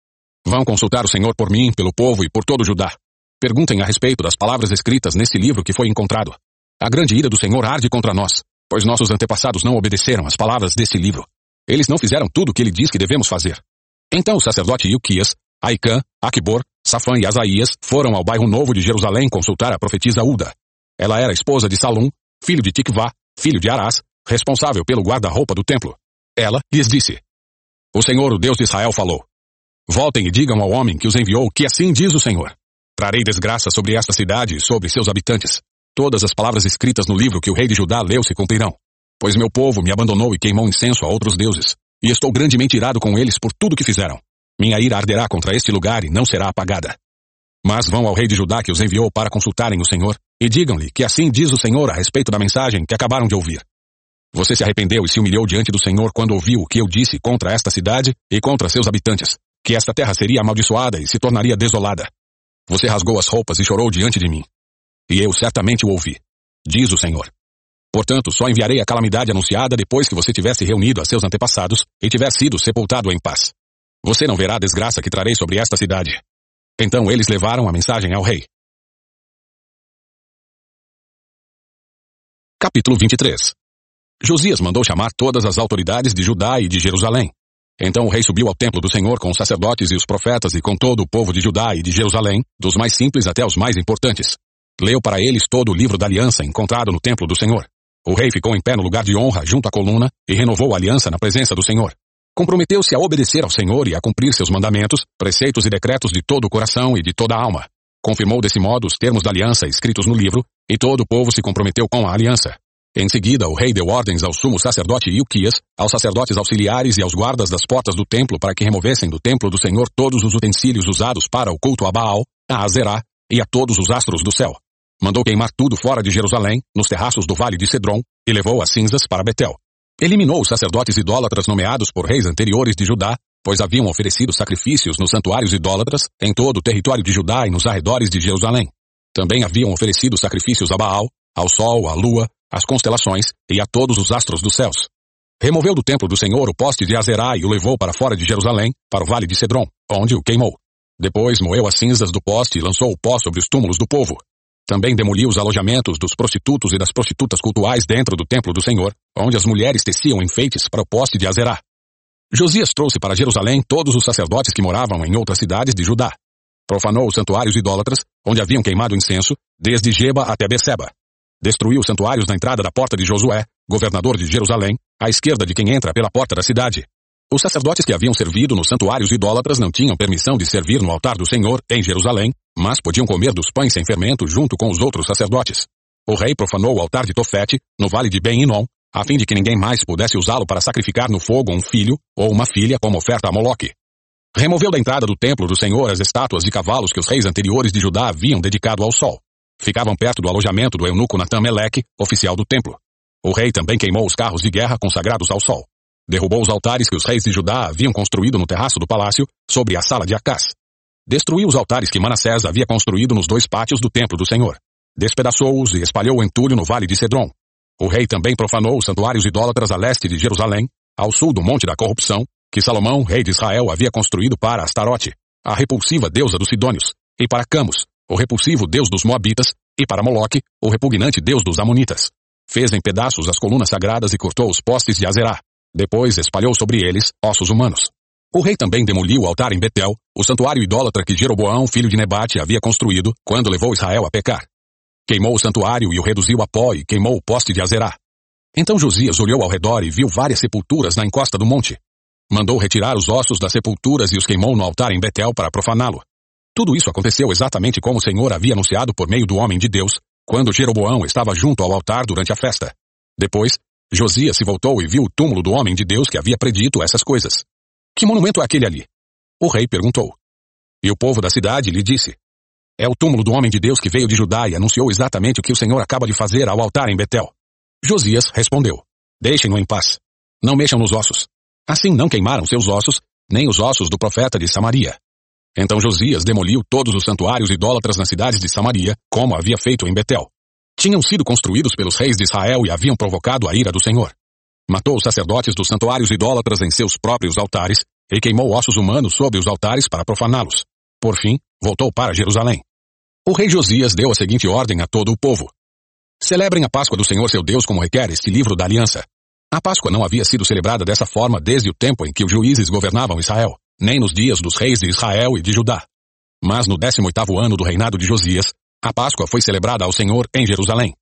Vão consultar o Senhor por mim, pelo povo e por todo Judá. Perguntem a respeito das palavras escritas nesse livro que foi encontrado. A grande ira do Senhor arde contra nós, pois nossos antepassados não obedeceram às palavras desse livro. Eles não fizeram tudo o que ele diz que devemos fazer. Então o sacerdote Ilquias, Aicã, Aquibor, Safã e Asaías foram ao bairro novo de Jerusalém consultar a profetisa Uda. Ela era esposa de Salum, filho de Tikvá, filho de Arás, responsável pelo guarda-roupa do templo. Ela lhes disse, o Senhor, o Deus de Israel, falou. Voltem e digam ao homem que os enviou que assim diz o Senhor. Trarei desgraça sobre esta cidade e sobre seus habitantes. Todas as palavras escritas no livro que o rei de Judá leu se cumprirão. Pois meu povo me abandonou e queimou incenso a outros deuses. E estou grandemente irado com eles por tudo que fizeram. Minha ira arderá contra este lugar e não será apagada. Mas vão ao rei de Judá que os enviou para consultarem o Senhor, e digam-lhe que assim diz o Senhor a respeito da mensagem que acabaram de ouvir. Você se arrependeu e se humilhou diante do Senhor quando ouviu o que eu disse contra esta cidade e contra seus habitantes, que esta terra seria amaldiçoada e se tornaria desolada. Você rasgou as roupas e chorou diante de mim. E eu certamente o ouvi, diz o Senhor. Portanto, só enviarei a calamidade anunciada depois que você tivesse reunido a seus antepassados e tiver sido sepultado em paz. Você não verá a desgraça que trarei sobre esta cidade. Então eles levaram a mensagem ao rei. Capítulo 23 Josias mandou chamar todas as autoridades de Judá e de Jerusalém. Então o rei subiu ao templo do Senhor com os sacerdotes e os profetas e com todo o povo de Judá e de Jerusalém, dos mais simples até os mais importantes. Leu para eles todo o livro da aliança encontrado no templo do Senhor. O rei ficou em pé no lugar de honra junto à coluna e renovou a aliança na presença do Senhor. Comprometeu-se a obedecer ao Senhor e a cumprir seus mandamentos, preceitos e decretos de todo o coração e de toda a alma. Confirmou desse modo os termos da aliança escritos no livro, e todo o povo se comprometeu com a aliança. Em seguida, o rei deu ordens ao sumo sacerdote Ilquias, aos sacerdotes auxiliares e aos guardas das portas do templo para que removessem do templo do Senhor todos os utensílios usados para o culto a Baal, a Azerá e a todos os astros do céu. Mandou queimar tudo fora de Jerusalém, nos terraços do vale de Cedron, e levou as cinzas para Betel. Eliminou os sacerdotes idólatras nomeados por reis anteriores de Judá, pois haviam oferecido sacrifícios nos santuários idólatras em todo o território de Judá e nos arredores de Jerusalém. Também haviam oferecido sacrifícios a Baal, ao sol, à lua, às constelações e a todos os astros dos céus. Removeu do templo do Senhor o poste de Azerá e o levou para fora de Jerusalém, para o vale de Cedron, onde o queimou. Depois moeu as cinzas do poste e lançou o pó sobre os túmulos do povo. Também demoliu os alojamentos dos prostitutos e das prostitutas cultuais dentro do templo do Senhor, onde as mulheres teciam enfeites para o poste de Azerá. Josias trouxe para Jerusalém todos os sacerdotes que moravam em outras cidades de Judá. Profanou os santuários idólatras, onde haviam queimado incenso, desde Geba até Beceba. Destruiu os santuários na entrada da porta de Josué, governador de Jerusalém, à esquerda de quem entra pela porta da cidade. Os sacerdotes que haviam servido nos santuários idólatras não tinham permissão de servir no altar do Senhor, em Jerusalém, mas podiam comer dos pães sem fermento junto com os outros sacerdotes. O rei profanou o altar de Tofete, no vale de Ben-Inom, a fim de que ninguém mais pudesse usá-lo para sacrificar no fogo um filho ou uma filha como oferta a Moloque. Removeu da entrada do templo do Senhor as estátuas de cavalos que os reis anteriores de Judá haviam dedicado ao sol. Ficavam perto do alojamento do eunuco Natan Meleque, oficial do templo. O rei também queimou os carros de guerra consagrados ao sol. derrubou os altares que os reis de Judá haviam construído no terraço do palácio, sobre a sala de Acás. Destruiu os altares que Manassés havia construído nos dois pátios do templo do Senhor. Despedaçou-os e espalhou o entulho no vale de Cedron. O rei também profanou os santuários idólatras a leste de Jerusalém, ao sul do Monte da Corrupção, que Salomão, rei de Israel, havia construído para Astarote, a repulsiva deusa dos Sidônios, e para Camus, o repulsivo deus dos Moabitas, e para Moloque, o repugnante deus dos Amonitas. Fez em pedaços as colunas sagradas e cortou os postes de Azerá. Depois espalhou sobre eles ossos humanos. O rei também demoliu o altar em Betel, o santuário idólatra que Jeroboão, filho de Nebate, havia construído quando levou Israel a pecar. Queimou o santuário e o reduziu a pó e queimou o poste de Azerá. Então Josias olhou ao redor e viu várias sepulturas na encosta do monte. Mandou retirar os ossos das sepulturas e os queimou no altar em Betel para profaná-lo. Tudo isso aconteceu exatamente como o Senhor havia anunciado por meio do homem de Deus, quando Jeroboão estava junto ao altar durante a festa. Depois, Josias se voltou e viu o túmulo do homem de Deus que havia predito essas coisas. Que monumento é aquele ali? O rei perguntou. E o povo da cidade lhe disse: É o túmulo do homem de Deus que veio de Judá e anunciou exatamente o que o Senhor acaba de fazer ao altar em Betel. Josias respondeu: Deixem-no em paz. Não mexam nos ossos. Assim não queimaram seus ossos, nem os ossos do profeta de Samaria. Então Josias demoliu todos os santuários idólatras nas cidades de Samaria, como havia feito em Betel. Tinham sido construídos pelos reis de Israel e haviam provocado a ira do Senhor. Matou os sacerdotes dos santuários idólatras em seus próprios altares e queimou ossos humanos sobre os altares para profaná-los. Por fim, voltou para Jerusalém. O rei Josias deu a seguinte ordem a todo o povo. Celebrem a Páscoa do Senhor seu Deus como requer este livro da aliança. A Páscoa não havia sido celebrada dessa forma desde o tempo em que os juízes governavam Israel nem nos dias dos reis de Israel e de Judá. Mas no 18º ano do reinado de Josias, a Páscoa foi celebrada ao Senhor em Jerusalém.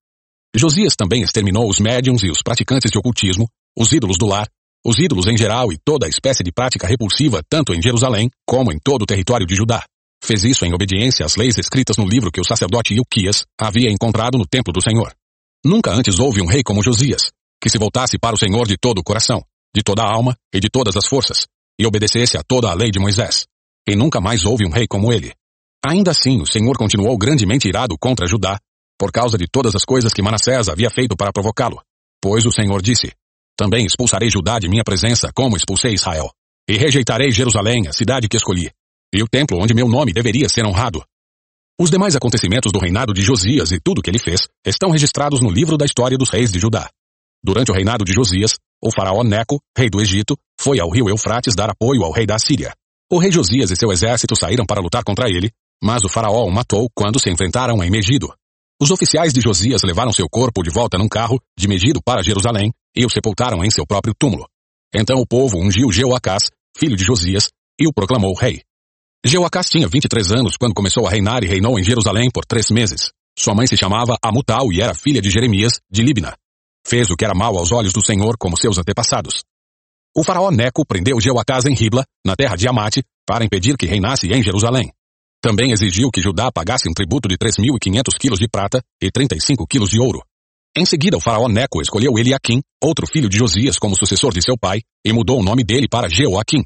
Josias também exterminou os médiums e os praticantes de ocultismo, os ídolos do lar, os ídolos em geral e toda espécie de prática repulsiva tanto em Jerusalém como em todo o território de Judá. Fez isso em obediência às leis escritas no livro que o sacerdote Ilquias havia encontrado no templo do Senhor. Nunca antes houve um rei como Josias, que se voltasse para o Senhor de todo o coração, de toda a alma e de todas as forças, e obedecesse a toda a lei de Moisés. E nunca mais houve um rei como ele. Ainda assim, o Senhor continuou grandemente irado contra Judá, por causa de todas as coisas que Manassés havia feito para provocá-lo. Pois o Senhor disse, Também expulsarei Judá de minha presença, como expulsei Israel. E rejeitarei Jerusalém, a cidade que escolhi, e o templo onde meu nome deveria ser honrado. Os demais acontecimentos do reinado de Josias e tudo que ele fez estão registrados no livro da história dos reis de Judá. Durante o reinado de Josias, o faraó Neco, rei do Egito, foi ao rio Eufrates dar apoio ao rei da Síria. O rei Josias e seu exército saíram para lutar contra ele, mas o faraó o matou quando se enfrentaram em Megido. Os oficiais de Josias levaram seu corpo de volta num carro, de Megido para Jerusalém, e o sepultaram em seu próprio túmulo. Então o povo ungiu Jeoacás, filho de Josias, e o proclamou rei. Jeoacás tinha 23 anos quando começou a reinar e reinou em Jerusalém por três meses. Sua mãe se chamava Amutal e era filha de Jeremias, de Libna. Fez o que era mal aos olhos do Senhor como seus antepassados. O faraó Neco prendeu Jeoacás em Ribla, na terra de Amate, para impedir que reinasse em Jerusalém. Também exigiu que Judá pagasse um tributo de 3.500 quilos de prata e 35 quilos de ouro. Em seguida, o faraó Neco escolheu Eliakim, outro filho de Josias, como sucessor de seu pai, e mudou o nome dele para Jeoaquim.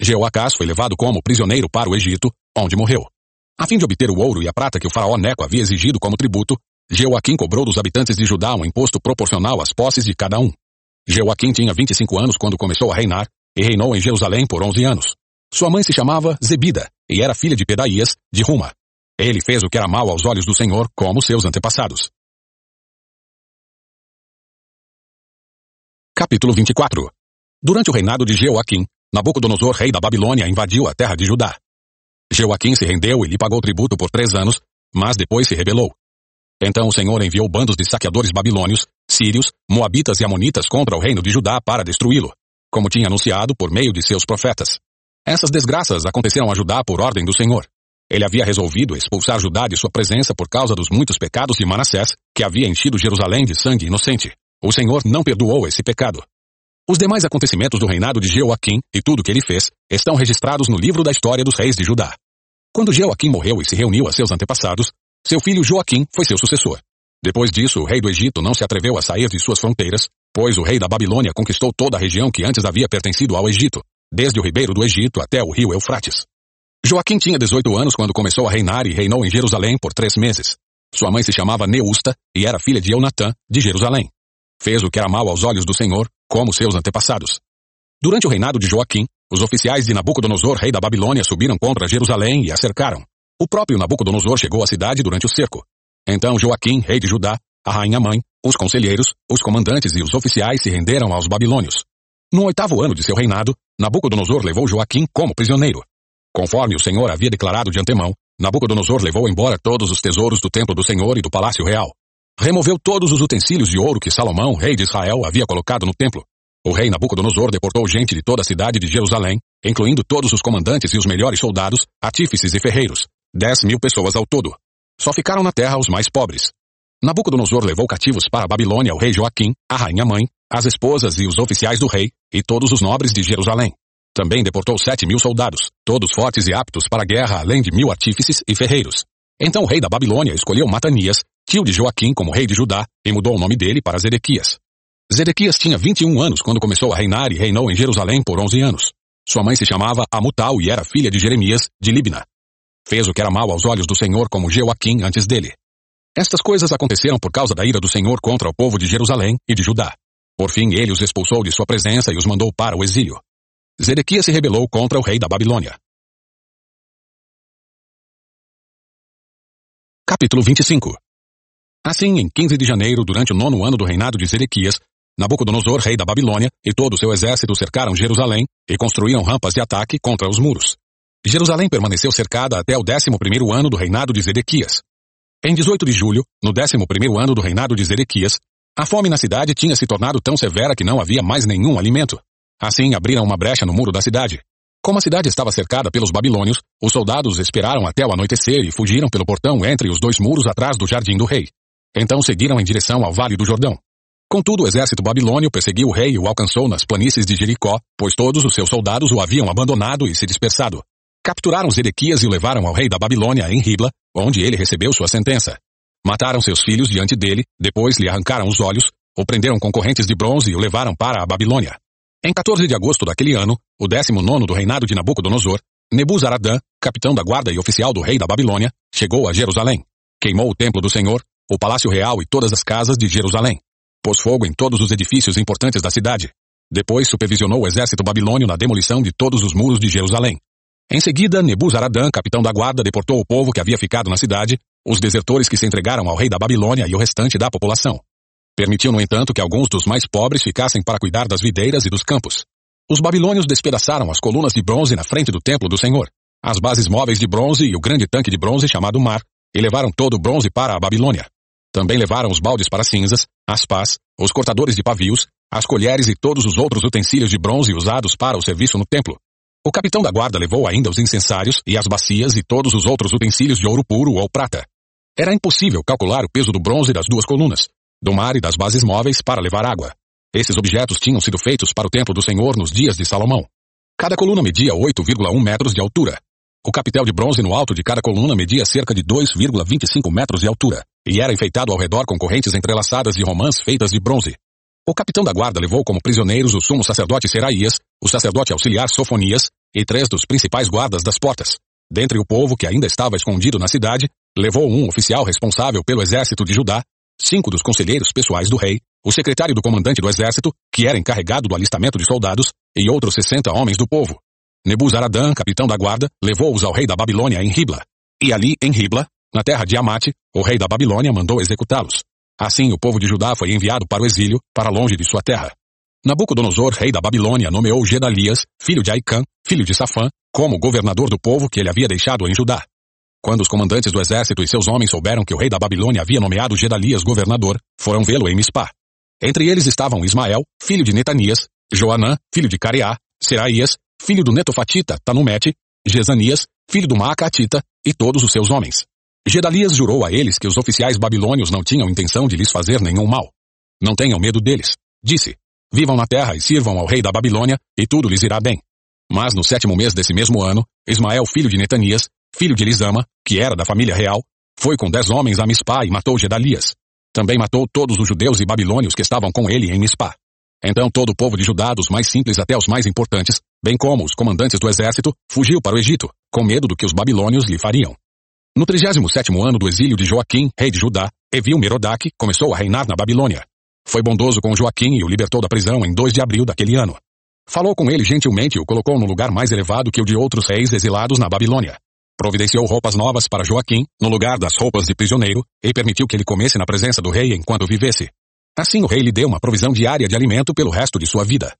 Jeoacás foi levado como prisioneiro para o Egito, onde morreu. A fim de obter o ouro e a prata que o faraó Neco havia exigido como tributo, Jeoaquim cobrou dos habitantes de Judá um imposto proporcional às posses de cada um. Jeoaquim tinha 25 anos quando começou a reinar e reinou em Jerusalém por 11 anos. Sua mãe se chamava Zebida e era filha de Pedaías, de Ruma. Ele fez o que era mal aos olhos do Senhor, como seus antepassados. Capítulo 24 Durante o reinado de Jeoaquim, Nabucodonosor, rei da Babilônia, invadiu a terra de Judá. Jeoaquim se rendeu e lhe pagou tributo por três anos, mas depois se rebelou. Então o Senhor enviou bandos de saqueadores babilônios, sírios, moabitas e amonitas contra o reino de Judá para destruí-lo, como tinha anunciado por meio de seus profetas. Essas desgraças aconteceram a Judá por ordem do Senhor. Ele havia resolvido expulsar Judá de sua presença por causa dos muitos pecados de Manassés, que havia enchido Jerusalém de sangue inocente. O Senhor não perdoou esse pecado. Os demais acontecimentos do reinado de Jeoaquim e tudo o que ele fez estão registrados no livro da história dos reis de Judá. Quando Jeoaquim morreu e se reuniu a seus antepassados, seu filho Joaquim foi seu sucessor. Depois disso, o rei do Egito não se atreveu a sair de suas fronteiras, pois o rei da Babilônia conquistou toda a região que antes havia pertencido ao Egito, desde o ribeiro do Egito até o rio Eufrates. Joaquim tinha 18 anos quando começou a reinar e reinou em Jerusalém por três meses. Sua mãe se chamava Neusta e era filha de Eunatã, de Jerusalém. Fez o que era mal aos olhos do Senhor, como seus antepassados. Durante o reinado de Joaquim, os oficiais de Nabucodonosor, rei da Babilônia, subiram contra Jerusalém e a cercaram. O próprio Nabucodonosor chegou à cidade durante o cerco. Então Joaquim, rei de Judá, a rainha mãe, os conselheiros, os comandantes e os oficiais se renderam aos babilônios. No oitavo ano de seu reinado, Nabucodonosor levou Joaquim como prisioneiro. Conforme o Senhor havia declarado de antemão, Nabucodonosor levou embora todos os tesouros do templo do Senhor e do palácio real. Removeu todos os utensílios de ouro que Salomão, rei de Israel, havia colocado no templo. O rei Nabucodonosor deportou gente de toda a cidade de Jerusalém, incluindo todos os comandantes e os melhores soldados, artífices e ferreiros. Dez mil pessoas ao todo. Só ficaram na terra os mais pobres. Nabucodonosor levou cativos para a Babilônia o rei Joaquim, a rainha mãe, as esposas e os oficiais do rei, e todos os nobres de Jerusalém. Também deportou sete mil soldados, todos fortes e aptos para a guerra, além de mil artífices e ferreiros. Então o rei da Babilônia escolheu Matanias, tio de Joaquim, como rei de Judá, e mudou o nome dele para Zedequias. Zedequias tinha 21 anos quando começou a reinar e reinou em Jerusalém por 11 anos. Sua mãe se chamava Amutal e era filha de Jeremias, de Libna. Fez o que era mal aos olhos do Senhor como Joaquim antes dele. Estas coisas aconteceram por causa da ira do Senhor contra o povo de Jerusalém e de Judá. Por fim, ele os expulsou de sua presença e os mandou para o exílio. Zedequias se rebelou contra o rei da Babilônia. Capítulo 25 Assim, em 15 de janeiro, durante o nono ano do reinado de Zedequias, Nabucodonosor, rei da Babilônia, e todo o seu exército cercaram Jerusalém e construíram rampas de ataque contra os muros. Jerusalém permaneceu cercada até o décimo primeiro ano do reinado de Zedequias. Em 18 de julho, no décimo primeiro ano do reinado de Zedequias, a fome na cidade tinha se tornado tão severa que não havia mais nenhum alimento. Assim, abriram uma brecha no muro da cidade. Como a cidade estava cercada pelos babilônios, os soldados esperaram até o anoitecer e fugiram pelo portão entre os dois muros atrás do jardim do rei. Então seguiram em direção ao vale do Jordão. Contudo, o exército babilônio perseguiu o rei e o alcançou nas planícies de Jericó, pois todos os seus soldados o haviam abandonado e se dispersado. Capturaram Zedequias e o levaram ao rei da Babilônia em Ribla, onde ele recebeu sua sentença. Mataram seus filhos diante dele, depois lhe arrancaram os olhos, o prenderam com correntes de bronze e o levaram para a Babilônia. Em 14 de agosto daquele ano, o 19 do reinado de Nabucodonosor, Nebuzaradã, capitão da guarda e oficial do rei da Babilônia, chegou a Jerusalém. Queimou o templo do Senhor, o palácio real e todas as casas de Jerusalém. Pôs fogo em todos os edifícios importantes da cidade. Depois supervisionou o exército babilônio na demolição de todos os muros de Jerusalém. Em seguida, Nebuzaradã, capitão da guarda, deportou o povo que havia ficado na cidade, os desertores que se entregaram ao rei da Babilônia e o restante da população. Permitiu, no entanto, que alguns dos mais pobres ficassem para cuidar das videiras e dos campos. Os babilônios despedaçaram as colunas de bronze na frente do templo do Senhor, as bases móveis de bronze e o grande tanque de bronze chamado Mar, e levaram todo o bronze para a Babilônia. Também levaram os baldes para cinzas, as pás, os cortadores de pavios, as colheres e todos os outros utensílios de bronze usados para o serviço no templo. O capitão da guarda levou ainda os incensários e as bacias e todos os outros utensílios de ouro puro ou prata. Era impossível calcular o peso do bronze das duas colunas, do mar e das bases móveis para levar água. Esses objetos tinham sido feitos para o templo do Senhor nos dias de Salomão. Cada coluna media 8,1 metros de altura. O capitel de bronze no alto de cada coluna media cerca de 2,25 metros de altura, e era enfeitado ao redor com correntes entrelaçadas de romãs feitas de bronze. O capitão da guarda levou como prisioneiros o sumo sacerdote Seraías, o sacerdote auxiliar Sofonias e três dos principais guardas das portas. Dentre o povo que ainda estava escondido na cidade, levou um oficial responsável pelo exército de Judá cinco dos conselheiros pessoais do rei, o secretário do comandante do exército, que era encarregado do alistamento de soldados, e outros sessenta homens do povo. Nebuzaradã, capitão da guarda, levou-os ao rei da Babilônia em Ribla. E ali, em Ribla, na terra de Amate, o rei da Babilônia mandou executá-los. Assim o povo de Judá foi enviado para o exílio, para longe de sua terra. Nabucodonosor, rei da Babilônia, nomeou Gedalias, filho de Aicã, filho de Safã, como governador do povo que ele havia deixado em Judá. Quando os comandantes do exército e seus homens souberam que o rei da Babilônia havia nomeado Gedalias governador, foram vê-lo em Mispá. Entre eles estavam Ismael, filho de Netanias, Joanã, filho de Careá, Seraías, filho do Netofatita, Tanumete, Gesanias, filho do Maacatita, e todos os seus homens. Gedalias jurou a eles que os oficiais babilônios não tinham intenção de lhes fazer nenhum mal. Não tenham medo deles. Disse, vivam na terra e sirvam ao rei da Babilônia, e tudo lhes irá bem. Mas no sétimo mês desse mesmo ano, Ismael, filho de Netanias, filho de Elisama, que era da família real, foi com dez homens a Mispá e matou Gedalias. Também matou todos os judeus e babilônios que estavam com ele em Mispá. Então todo o povo de Judá, dos mais simples até os mais importantes, bem como os comandantes do exército, fugiu para o Egito, com medo do que os babilônios lhe fariam. No 37 ano do exílio de Joaquim, rei de Judá, Evil Merodach começou a reinar na Babilônia. Foi bondoso com Joaquim e o libertou da prisão em 2 de abril daquele ano. Falou com ele gentilmente e o colocou no lugar mais elevado que o de outros reis exilados na Babilônia. Providenciou roupas novas para Joaquim, no lugar das roupas de prisioneiro, e permitiu que ele comesse na presença do rei enquanto vivesse. Assim o rei lhe deu uma provisão diária de alimento pelo resto de sua vida.